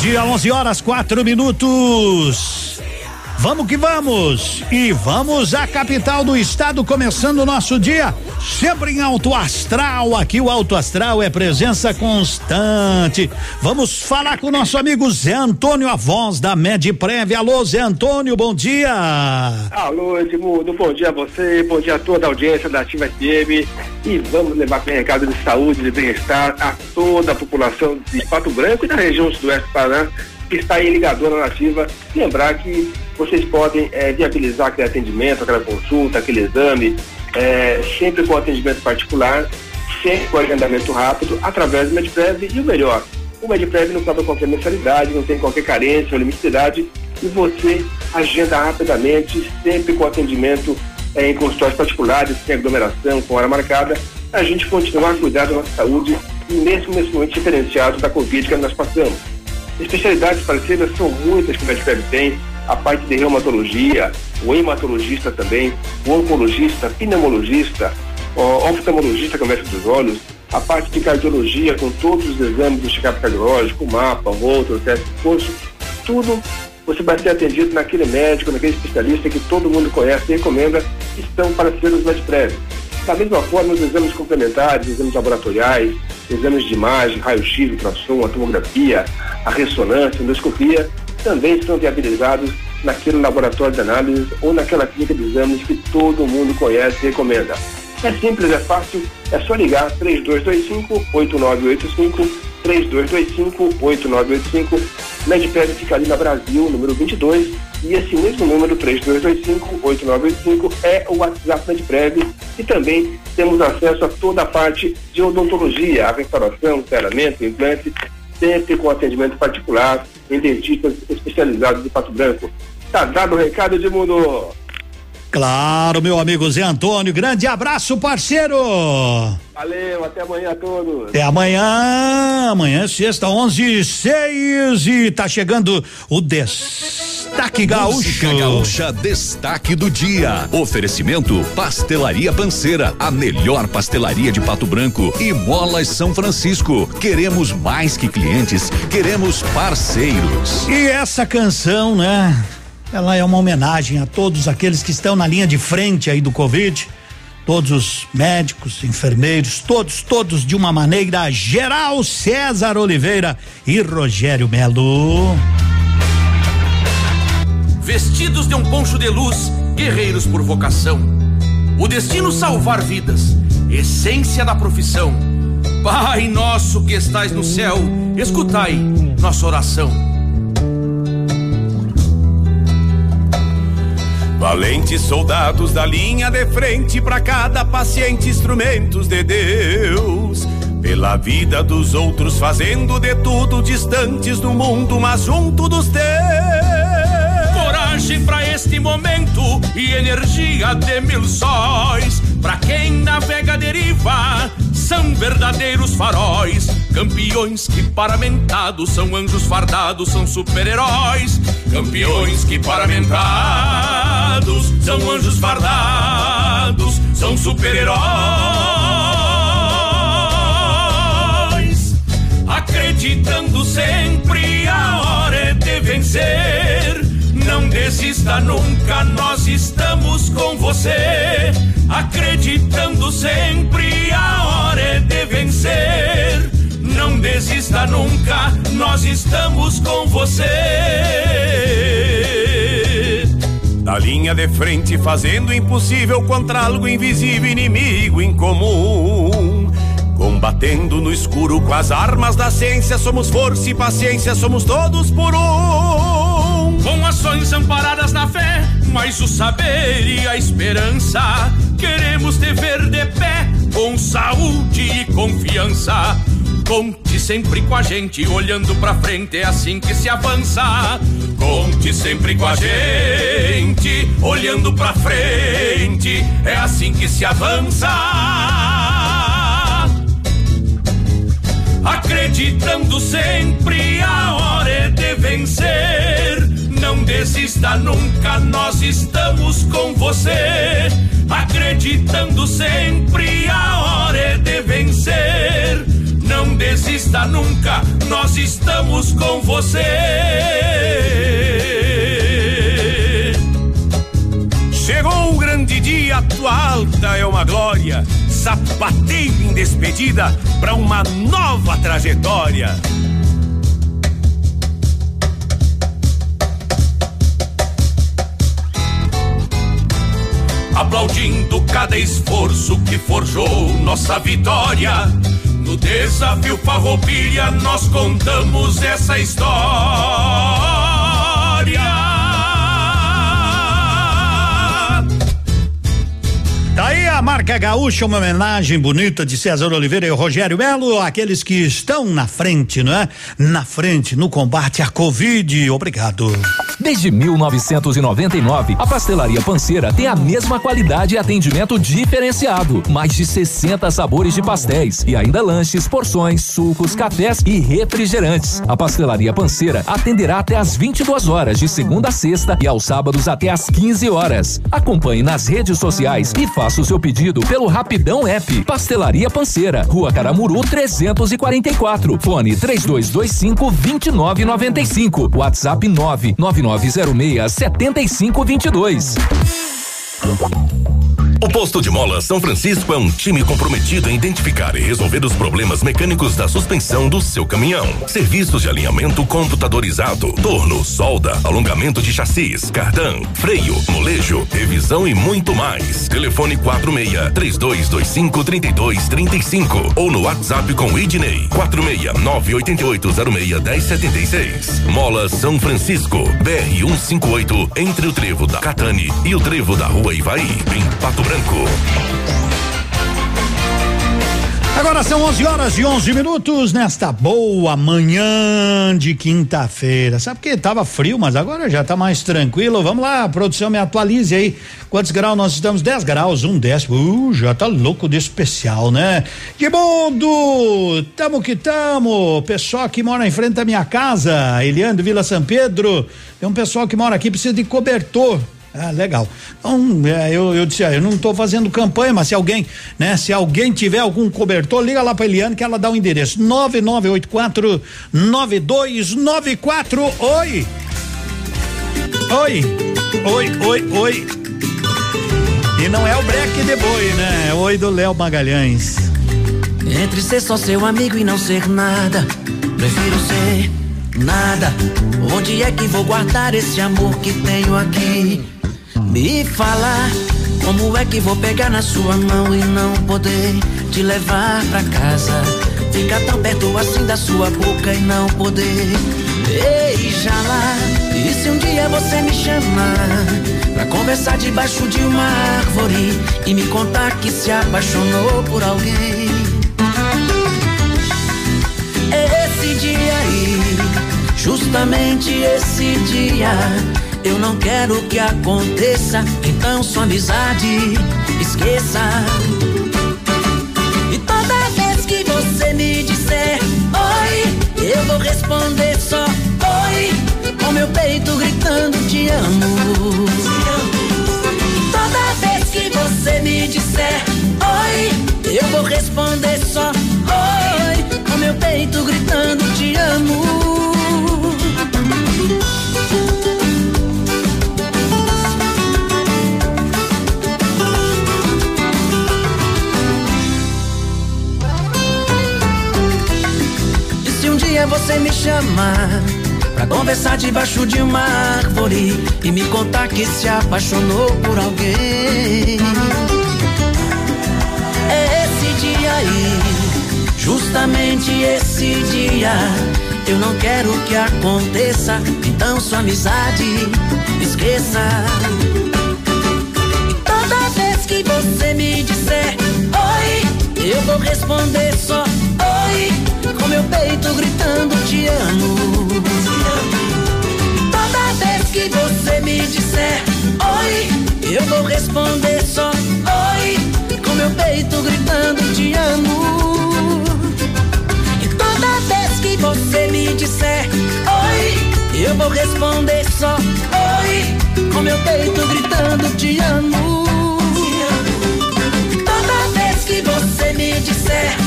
Dia, 11 horas, quatro minutos. Vamos que vamos! E vamos à capital do estado, começando o nosso dia sempre em alto astral. Aqui o alto astral é presença constante. Vamos falar com o nosso amigo Zé Antônio, a voz da Medprev. Alô, Zé Antônio, bom dia. Alô, Edmundo, bom dia a você, bom dia a toda a audiência da Ativa FM. E vamos levar com recado de saúde, de bem-estar a toda a população de Pato Branco e da região sudoeste do Paraná que está aí ligadora nativa. Lembrar que vocês podem é, viabilizar aquele atendimento, aquela consulta, aquele exame, é, sempre com atendimento particular, sempre com agendamento rápido, através do Medprev e o melhor, o Medprev não cobra qualquer mensalidade, não tem qualquer carência ou limite de idade e você agenda rapidamente, sempre com atendimento é, em consultórios particulares, sem aglomeração, com hora marcada, a gente continuar a cuidar da nossa saúde nesse momento diferenciado da Covid que nós passamos. Especialidades parceiras são muitas que o Medprev tem, a parte de reumatologia, o hematologista também, o oncologista, pneumologista, o oftalmologista que é o dos olhos, a parte de cardiologia com todos os exames do check-up cardiológico, o mapa, o outro, o teste de tudo você vai ser atendido naquele médico, naquele especialista que todo mundo conhece e recomenda, que estão parceiros Medprev. Da mesma forma, os exames complementares, exames laboratoriais, exames de imagem, raio-x, ultrassom, a tomografia, a ressonância, a endoscopia, também são viabilizados naquele laboratório de análise ou naquela clínica de exames que todo mundo conhece e recomenda. É simples, é fácil, é só ligar 3225-8985 3225-8985. Medpred fica ali na Brasil, número 22. E esse mesmo número, 3225-8985, é o WhatsApp Medprev. E também temos acesso a toda a parte de odontologia, a restauração, treinamento, implante, sempre com atendimento particular em dentistas especializados de Pato Branco. Tá dado o recado, Edmundo? Claro, meu amigo Zé Antônio, grande abraço, parceiro. Valeu, até amanhã a todos. Até amanhã, amanhã é sexta, onze e seis e tá chegando o Destaque Gaúcho. Música Gaúcha Destaque do Dia. Oferecimento Pastelaria Panceira, a melhor pastelaria de Pato Branco e Molas São Francisco. Queremos mais que clientes, queremos parceiros. E essa canção, né? Ela é uma homenagem a todos aqueles que estão na linha de frente aí do Covid, todos os médicos, enfermeiros, todos, todos de uma maneira geral, César Oliveira e Rogério Melo. Vestidos de um poncho de luz, guerreiros por vocação. O destino salvar vidas, essência da profissão. Pai nosso que estais no céu, escutai nossa oração. Valentes soldados da linha de frente, para cada paciente instrumentos de Deus. Pela vida dos outros, fazendo de tudo, distantes do mundo, mas junto dos teus. Coragem para este momento e energia de mil sóis. Pra quem navega deriva, são verdadeiros faróis. Campeões que paramentados são anjos fardados, são super-heróis. Campeões que paramentados são anjos fardados, são super-heróis. Acreditando sempre a hora é de vencer. Não desista nunca, nós estamos com você. Acreditando sempre a hora é de vencer. Não desista nunca, nós estamos com você. Na linha de frente, fazendo impossível contra algo invisível, inimigo incomum. Combatendo no escuro com as armas da ciência, somos força e paciência, somos todos por um. Com ações amparadas na fé, mas o saber e a esperança, queremos te ver de pé, com saúde e confiança. Conte sempre com a gente, olhando pra frente, é assim que se avança. Conte sempre com a gente, olhando pra frente, é assim que se avança. Acreditando sempre, a hora é de vencer. Não desista nunca, nós estamos com você. Acreditando sempre, a hora é de vencer. Não desista nunca, nós estamos com você. Chegou o grande dia, tua alta é uma glória. Sapateio em despedida para uma nova trajetória. Aplaudindo cada esforço que forjou nossa vitória. No desafio Farroupilha nós contamos essa história. Tá aí a marca gaúcha, uma homenagem bonita de César Oliveira e Rogério Melo, aqueles que estão na frente, não é? Na frente, no combate à Covid. Obrigado. Desde 1999, a Pastelaria Panceira tem a mesma qualidade e atendimento diferenciado. Mais de 60 sabores de pastéis e ainda lanches, porções, sucos, cafés e refrigerantes. A Pastelaria Panceira atenderá até às 22 horas de segunda a sexta e aos sábados até às 15 horas. Acompanhe nas redes sociais e faça o seu pedido pelo Rapidão App. Pastelaria Panceira, Rua Caramuru 344. Fone 3225 2995. WhatsApp 99906 7522. O posto de mola São Francisco é um time comprometido em identificar e resolver os problemas mecânicos da suspensão do seu caminhão. Serviços de alinhamento computadorizado, torno, solda, alongamento de chassis, cardan, freio, molejo, revisão e muito mais. Telefone 46 3225 3235 ou no WhatsApp com Idney 46 98806 1076. Mola São Francisco, BR 158, entre o trevo da Catane e o trevo da Rua Ivaí, em Pato Branco. Agora são 11 horas e 11 minutos nesta boa manhã de quinta-feira. Sabe que tava frio, mas agora já tá mais tranquilo. Vamos lá, produção, me atualize aí. Quantos graus nós estamos? 10 graus, um décimo. Uh, já tá louco de especial, né? Que mundo! Tamo que tamo. Pessoal que mora em frente à minha casa, Eliane Vila São Pedro. Tem um pessoal que mora aqui precisa de cobertor. Ah, legal. Então, é, eu, eu disse, ah, eu não estou fazendo campanha, mas se alguém, né, se alguém tiver algum cobertor, liga lá para Eliane que ela dá o endereço. 9984 9294. Oi! Oi! Oi, oi, oi. E não é o breque de boi, né? É oi do Léo Magalhães. Entre ser só seu amigo e não ser nada, prefiro ser nada. Onde é que vou guardar esse amor que tenho aqui? Me fala como é que vou pegar na sua mão e não poder te levar pra casa. Ficar tão perto assim da sua boca e não poder beijá-la. E se um dia você me chamar pra conversar debaixo de uma árvore e me contar que se apaixonou por alguém? Esse dia aí, justamente esse dia eu não quero que aconteça, então sua amizade esqueça. E toda vez que você me disser oi, eu vou responder só oi, com meu peito gritando te amo. E toda vez que você me disser oi, eu vou responder só oi, com meu peito gritando te amo. Você me chamar pra conversar debaixo de uma árvore e me contar que se apaixonou por alguém. É esse dia aí, justamente esse dia. Eu não quero que aconteça, então sua amizade esqueça. E toda vez que você me disser oi, eu vou responder só meu peito gritando te amo. Toda vez que você me disser oi, eu vou responder só oi, com meu peito gritando te amo. E toda vez que você me disser oi, eu vou responder só oi, com meu peito gritando te amo. Toda vez que você me disser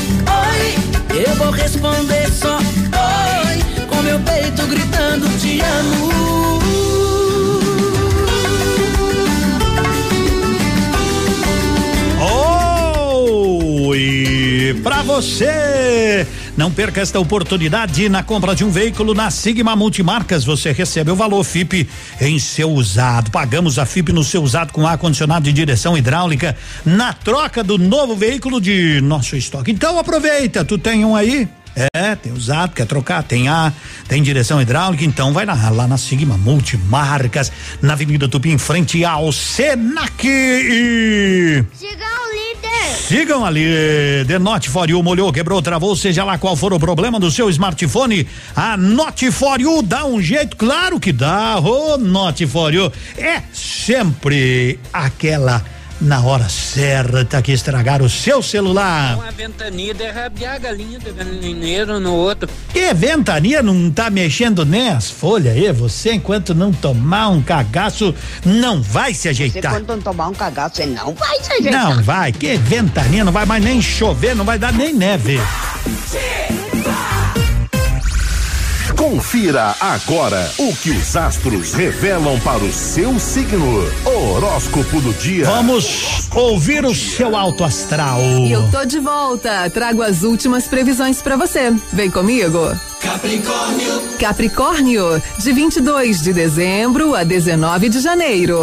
vou responder só oi, com meu peito gritando te amo. Oi, pra você não perca esta oportunidade na compra de um veículo na Sigma Multimarcas. Você recebe o valor FIP em seu usado. Pagamos a FIP no seu usado com ar-condicionado de direção hidráulica na troca do novo veículo de nosso estoque. Então aproveita, tu tem um aí? É, tem usado, quer trocar, tem A, tem direção hidráulica, então vai lá, na Sigma Multimarcas, na Avenida Tupi, em frente ao Senac. Siga o líder. Sigam ali, The Not For You, molhou, quebrou, travou, seja lá qual for o problema do seu smartphone, a Not For You dá um jeito, claro que dá, o oh, Not For You é sempre aquela na hora certa que estragar o seu celular. Uma ventania derrabiar a galinha do galinheiro no outro. Que ventania não tá mexendo nem as folhas aí? Você, enquanto não tomar um cagaço, não vai se ajeitar. Você, quando não tomar um cagaço, você não vai se ajeitar. Não vai, que ventania, não vai mais nem chover, não vai dar nem neve. Confira agora o que os astros revelam para o seu signo. Horóscopo do dia. Vamos ouvir o seu alto astral. E eu tô de volta. Trago as últimas previsões para você. Vem comigo. Capricórnio. Capricórnio, de 22 de dezembro a 19 de janeiro.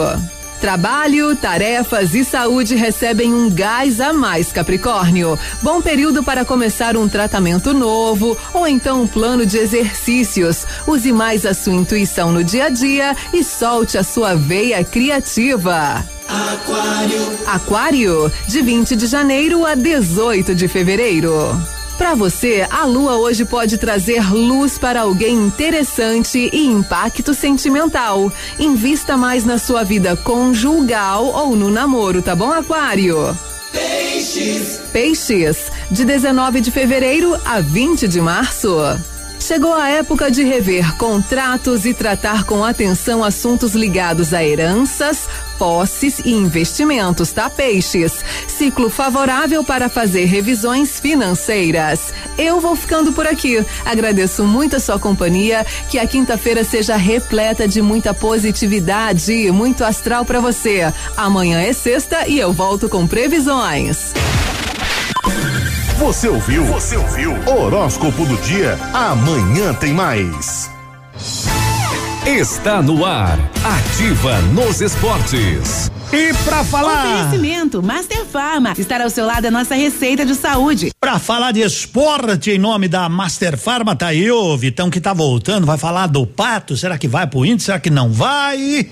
Trabalho, tarefas e saúde recebem um gás a mais, Capricórnio. Bom período para começar um tratamento novo ou então um plano de exercícios. Use mais a sua intuição no dia a dia e solte a sua veia criativa. Aquário. Aquário, de 20 de janeiro a 18 de fevereiro. Para você, a lua hoje pode trazer luz para alguém interessante e impacto sentimental. Invista mais na sua vida conjugal ou no namoro, tá bom, Aquário? Peixes. Peixes, de 19 de fevereiro a 20 de março. Chegou a época de rever contratos e tratar com atenção assuntos ligados a heranças, posses e investimentos, tá, peixes? Ciclo favorável para fazer revisões financeiras. Eu vou ficando por aqui. Agradeço muito a sua companhia. Que a quinta-feira seja repleta de muita positividade e muito astral para você. Amanhã é sexta e eu volto com previsões. Você ouviu? Você ouviu? Horóscopo do dia. Amanhã tem mais. Está no ar. Ativa nos esportes. E pra falar. Oferecimento Master Farma. Estar ao seu lado é nossa receita de saúde. Pra falar de esporte em nome da Master Farma, tá aí o Vitão que tá voltando, vai falar do pato, será que vai pro índice, será que não vai?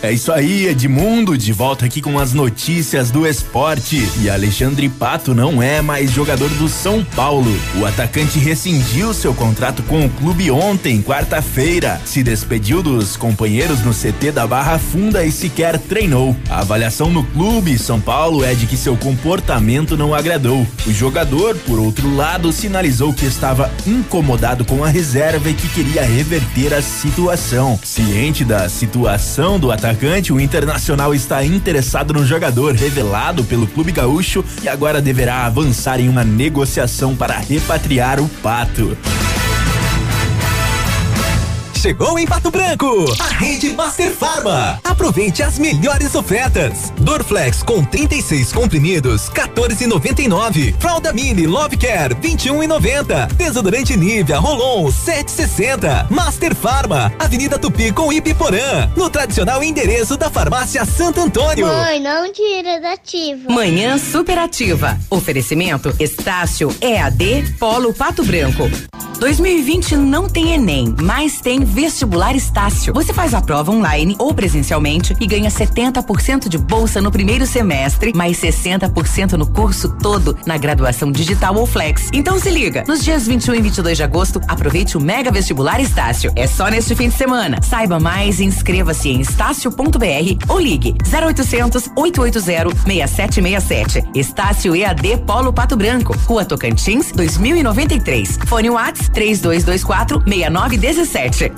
É isso aí, Edmundo, de volta aqui com as notícias do esporte. E Alexandre Pato não é mais jogador do São Paulo. O atacante rescindiu seu contrato com o clube ontem, quarta-feira. Se despediu dos companheiros no CT da Barra Funda e sequer treinou. A avaliação no clube São Paulo é de que seu comportamento não agradou. O jogador, por outro lado, sinalizou que estava incomodado com a reserva e que queria reverter a situação. Ciente da situação do atacante, atacante, o Internacional está interessado no jogador revelado pelo Clube Gaúcho e agora deverá avançar em uma negociação para repatriar o Pato. Chegou em Pato Branco, a rede Master Farma. Aproveite as melhores ofertas. Dorflex com 36 comprimidos, 14,99. Fralda Mini Love Care, 21,90. Desodorante Nivea Rolon, 7,60. Master Farma, Avenida Tupi com Ipiporã, no tradicional endereço da Farmácia Santo Antônio. Mãe, não tira da ativa. Manhã superativa. Oferecimento Estácio EAD Polo Pato Branco. 2020 não tem Enem, mas tem Vestibular Estácio. Você faz a prova online ou presencialmente e ganha 70% de bolsa no primeiro semestre, mais 60% no curso todo na graduação digital ou flex. Então se liga, nos dias 21 e 22 de agosto, aproveite o Mega Vestibular Estácio. É só neste fim de semana. Saiba mais e inscreva-se em estácio.br ou ligue 0800 880 6767. Estácio EAD Polo Pato Branco, Rua Tocantins, 2093. Fone Whats 3224 6917.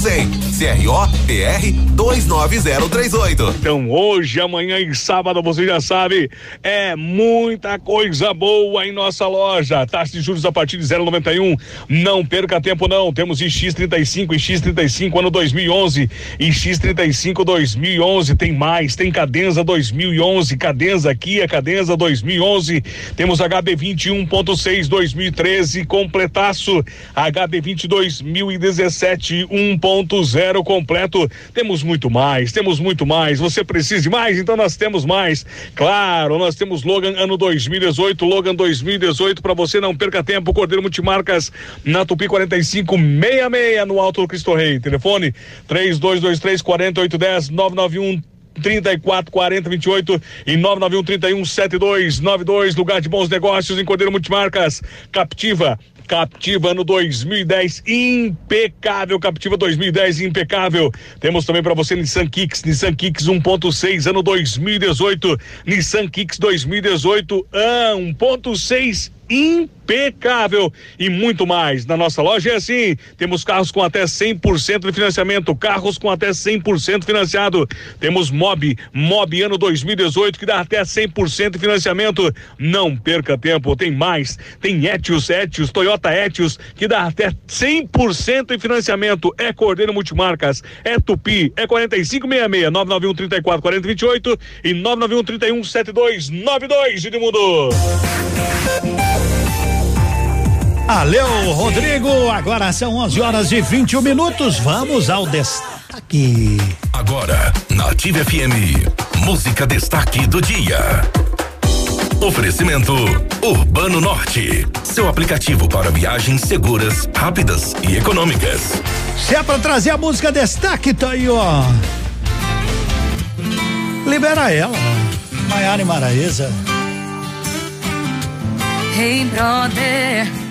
Zen. CRO PR 29038. Então, hoje, amanhã e sábado, você já sabe, é muita coisa boa em nossa loja. Taxa de juros a partir de 0,91. Não perca tempo, não. Temos X35 e X35 ano 2011 e X35 2011. Tem mais, tem Cadenza 2011, Cadenza aqui, a Cadenza 2011. Temos HB21.6 2013, completaço. HB20 2017 1.0 completo. Temos muito mais, temos muito mais. Você precisa de mais? Então nós temos mais. Claro, nós temos Logan ano 2018, Logan 2018 para você não perca tempo. Cordeiro Multimarcas na Tupi 4566 no Alto Cristo Rei. Telefone 3223 4810 991 34 40 28 e 991 31 72 92. Lugar de bons negócios em Cordeiro Multimarcas. Captiva. Captiva no 2010, impecável. Captiva 2010, impecável. Temos também para você Nissan Kicks, Nissan Kicks 1.6, ano 2018. Nissan Kicks 2018, ah, 1.6 impecável e muito mais. Na nossa loja é assim: temos carros com até 100% de financiamento, carros com até 100% financiado. Temos Mob, Mob ano 2018 que dá até 100% de financiamento. Não perca tempo, tem mais. Tem Etios, Etios, Toyota Etios que dá até 100% de financiamento. É Cordeiro Multimarcas, é Tupi, é 4566 991 34 40 28 e 991 31 7292 Edmundo. Valeu, Rodrigo. Agora são 11 horas e 21 minutos. Vamos ao destaque. Agora, na Ativa FM, música destaque do dia. Oferecimento Urbano Norte, seu aplicativo para viagens seguras, rápidas e econômicas. Se é pra trazer a música destaque, tá aí, ó. Libera ela, Maiara e Maraíza. Hey, brother,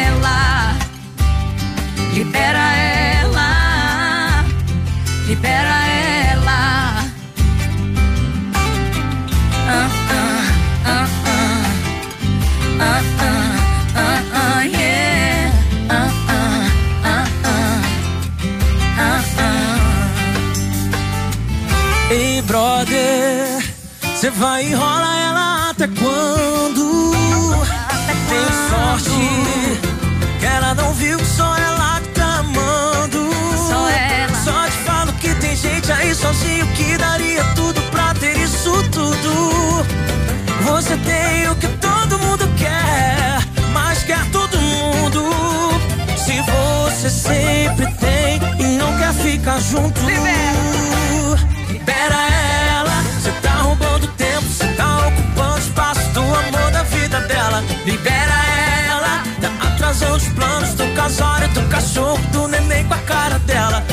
libera ela, libera ela. Ah, ah, ah, ah. Ah, ah, ah, ah, yeah. Ah, ah, ah, ah. Ah, ah. Ei, brother, você vai enrolar ela até quando? Tem sorte que ela não viu que só ela sozinho que daria tudo pra ter isso tudo. Você tem o que todo mundo quer, mas quer todo mundo. Se você sempre tem e não quer ficar junto, libera ela. Você tá roubando tempo, você tá ocupando espaço do amor da vida dela. Libera ela, tá atrasando os planos do casório, do cachorro, do neném com a cara dela.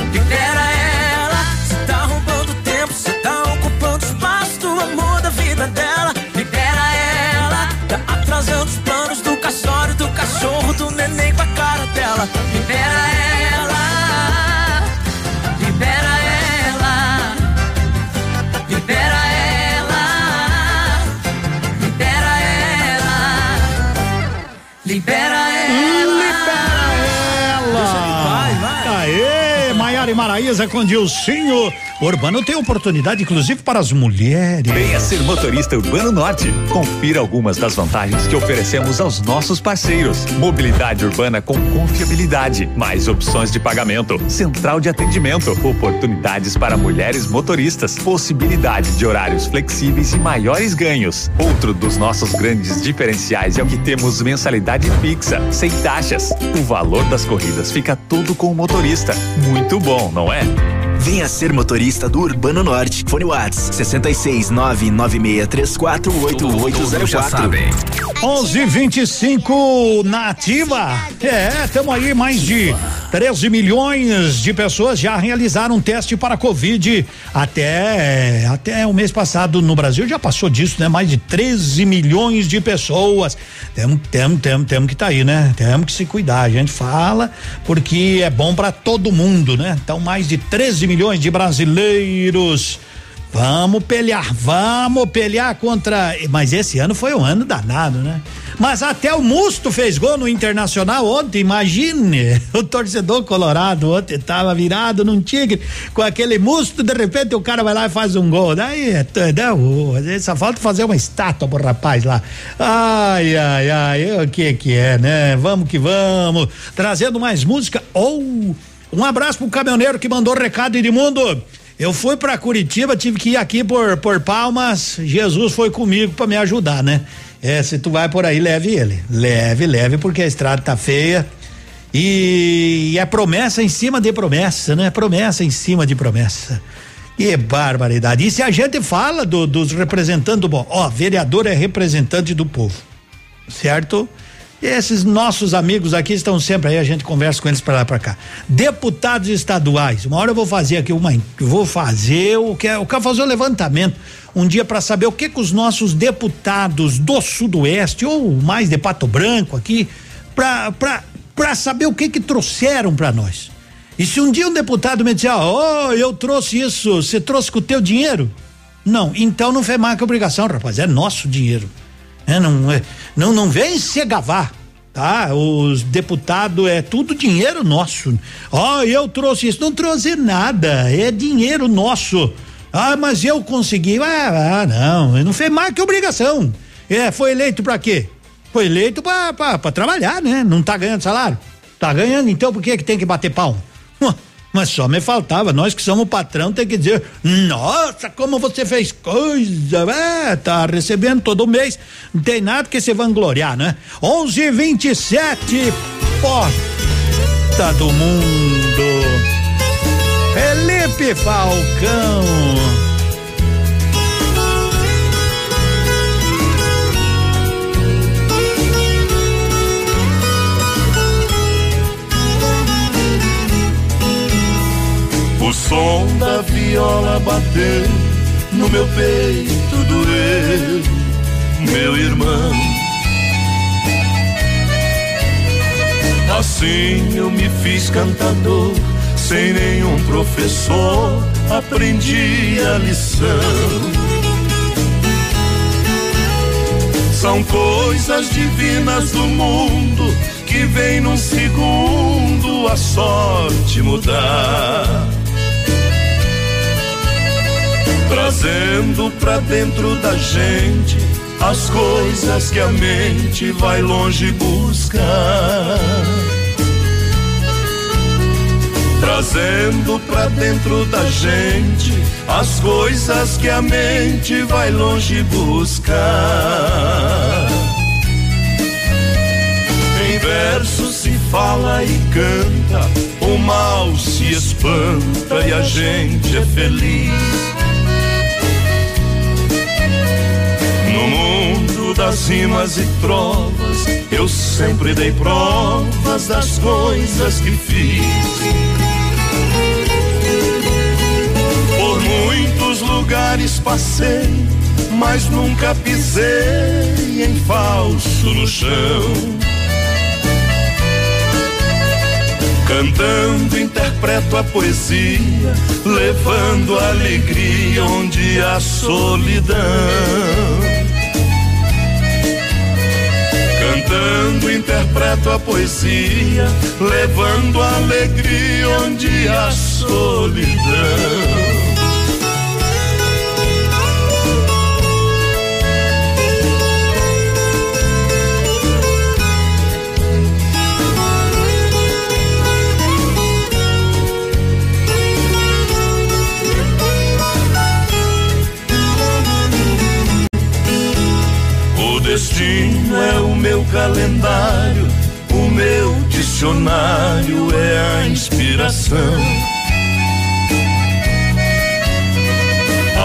Maraíza com Dilcinho. Urbano tem oportunidade, inclusive, para as mulheres. Venha ser motorista Urbano Norte. Confira algumas das vantagens que oferecemos aos nossos parceiros. Mobilidade urbana com confiabilidade, mais opções de pagamento, central de atendimento, oportunidades para mulheres motoristas, possibilidade de horários flexíveis e maiores ganhos. Outro dos nossos grandes diferenciais é o que temos mensalidade fixa, sem taxas. O valor das corridas fica todo com o motorista. Muito bom, não é? Venha ser motorista do Urbano Norte. Fone Whats 66 99634 8804. 11:25 na ativa. É, estamos aí mais de 13 milhões de pessoas já realizaram um teste para Covid até até o mês passado no Brasil já passou disso, né? Mais de 13 milhões de pessoas. Temos temos temos temos que tá aí, né? Temos que se cuidar. A gente fala porque é bom para todo mundo, né? Então mais de 13 milhões de brasileiros Vamos pelear, vamos pelear contra. Mas esse ano foi um ano danado, né? Mas até o Musto fez gol no Internacional ontem, imagine. <laughs> O torcedor colorado ontem tava virado num tigre com aquele Musto, de repente o cara vai lá e faz um gol. Daí é, é, só falta fazer uma estátua pro rapaz lá. Ai, ai, ai, o que que é, né? Vamos que vamos. Trazendo mais música. Ou oh, um abraço pro caminhoneiro que mandou recado Edmundo. Eu fui para Curitiba, tive que ir aqui por por Palmas. Jesus foi comigo para me ajudar, né? É, se tu vai por aí, leve ele. Leve, leve, porque a estrada tá feia. E, é promessa em cima de promessa, né? Promessa em cima de promessa. Que barbaridade. E se a gente fala do, dos representantes do. Ó, vereador é representante do povo. Certo? Esses nossos amigos aqui estão sempre aí, a gente conversa com eles para lá para cá. Deputados estaduais. Uma hora eu vou fazer aqui uma, vou fazer o que é, eu quero fazer o levantamento um dia para saber o que que os nossos deputados do Sudoeste ou mais de Pato Branco aqui para para para saber o que que trouxeram para nós. E se um dia um deputado me disser, ó, oh, eu trouxe isso, você trouxe com o teu dinheiro? Não, então não mais que obrigação, rapaz, é nosso dinheiro. É, não, é, não, não vem se gavar, tá? Os deputados é tudo dinheiro nosso. Ó, oh, eu trouxe isso, não trouxe nada, é dinheiro nosso. Ah, mas eu consegui. Ah, ah não, não fez mais que obrigação. É, foi eleito para quê? Foi eleito para trabalhar, né? Não tá ganhando salário? Tá ganhando, então por que que tem que bater pau? Mas só me faltava, nós que somos patrão tem que dizer, nossa, como você fez coisa, é, tá recebendo todo mês, não tem nada que se vangloriar, né? Onze vinte e sete, porta do mundo, Felipe Falcão. O som da viola bateu no meu peito doeu, meu irmão. Assim eu me fiz cantador, sem nenhum professor, aprendi a lição. São coisas divinas do mundo que vem num segundo a sorte mudar trazendo pra dentro da gente as coisas que a mente vai longe buscar. Trazendo pra dentro da gente as coisas que a mente vai longe buscar. Em verso se fala e canta, o mal se espanta e a gente é feliz. Das rimas e trovas, eu sempre dei provas das coisas que fiz. Por muitos lugares passei, mas nunca pisei em falso no chão. Cantando, interpreto a poesia, levando alegria onde há solidão. Cantando, interpreto a poesia, levando alegria onde há solidão. Destino é o meu calendário, o meu dicionário é a inspiração.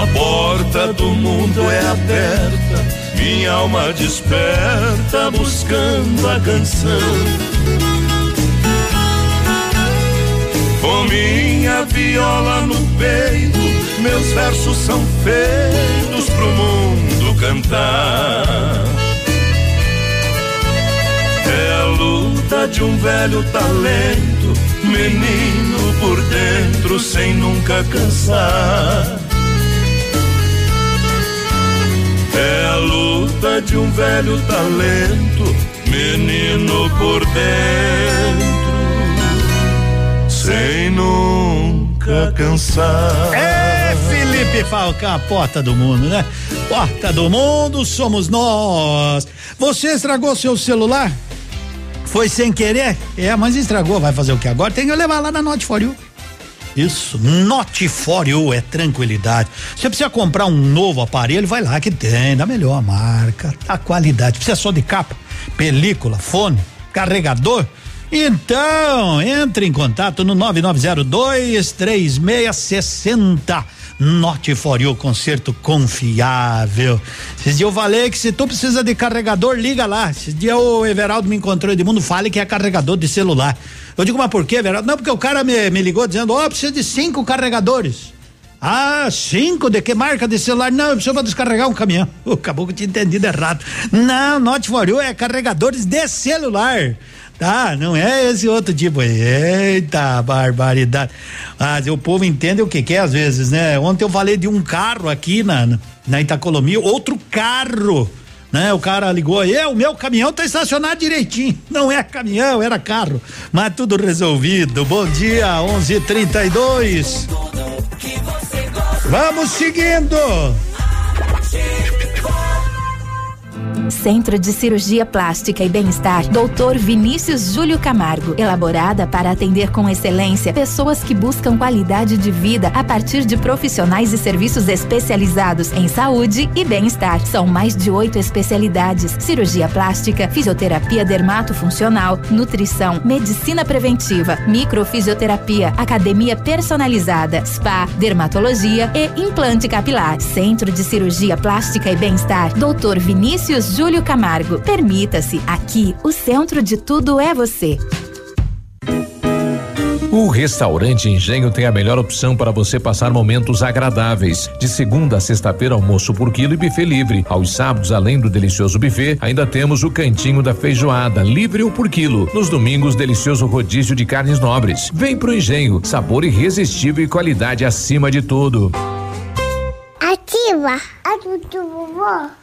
A porta do mundo é aberta, minha alma desperta buscando a canção. Com minha viola no peito, meus versos são feitos pro mundo cantar. É a luta de um velho talento, menino por dentro sem nunca cansar. É a luta de um velho talento, menino por dentro, sem nunca cansar. É Felipe Falcão, a porta do mundo, né? Porta do mundo somos nós. Você estragou seu celular? Foi sem querer? É, mas estragou, vai fazer o que agora? Tem que levar lá na Note for You. Isso, Note for You é tranquilidade. Você precisa comprar um novo aparelho, vai lá que tem, da melhor marca, a qualidade. Precisa só de capa, película, fone, carregador. Então, entre em contato no 9902 3660. Note for You, conserto confiável. Esses dias eu falei que se tu precisa de carregador, liga lá. Esses dias o Everaldo me encontrou de mundo, fale que é carregador de celular. Eu digo, mas por quê, Everaldo? Não, porque o cara me, me ligou dizendo, ó, oh, precisa de cinco carregadores. Ah, cinco? De que marca de celular? Não, eu preciso descarregar um caminhão. <laughs> Que eu tinha entendido errado. Não, Note for You é carregadores de celular. Tá, não é esse outro tipo aí. Eita, barbaridade. Mas o povo entende o que quer às vezes, né? Ontem eu falei de um carro aqui na, na Itacolomi, outro carro. Né? O cara ligou aí, o meu caminhão tá estacionado direitinho. <laughs> Não é caminhão, era carro. Mas tudo resolvido. Bom dia, 11:32. Vamos seguindo. Centro de Cirurgia Plástica e Bem-Estar, Dr. Vinícius Júlio Camargo. Elaborada para atender com excelência pessoas que buscam qualidade de vida a partir de profissionais e serviços especializados em saúde e bem-estar. São mais de oito especialidades: cirurgia plástica, fisioterapia dermatofuncional, nutrição, medicina preventiva, microfisioterapia, academia personalizada, spa, dermatologia e implante capilar. Centro de Cirurgia Plástica e Bem-Estar, Dr. Vinícius Júlio Camargo. Permita-se, aqui o centro de tudo é você. O restaurante Engenho tem a melhor opção para você passar momentos agradáveis. De segunda a sexta-feira, almoço por quilo e buffet livre. Aos sábados, além do delicioso buffet, ainda temos o cantinho da feijoada, livre ou por quilo. Nos domingos, delicioso rodízio de carnes nobres. Vem pro Engenho, sabor irresistível e qualidade acima de tudo. Ativa. Ativa, vovó.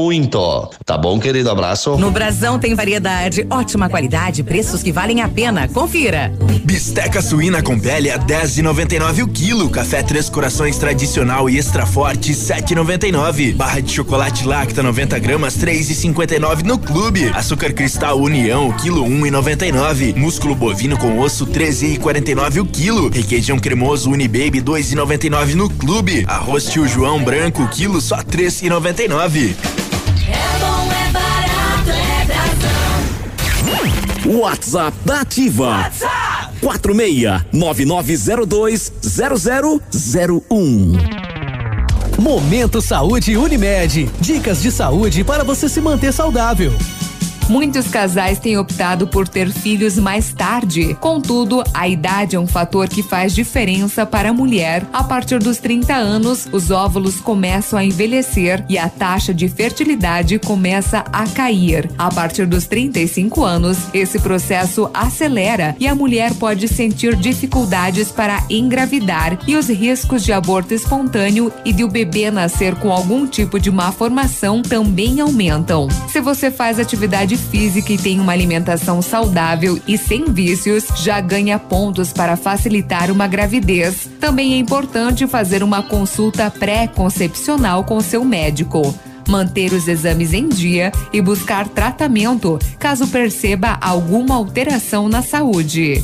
muito. Tá bom, querido? Abraço. No Brasão tem variedade, ótima qualidade, preços que valem a pena. Confira. Bisteca suína com pele a 10,99 o quilo. Café Três Corações tradicional e extra forte 7,99. Barra de chocolate Lacta 90 gramas 3,59 no clube. Açúcar Cristal União quilo 1,99. Músculo bovino com osso 13,49 o quilo. Requeijão cremoso Unibaby 2,99 no clube. Arroz Tio João branco quilo só 3,99. WhatsApp da Ativa. WhatsApp 46 9902 0001. Momento Saúde Unimed. Dicas de saúde para você se manter saudável. Muitos casais têm optado por ter filhos mais tarde. Contudo, a idade é um fator que faz diferença para a mulher. A partir dos 30 anos, os óvulos começam a envelhecer e a taxa de fertilidade começa a cair. A partir dos 35 anos, esse processo acelera e a mulher pode sentir dificuldades para engravidar e os riscos de aborto espontâneo e de o bebê nascer com algum tipo de má formação também aumentam. Se você faz atividade física e tem uma alimentação saudável e sem vícios, já ganha pontos para facilitar uma gravidez. Também é importante fazer uma consulta pré-concepcional com seu médico. Manter os exames em dia e buscar tratamento caso perceba alguma alteração na saúde.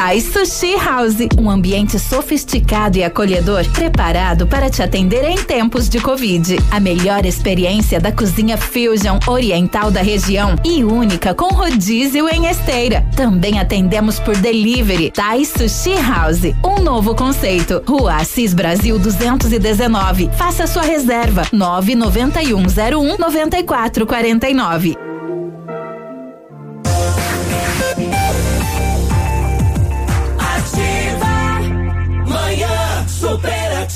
Thai Sushi House, um ambiente sofisticado e acolhedor, preparado para te atender em tempos de Covid. A melhor experiência da cozinha fusion oriental da região e única com rodízio em esteira. Também atendemos por delivery. Thai Sushi House, um novo conceito. Rua Assis Brasil 219. Faça sua reserva 99101 9449.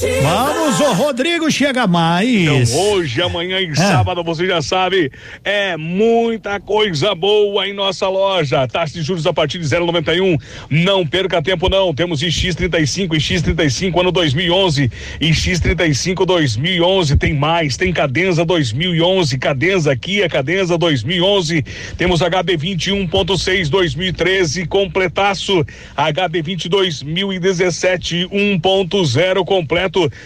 Vamos, o Rodrigo chega mais. Então, hoje, amanhã e sábado, você já sabe, é muita coisa boa em nossa loja. Taxa de juros a partir de 0,91. Não perca tempo, não. Temos X35 e X35 ano 2011 e X35 2011. Tem mais, tem Cadenza 2011, Cadenza Kia, Cadenza 2011. Temos HB21.6 2013 completaço, HB20 2017 1.0 completo.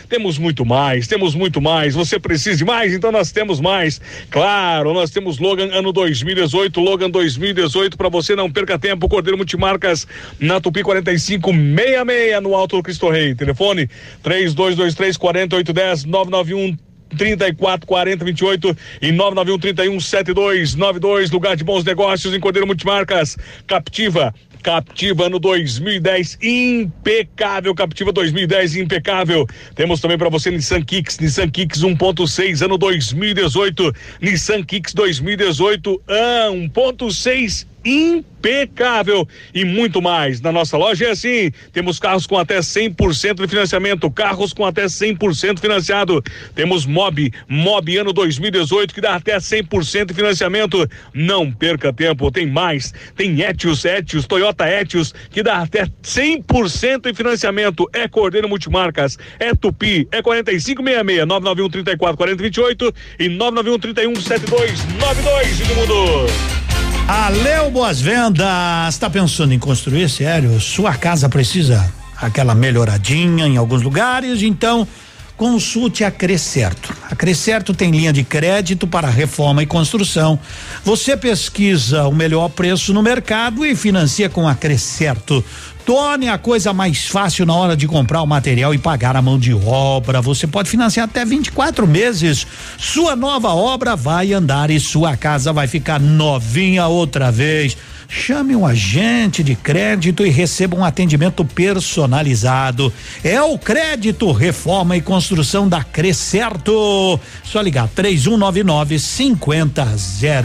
Temos muito mais, temos muito mais. Você precisa de mais? Então nós temos mais. Claro, nós temos Logan ano 2018, Logan 2018 para você não perca tempo. Cordeiro Multimarcas na Tupi 4566 no Alto Cristo Rei. Telefone 3223 4810 991 34 40 28 e 991 31 72 92 lugar de bons negócios em Cordeiro Multimarcas Captiva Captiva ano 2010 impecável. Captiva 2010 impecável. Temos também para você Nissan Kicks Nissan Kicks 1.6 ano 2018 Nissan Kicks 2018 ah, 1.6 impecável e muito mais. Na nossa loja é assim: temos carros com até 100% de financiamento, carros com até 100% financiado. Temos Mob, Mob ano 2018 que dá até 100% de financiamento. Não perca tempo, tem mais. Tem Etios, Etios, Toyota Etios que dá até 100% de financiamento. É Cordeiro Multimarcas, é Tupi, é 4566 991 34 40 28 e 991 31 7292 do mundo. Aleu Boas Vendas, está pensando em construir? Sério, sua casa precisa aquela melhoradinha em alguns lugares, então consulte a Crescerto. A Crescerto tem linha de crédito para reforma e construção. Você pesquisa o melhor preço no mercado e financia com a Crescerto. Torne a coisa mais fácil na hora de comprar o material e pagar a mão de obra. Você pode financiar até 24 meses. Sua nova obra vai andar e sua casa vai ficar novinha outra vez. Chame um agente de crédito e receba um atendimento personalizado. É o crédito, reforma e construção da Crescerto. Só ligar 3199 5006.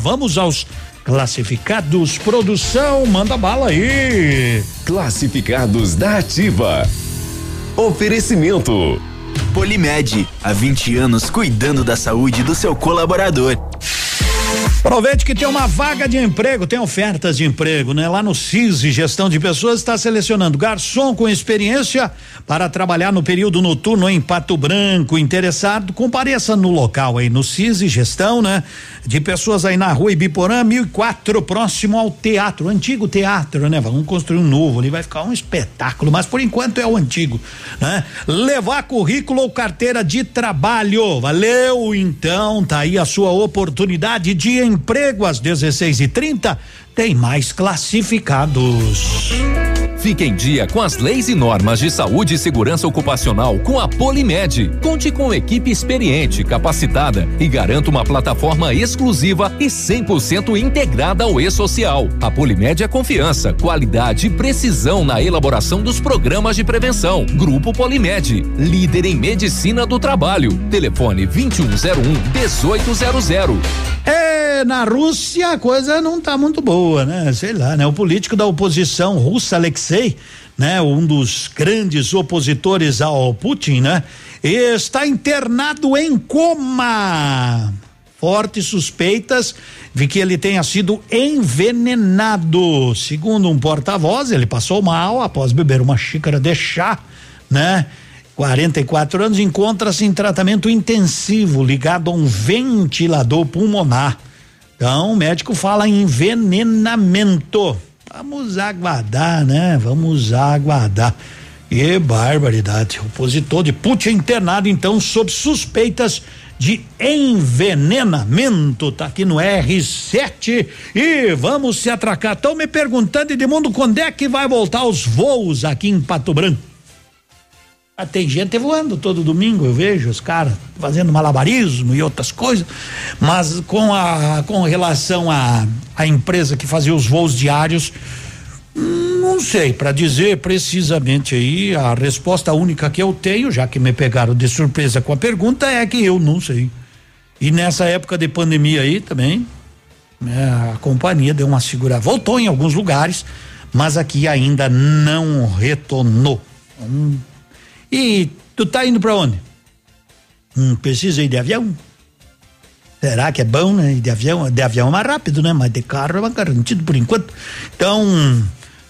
Vamos aos Classificados Produção, manda bala aí. Classificados da Ativa. Oferecimento. Polimed, há 20 anos cuidando da saúde do seu colaborador. Aproveite que tem uma vaga de emprego, tem ofertas de emprego, né? Lá no CISI, Gestão de Pessoas, está selecionando garçom com experiência para trabalhar no período noturno em Pato Branco. Interessado, compareça no local aí, no CISI, Gestão, né? De Pessoas aí na rua Ibiporã, 1004, próximo ao teatro, antigo teatro, né? Vamos construir um novo ali, vai ficar um espetáculo, mas por enquanto é o antigo, né? Levar currículo ou carteira de trabalho. Valeu, então, tá aí a sua oportunidade de emprego às 16 e 30 tem mais classificados. Fique em dia com as leis e normas de saúde e segurança ocupacional com a Polimed. Conte com equipe experiente, capacitada e garanta uma plataforma exclusiva e 100% integrada ao e-social. A Polimed é confiança, qualidade e precisão na elaboração dos programas de prevenção. Grupo Polimed, líder em medicina do trabalho. Telefone 2101 1800. É, na Rússia a coisa não tá muito boa, né? Sei lá, né? O político da oposição russa, Alexei, né? Um dos grandes opositores ao Putin, né? Está internado em coma. fortes suspeitas de que ele tenha sido envenenado. Segundo um porta-voz, ele passou mal após beber uma xícara de chá, né? 44 anos, encontra-se em tratamento intensivo ligado a um ventilador pulmonar. Então, o médico fala em envenenamento. Vamos aguardar, né? Vamos aguardar. Que barbaridade. Opositor de Putin internado, então, sob suspeitas de envenenamento. Tá aqui no R7 e vamos se atracar. Estão me perguntando, Edmundo, quando é que vai voltar os voos aqui em Pato Branco? Ah, tem gente voando todo domingo, eu vejo os caras fazendo malabarismo e outras coisas, mas com a com relação à a, a, empresa que fazia os voos diários, não sei, para dizer precisamente aí, a resposta única que eu tenho, já que me pegaram de surpresa com a pergunta, é que eu não sei. E nessa época de pandemia aí também, né, a companhia deu uma segurada, voltou em alguns lugares, mas aqui ainda não retornou. Hum, e tu tá indo para onde? Hum, precisa ir de avião? Será que é bom, né? De avião, de avião é mais rápido, né? Mas de carro é mais garantido por enquanto. Então,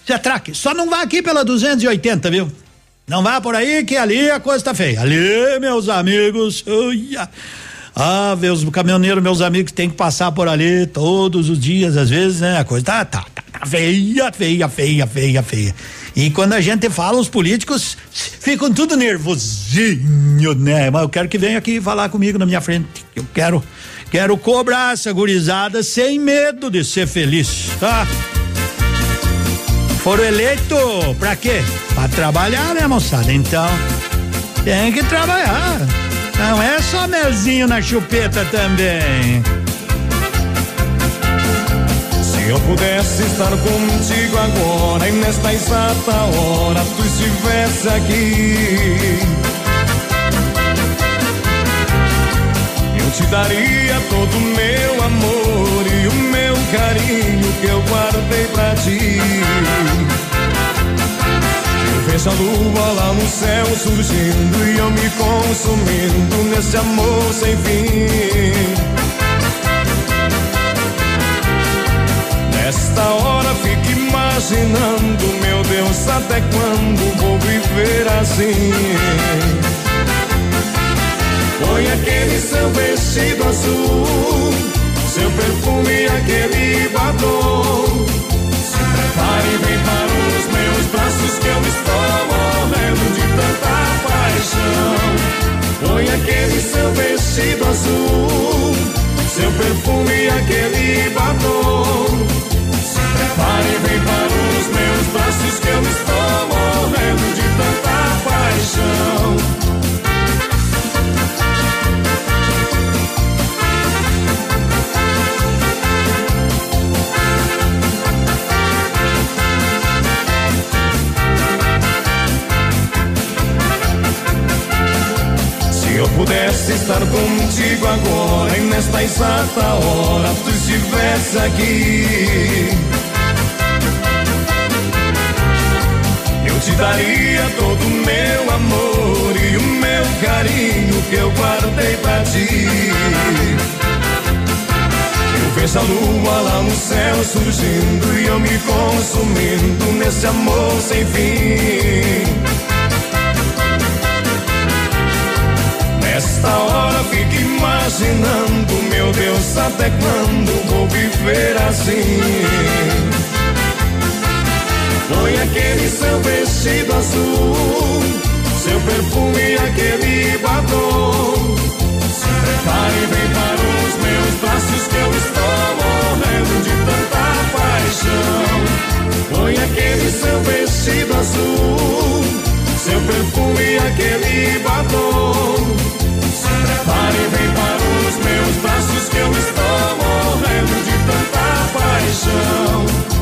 se atraque. Só não vá aqui pela 280, viu? Não vá por aí que ali a coisa tá feia. Ali, meus amigos, uia. Ah, meus caminhoneiros, meus amigos, tem que passar por ali todos os dias, às vezes, né? A coisa tá, tá, tá, tá feia, feia, feia, feia, feia. E quando a gente fala, os políticos ficam tudo nervosinho, né? Mas eu quero que venha aqui falar comigo na minha frente. Eu quero, quero cobrar essa gurizada sem medo de ser feliz, tá? Foram eleitos pra quê? Pra trabalhar, né, moçada? Então, tem que trabalhar. Não é só melzinho na chupeta também. Se eu pudesse estar contigo agora e nesta exata hora tu estivesse aqui, eu te daria todo o meu amor e o meu carinho que eu guardei pra ti. Eu vejo a lua lá no céu surgindo e eu me consumindo nesse amor sem fim. Nesta hora fico imaginando, meu Deus, até quando vou viver assim? Põe aquele seu vestido azul, seu perfume, aquele batom. Se prepare e vem para os meus braços que eu estou morrendo de tanta paixão. Põe aquele seu vestido azul, seu perfume, aquele batom. Pare vem para os meus braços que eu estou morrendo de tanta paixão. Se eu pudesse estar contigo agora e nesta exata hora tu estivesse aqui te daria todo o meu amor e o meu carinho que eu guardei pra ti. Eu vejo a lua lá no céu surgindo e eu me consumindo nesse amor sem fim. Nesta hora fico imaginando, meu Deus, até quando vou viver assim? Põe aquele seu vestido azul, seu perfume, aquele batom. Se prepare e vem para os meus braços que eu estou morrendo de tanta paixão. Põe aquele seu vestido azul, seu perfume, aquele batom. Se prepare e vem para os meus braços que eu estou morrendo de tanta paixão.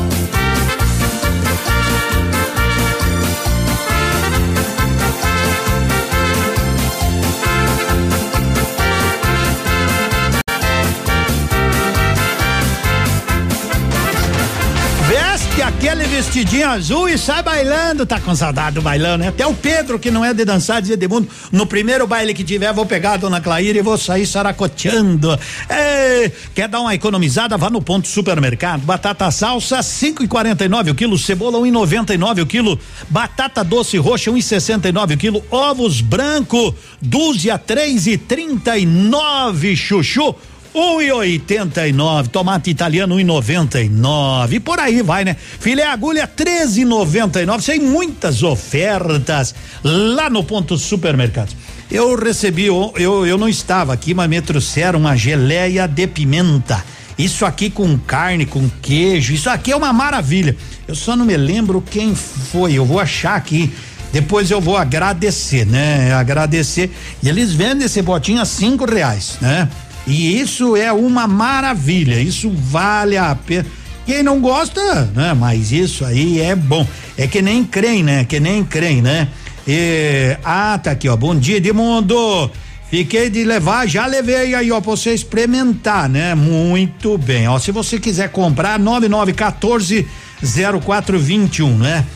Aquele vestidinho azul e sai bailando. Tá com saudade do bailão, né? Até o Pedro, que não é de dançar, dizia de mundo. No primeiro baile que tiver, vou pegar a dona Claíra e vou sair saracoteando. É, quer dar uma economizada? Vá no ponto supermercado. Batata salsa, cinco e quarenta e nove o quilo. Cebola, um e noventa e nove o quilo. Batata doce roxa, um e sessenta e nove o quilo. Ovos branco, dúzia, três e trinta e nove, chuchu. Um e oitenta e nove, tomate italiano um e noventa e nove, por aí vai, né? Filé agulha treze e noventa e nove, tem muitas ofertas lá no ponto supermercados. Eu recebi, eu, eu não estava aqui, mas me trouxeram uma geleia de pimenta. Isso aqui com carne, com queijo, isso aqui é uma maravilha. Eu só não me lembro quem foi, eu vou achar aqui. Depois eu vou agradecer, né? Agradecer. E eles vendem esse botinho a cinco reais, né? E isso é uma maravilha, isso vale a pena. Quem não gosta, né? Mas isso aí é bom. É que nem crem, né? Que nem crem, né? E, ah, tá aqui, ó. Bom dia, Edmundo. Fiquei de levar, já levei aí, ó, pra você experimentar, né? Muito bem, ó. Se você quiser comprar, 9914 0421, né?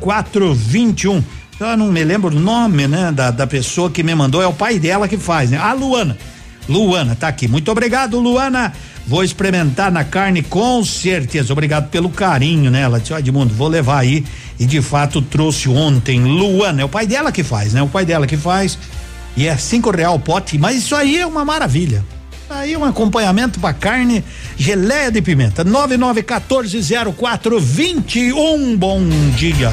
0421. Eu não me lembro o nome, né? Da, da pessoa que me mandou, é o pai dela que faz, né? A Luana. Luana, tá aqui. Muito obrigado, Luana. Vou experimentar na carne com certeza. Obrigado pelo carinho, né? Ela disse, Edmundo, vou levar aí. E de fato trouxe ontem. Luana, é o pai dela que faz, né? O pai dela que faz. E é cinco real o pote, mas isso aí é uma maravilha. Aí um acompanhamento para carne, geleia de pimenta. 99140421. Bom dia.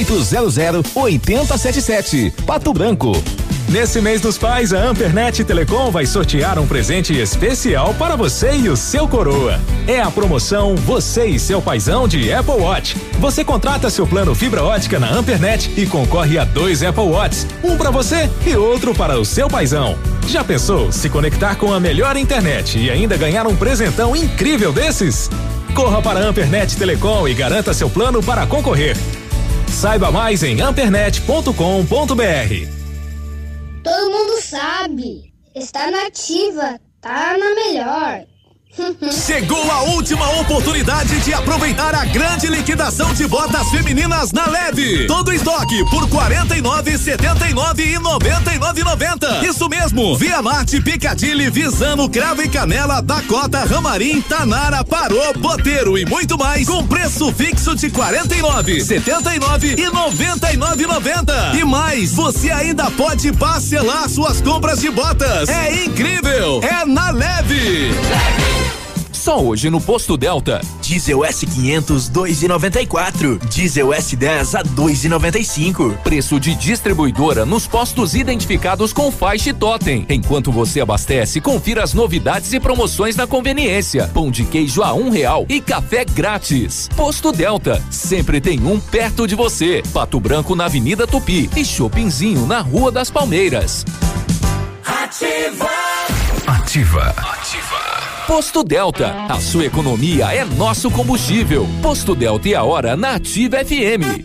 3800 8077. Pato Branco. Nesse mês dos pais, a Ampernet Telecom vai sortear um presente especial para você e o seu coroa. É a promoção Você e seu paizão de Apple Watch. Você contrata seu plano fibra ótica na Ampernet e concorre a dois Apple Watches, um para você e outro para o seu paizão. Já pensou se conectar com a melhor internet e ainda ganhar um presentão incrível desses? Corra para a Ampernet Telecom e garanta seu plano para concorrer. Saiba mais em ampernet.com.br. Todo mundo sabe. Está nativa. Tá na melhor. Chegou a última oportunidade de aproveitar a grande liquidação de botas femininas na Leve. Todo estoque por 49,79 e 99,90. Isso mesmo. Via Marte, Picadilly, Visano, Cravo e Canela, Dakota, Ramarim, Tanara, Parô, Boteiro e muito mais com preço fixo de 49, 79 e 99,90. E mais, você ainda pode parcelar suas compras de botas. É incrível. É na Leve. Leve. Só hoje no Posto Delta. Diesel S500 2,94. Diesel S10 a 2,95. Preço de distribuidora nos postos identificados com faixa e totem. Enquanto você abastece, confira as novidades e promoções na conveniência. Pão de queijo a um real e café grátis. Posto Delta, sempre tem um perto de você. Pato Branco na Avenida Tupi e Shoppingzinho na Rua das Palmeiras. Ativa. Ativa. Ativa. Posto Delta, a sua economia é nosso combustível. Posto Delta e a hora na Ativa FM.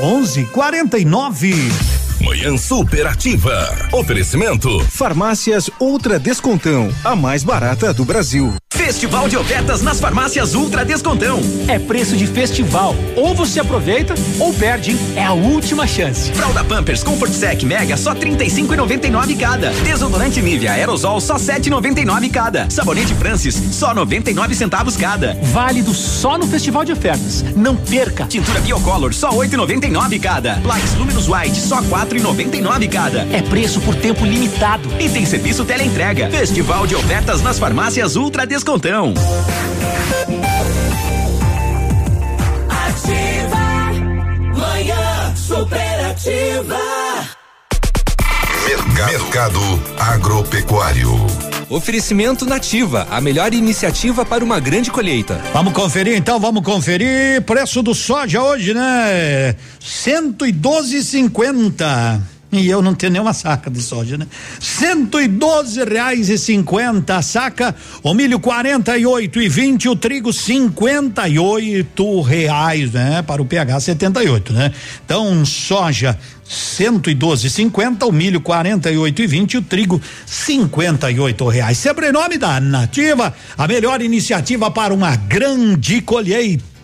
11:49. Manhã superativa. Oferecimento. Farmácias Ultra Descontão, a mais barata do Brasil. Festival de ofertas nas farmácias Ultra Descontão. É preço de festival. Ou você aproveita ou perde, hein? É a última chance. Fralda Pampers Comfort Sec Mega só 35,99 cada. Desodorante Nivea Aerosol só 7,99 cada. Sabonete Francis só 99 centavos cada. Válido só no Festival de Ofertas. Não perca. Tintura Biocolor só 8,99 cada. Likes Luminous White só 4,99 cada. É preço por tempo limitado. E tem serviço teleentrega. Festival de ofertas nas farmácias Ultra Descontão. Ativa Manhã Superativa. Mercado Agropecuário. Oferecimento Nativa, a melhor iniciativa para uma grande colheita. Vamos conferir então, vamos conferir. Preço do soja hoje, né? 112,50. E eu não tenho nenhuma saca de soja, né? Cento e doze reais e cinquenta a saca, o milho quarenta e oito e vinte, o trigo cinquenta e oito reais, né? Para o pH 78, né? Então, soja 112,50, o milho 48 e 20, o trigo 58 reais. Sobrenome da Nativa, a melhor iniciativa para uma grande colheita.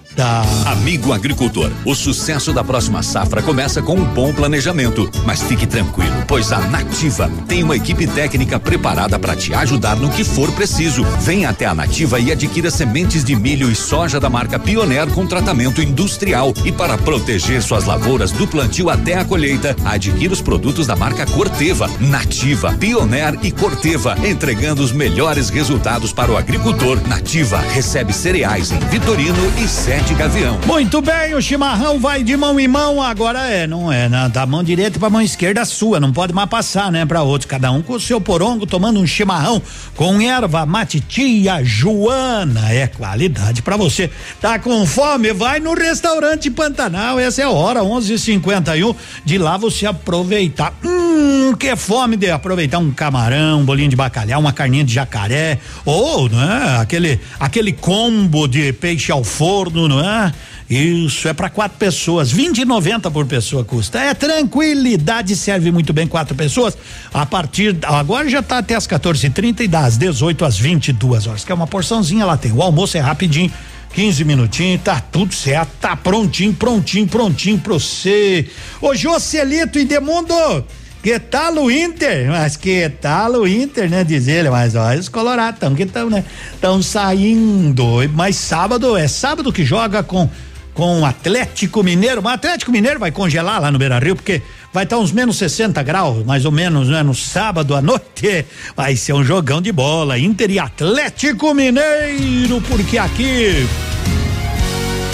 Amigo agricultor, o sucesso da próxima safra começa com um bom planejamento. Mas fique tranquilo, pois a Nativa tem uma equipe técnica preparada para te ajudar no que for preciso. Venha até a Nativa e adquira sementes de milho e soja da marca Pioneer com tratamento industrial. E para proteger suas lavouras do plantio até a colheita, adquira os produtos da marca Corteva, Nativa, Pioneer e Corteva, entregando os melhores resultados para o agricultor. Nativa recebe cereais em Vitorino e Sete Gavião. Muito bem, o chimarrão vai de mão em mão, agora é, não é? Da mão direita pra mão esquerda sua, não pode mais passar, né, pra outros, cada um com o seu porongo, tomando um chimarrão com erva mate tia Joana, é qualidade pra você. Tá com fome? Vai no restaurante Pantanal, essa é a hora, 11:51 de lá você aproveitar. Hum, que fome de aproveitar um camarão, um bolinho de bacalhau, uma carninha de jacaré, ou, né, aquele aquele combo de peixe ao forno, é? Isso é para quatro pessoas, 20,90 por pessoa custa. É tranquilidade, serve muito bem quatro pessoas. A partir agora já tá até as 14:30 e das 18 às 22 horas, que é uma porçãozinha lá tem. O almoço é rapidinho. 15 minutinhos, tá tudo certo, tá prontinho, prontinho, prontinho pra você. Ô Jocelito e Demundo, que tal o Inter? Mas que tal o Inter, né? Diz ele, mas olha os colorados tão que estão, né? Estão saindo, mas sábado, é sábado que joga com com o Atlético Mineiro, mas Atlético Mineiro vai congelar lá no Beira Rio, porque vai estar uns menos 60 graus, mais ou menos, né? No sábado à noite, vai ser um jogão de bola, Inter e Atlético Mineiro, porque aqui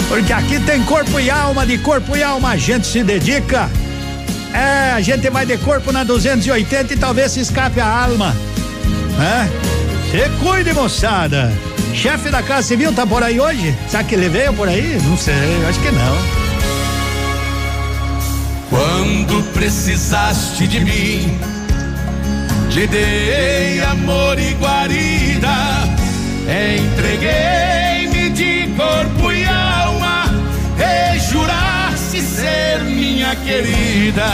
porque aqui tem corpo e alma, de corpo e alma a gente se dedica é, a gente vai de corpo na 280 e talvez se escape a alma. É? Se cuide, moçada. Chefe da Casa Civil tá por aí hoje? Será que ele veio por aí? Não sei, acho que não. Quando precisaste de mim, te dei amor e guarida, entreguei-me minha querida.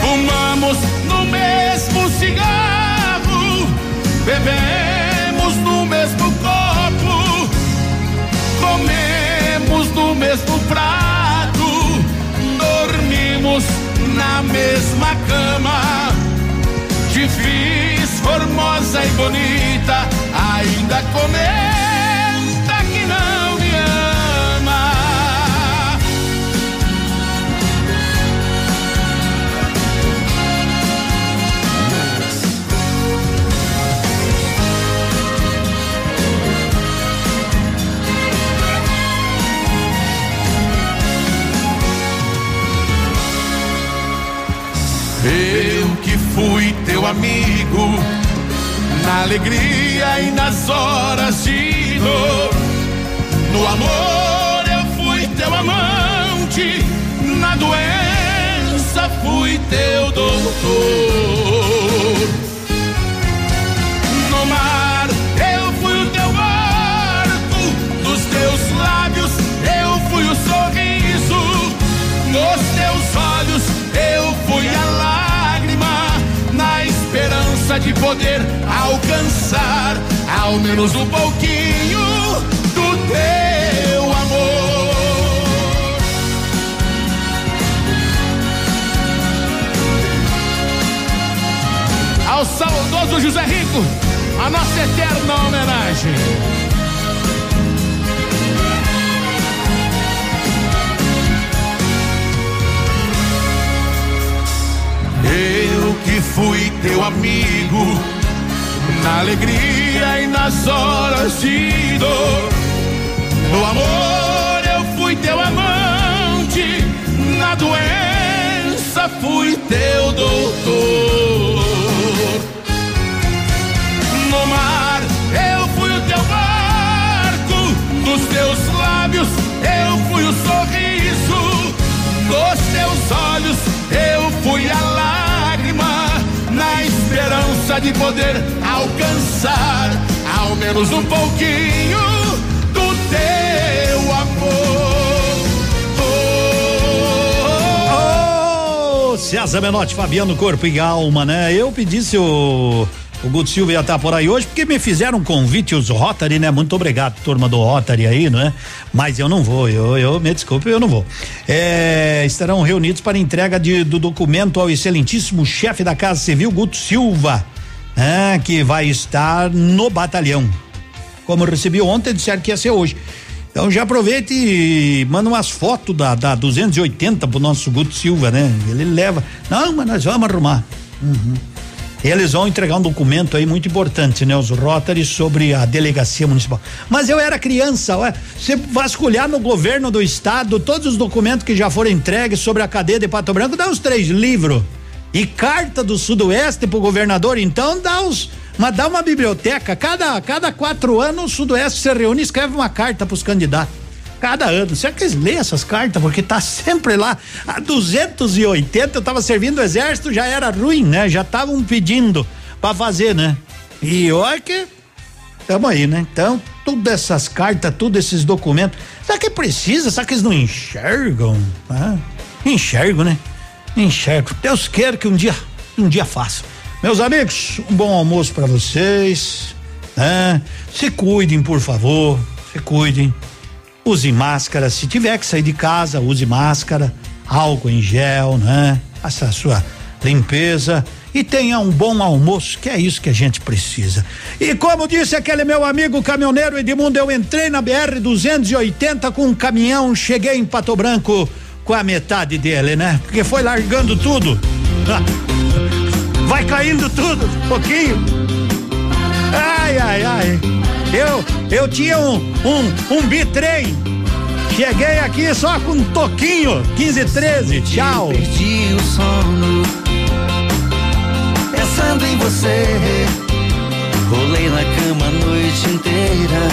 Fumamos no mesmo cigarro, bebemos no mesmo copo, comemos no mesmo prato, dormimos na mesma cama. Te fiz formosa e bonita, ainda comenta Eu que fui teu amigo, na alegria e nas horas de dor. No amor eu fui teu amante, na doença fui teu doutor. Esperança de poder alcançar ao menos um pouquinho do teu amor. Ao saudoso José Rico, a nossa eterna homenagem. que fui teu amigo, na alegria e nas horas de dor. No amor eu fui teu amante, na doença fui teu doutor. No mar eu fui o teu barco, nos teus lábios eu fui o sorriso, dos teus olhos eu fui a lágrima esperança de poder alcançar ao menos um pouquinho do teu amor. Ô, César Menotti, Fabiano Corpo e Alma, né? Eu pedi se o, o Guto Silva ia estar por aí hoje, porque me fizeram um convite os Rotary, né? Muito obrigado, turma do Rotary aí, não é? Mas eu não vou, eu, eu me desculpe, eu não vou. É, estarão reunidos para entrega de, do documento ao excelentíssimo chefe da Casa Civil, Guto Silva, né? Que vai estar no batalhão. Como eu recebi ontem, disseram que ia ser hoje. Então já aproveita e manda umas fotos da, da 280 pro nosso Guto Silva, né? Ele leva. Não, mas nós vamos arrumar. Uhum. Eles vão entregar um documento aí muito importante, né? Os Rotary sobre a delegacia municipal. Mas eu era criança, ué, você vasculhar no governo do estado todos os documentos que já foram entregues sobre a cadeia de Pato Branco, dá uns três livros. E carta do Sudoeste pro governador, então dá uns. Mas dá uma biblioteca. Cada, cada quatro anos o Sudoeste se reúne e escreve uma carta pros candidatos. Cada ano. Será que eles lêem essas cartas? Porque tá sempre lá. A 280 eu tava servindo o exército, já era ruim, né? Já estavam pedindo pra fazer, né? E olha que. Tamo aí, né? Então, todas essas cartas, todos esses documentos. Será que precisa? Será que eles não enxergam? Ah, né? Enxergo. Deus queira que um dia, um dia faça. Meus amigos, um bom almoço para vocês. Né? Se cuidem, por favor. Se cuidem. Use máscara. Se tiver que sair de casa, use máscara. Álcool em gel, né? Faça a sua limpeza e tenha um bom almoço, que é isso que a gente precisa. E como disse aquele meu amigo caminhoneiro Edmundo, eu entrei na BR 280 com um caminhão, cheguei em Pato Branco com a metade dele, né? Porque foi largando tudo. <laughs> Vai caindo tudo, um pouquinho. Ai, ai, ai. Eu, eu tinha um, um, um bitrem. Cheguei aqui só com um toquinho. 15 13. Tchau. Perdi o sono. Pensando em você. Rolei na cama a noite inteira.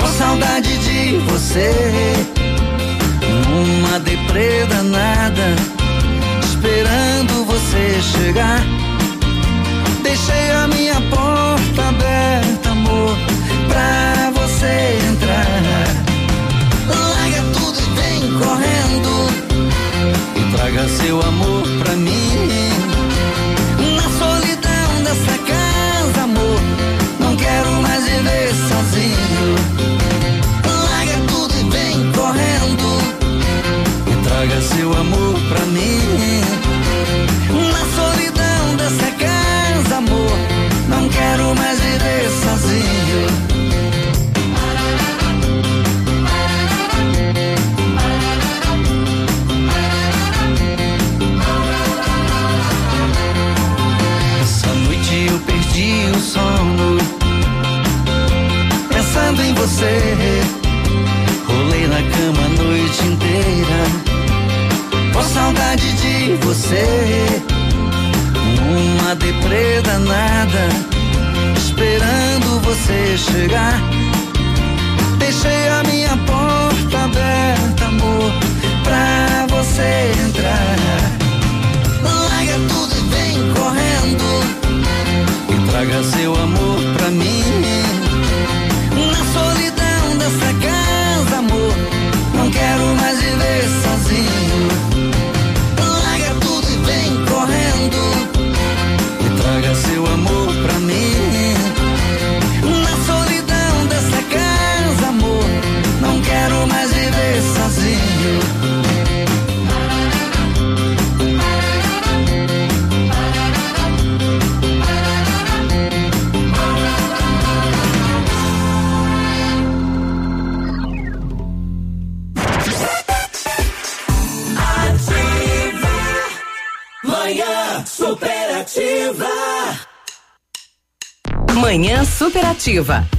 Com saudade de você. Uma deprê danada. Esperando você chegar. Deixei a minha porta aberta, amor, pra você entrar. Larga tudo e vem correndo e traga seu amor pra mim. Pra mim. Na solidão dessa casa, amor, não quero mais viver sozinho. Essa noite eu perdi o sono, pensando em você. Rolei na cama a noite inteira, saudade de você. Uma deprê danada, esperando você chegar. Deixei a minha porta aberta, amor, pra você entrar. Larga tudo e vem correndo e traga seu amor Manhã superativa.